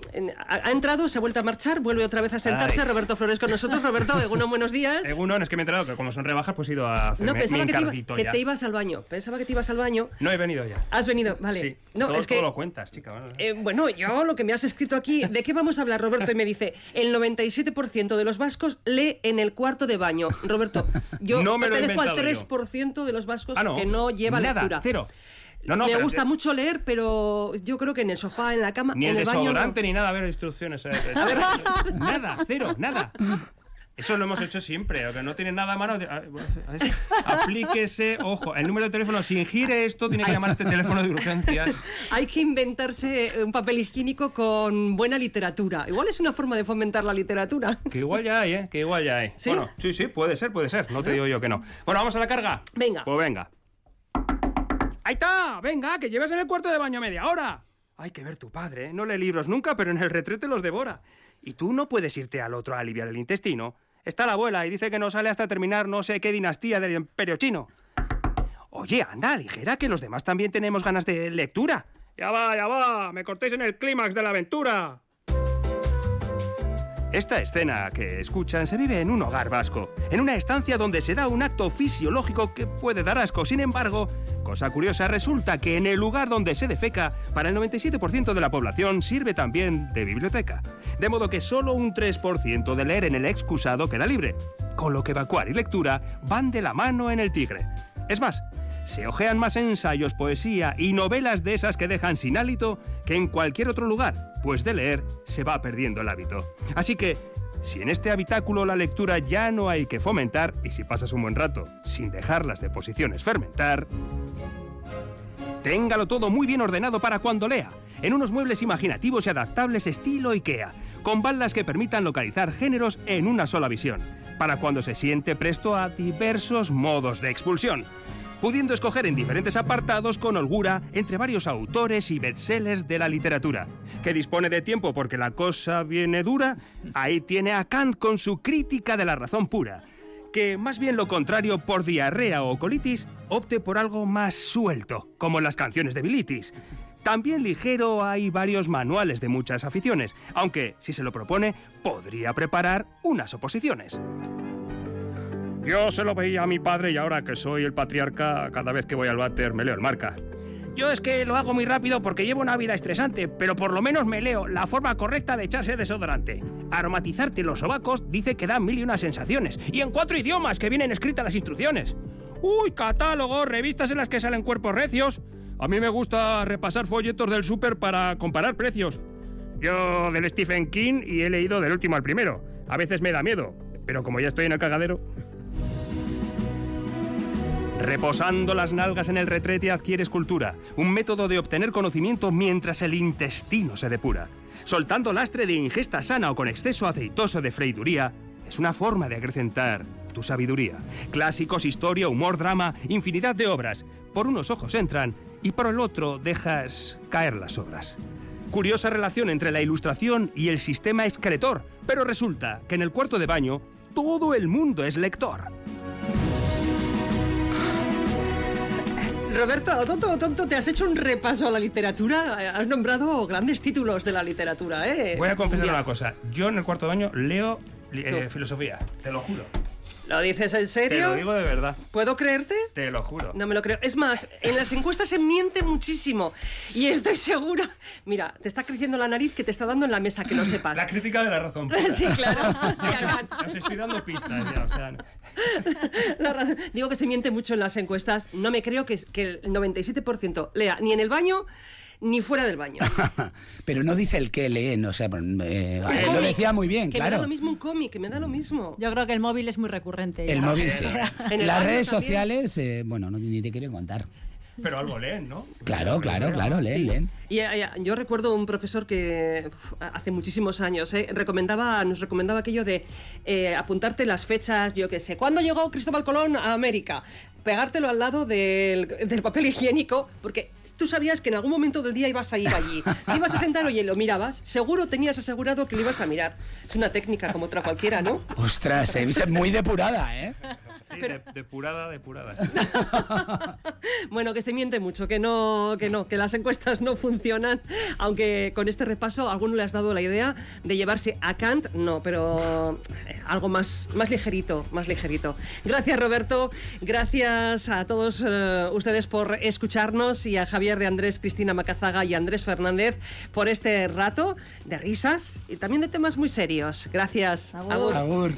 ha, entrado, se ha vuelto a marchar, vuelve otra vez a sentarse Roberto Flores con nosotros. Roberto, Eguno, buenos días. Eguno, es que me he enterado que como son rebajas, pues he ido a hacer No, pensaba que, te, ibas al baño. Pensaba que te ibas al baño. No he venido ya. Has venido, vale. Sí, no, todo, es que, lo cuentas, chica. Eh, bueno, yo lo que me has escrito aquí, ¿de qué vamos a hablar, Roberto? Y me dice, el 97% de los vascos lee en el cuarto de baño. Roberto, yo no me pertenezco al 3% de los vascos ah, no. que no lleva Nada, lectura. Cero. Me gusta mucho leer, pero yo creo que en el sofá, en la cama, ni en el, el baño. desodorante ni nada, a ver instrucciones. Eh, A ver. nada, cero, nada. Eso lo hemos hecho siempre, aunque no tiene nada a mano. Aplíquese, ojo, el número de teléfono, si gire esto, tiene que llamar a este teléfono de urgencias. Hay que inventarse un papel higiénico con buena literatura. Igual es una forma de fomentar la literatura. Que igual ya hay, ¿eh? Que igual ya hay. ¿Sí? Bueno, sí, sí, puede ser, puede ser. No te digo yo que no. Bueno, vamos a la carga. Venga. Pues venga. Ahí está, venga, que lleves en el cuarto de baño media hora. Hay que ver tu padre, ¿eh? no lee libros nunca, pero en el retrete los devora. Y tú no puedes irte al otro a aliviar el intestino. Está la abuela y dice que no sale hasta terminar no sé qué dinastía del imperio chino. Oye, anda, ligera, que los demás también tenemos ganas de lectura. Ya va, ya va, me cortéis en el clímax de la aventura. Esta escena que escuchan se vive en un hogar vasco, en una estancia donde se da un acto fisiológico que puede dar asco. Sin embargo, cosa curiosa, resulta que en el lugar donde se defeca, para el 97% de la población sirve también de biblioteca. De modo que solo un 3% de leer en el excusado queda libre. Con lo que evacuar y lectura van de la mano en el tigre. Es más, se ojean más ensayos, poesía y novelas de esas que dejan sin hálito que en cualquier otro lugar, pues de leer se va perdiendo el hábito. Así que, si en este habitáculo la lectura ya no hay que fomentar, y si pasas un buen rato sin dejar las deposiciones fermentar, téngalo todo muy bien ordenado para cuando lea, en unos muebles imaginativos y adaptables estilo IKEA, con baldas que permitan localizar géneros en una sola visión, para cuando se siente presto a diversos modos de expulsión pudiendo escoger en diferentes apartados con holgura entre varios autores y bestsellers de la literatura. ¿Que dispone de tiempo porque la cosa viene dura? Ahí tiene a Kant con su crítica de la razón pura. que más bien lo contrario por diarrea o colitis, opte por algo más suelto, como las canciones de bilitis. También ligero hay varios manuales de muchas aficiones, aunque si se lo propone, podría preparar unas oposiciones. Yo se lo veía a mi padre y ahora que soy el patriarca, cada vez que voy al váter me leo el marca. Yo es que lo hago muy rápido porque llevo una vida estresante, pero por lo menos me leo la forma correcta de echarse desodorante. Aromatizarte los sobacos dice que da mil y unas sensaciones, y en cuatro idiomas que vienen escritas las instrucciones. Uy, catálogos, revistas en las que salen cuerpos recios. A mí me gusta repasar folletos del súper para comparar precios. Yo del Stephen King y he leído del último al primero. A veces me da miedo, pero como ya estoy en el cagadero... Reposando las nalgas en el retrete adquieres cultura, un método de obtener conocimiento mientras el intestino se depura. Soltando lastre de ingesta sana o con exceso aceitoso de freiduría, es una forma de acrecentar tu sabiduría. Clásicos, historia, humor, drama, infinidad de obras. Por unos ojos entran y por el otro dejas caer las obras. Curiosa relación entre la ilustración y el sistema excretor, pero resulta que en el cuarto de baño todo el mundo es lector. Roberto, tonto, tonto, te has hecho un repaso a la literatura. Has nombrado grandes títulos de la literatura, ¿eh? Voy a confesar una cosa. Yo en el cuarto de baño leo eh, filosofía, te lo juro. ¿Lo dices en Te serio? lo digo de verdad, ¿Puedo creerte? te lo juro. No me lo creo. Es más, en las encuestas se miente muchísimo. Y estoy segura. Mira, te está creciendo la nariz que te está dando en la mesa, que lo sepas. La crítica de la razón. pura. Sí, claro. Os estoy dando pistas ya, o sea... La razón- Digo que se miente mucho en las encuestas. No me creo que, que el 97% lea ni en el baño ni fuera del baño. Pero no dice el que leen, o sea, eh, lo decía muy bien, que me da claro. lo mismo un cómic, que me da lo mismo. Yo creo que el móvil es muy recurrente. El ya. móvil sí. El Las redes también. sociales, eh, bueno, no, ni te quiero contar. Pero algo leen, ¿no? Claro, claro, claro, leen, Sí. leen. Y, eh, yo recuerdo un profesor que uf, hace muchísimos años eh, recomendaba, nos recomendaba aquello de eh, apuntarte las fechas, yo qué sé, ¿cuándo llegó Cristóbal Colón a América? Pegártelo al lado del, del papel higiénico, porque tú sabías que en algún momento del día ibas a ir allí. Te ibas a sentar, oye, lo mirabas, seguro tenías asegurado que lo ibas a mirar. Es una técnica como otra cualquiera, ¿no? Ostras, eh, muy depurada, ¿eh? Sí, de- depurada, depurada. sí. Bueno, que se miente mucho, que no, que no, que las encuestas no funcionan, aunque con este repaso a alguno le has dado la idea de llevarse a Kant, no, pero eh, algo más, más ligerito, más ligerito. Gracias Roberto, gracias a todos eh, ustedes por escucharnos y a Javier de Andrés, Cristina Macazaga y Andrés Fernández por este rato de risas y también de temas muy serios. Gracias. Agur. Agur.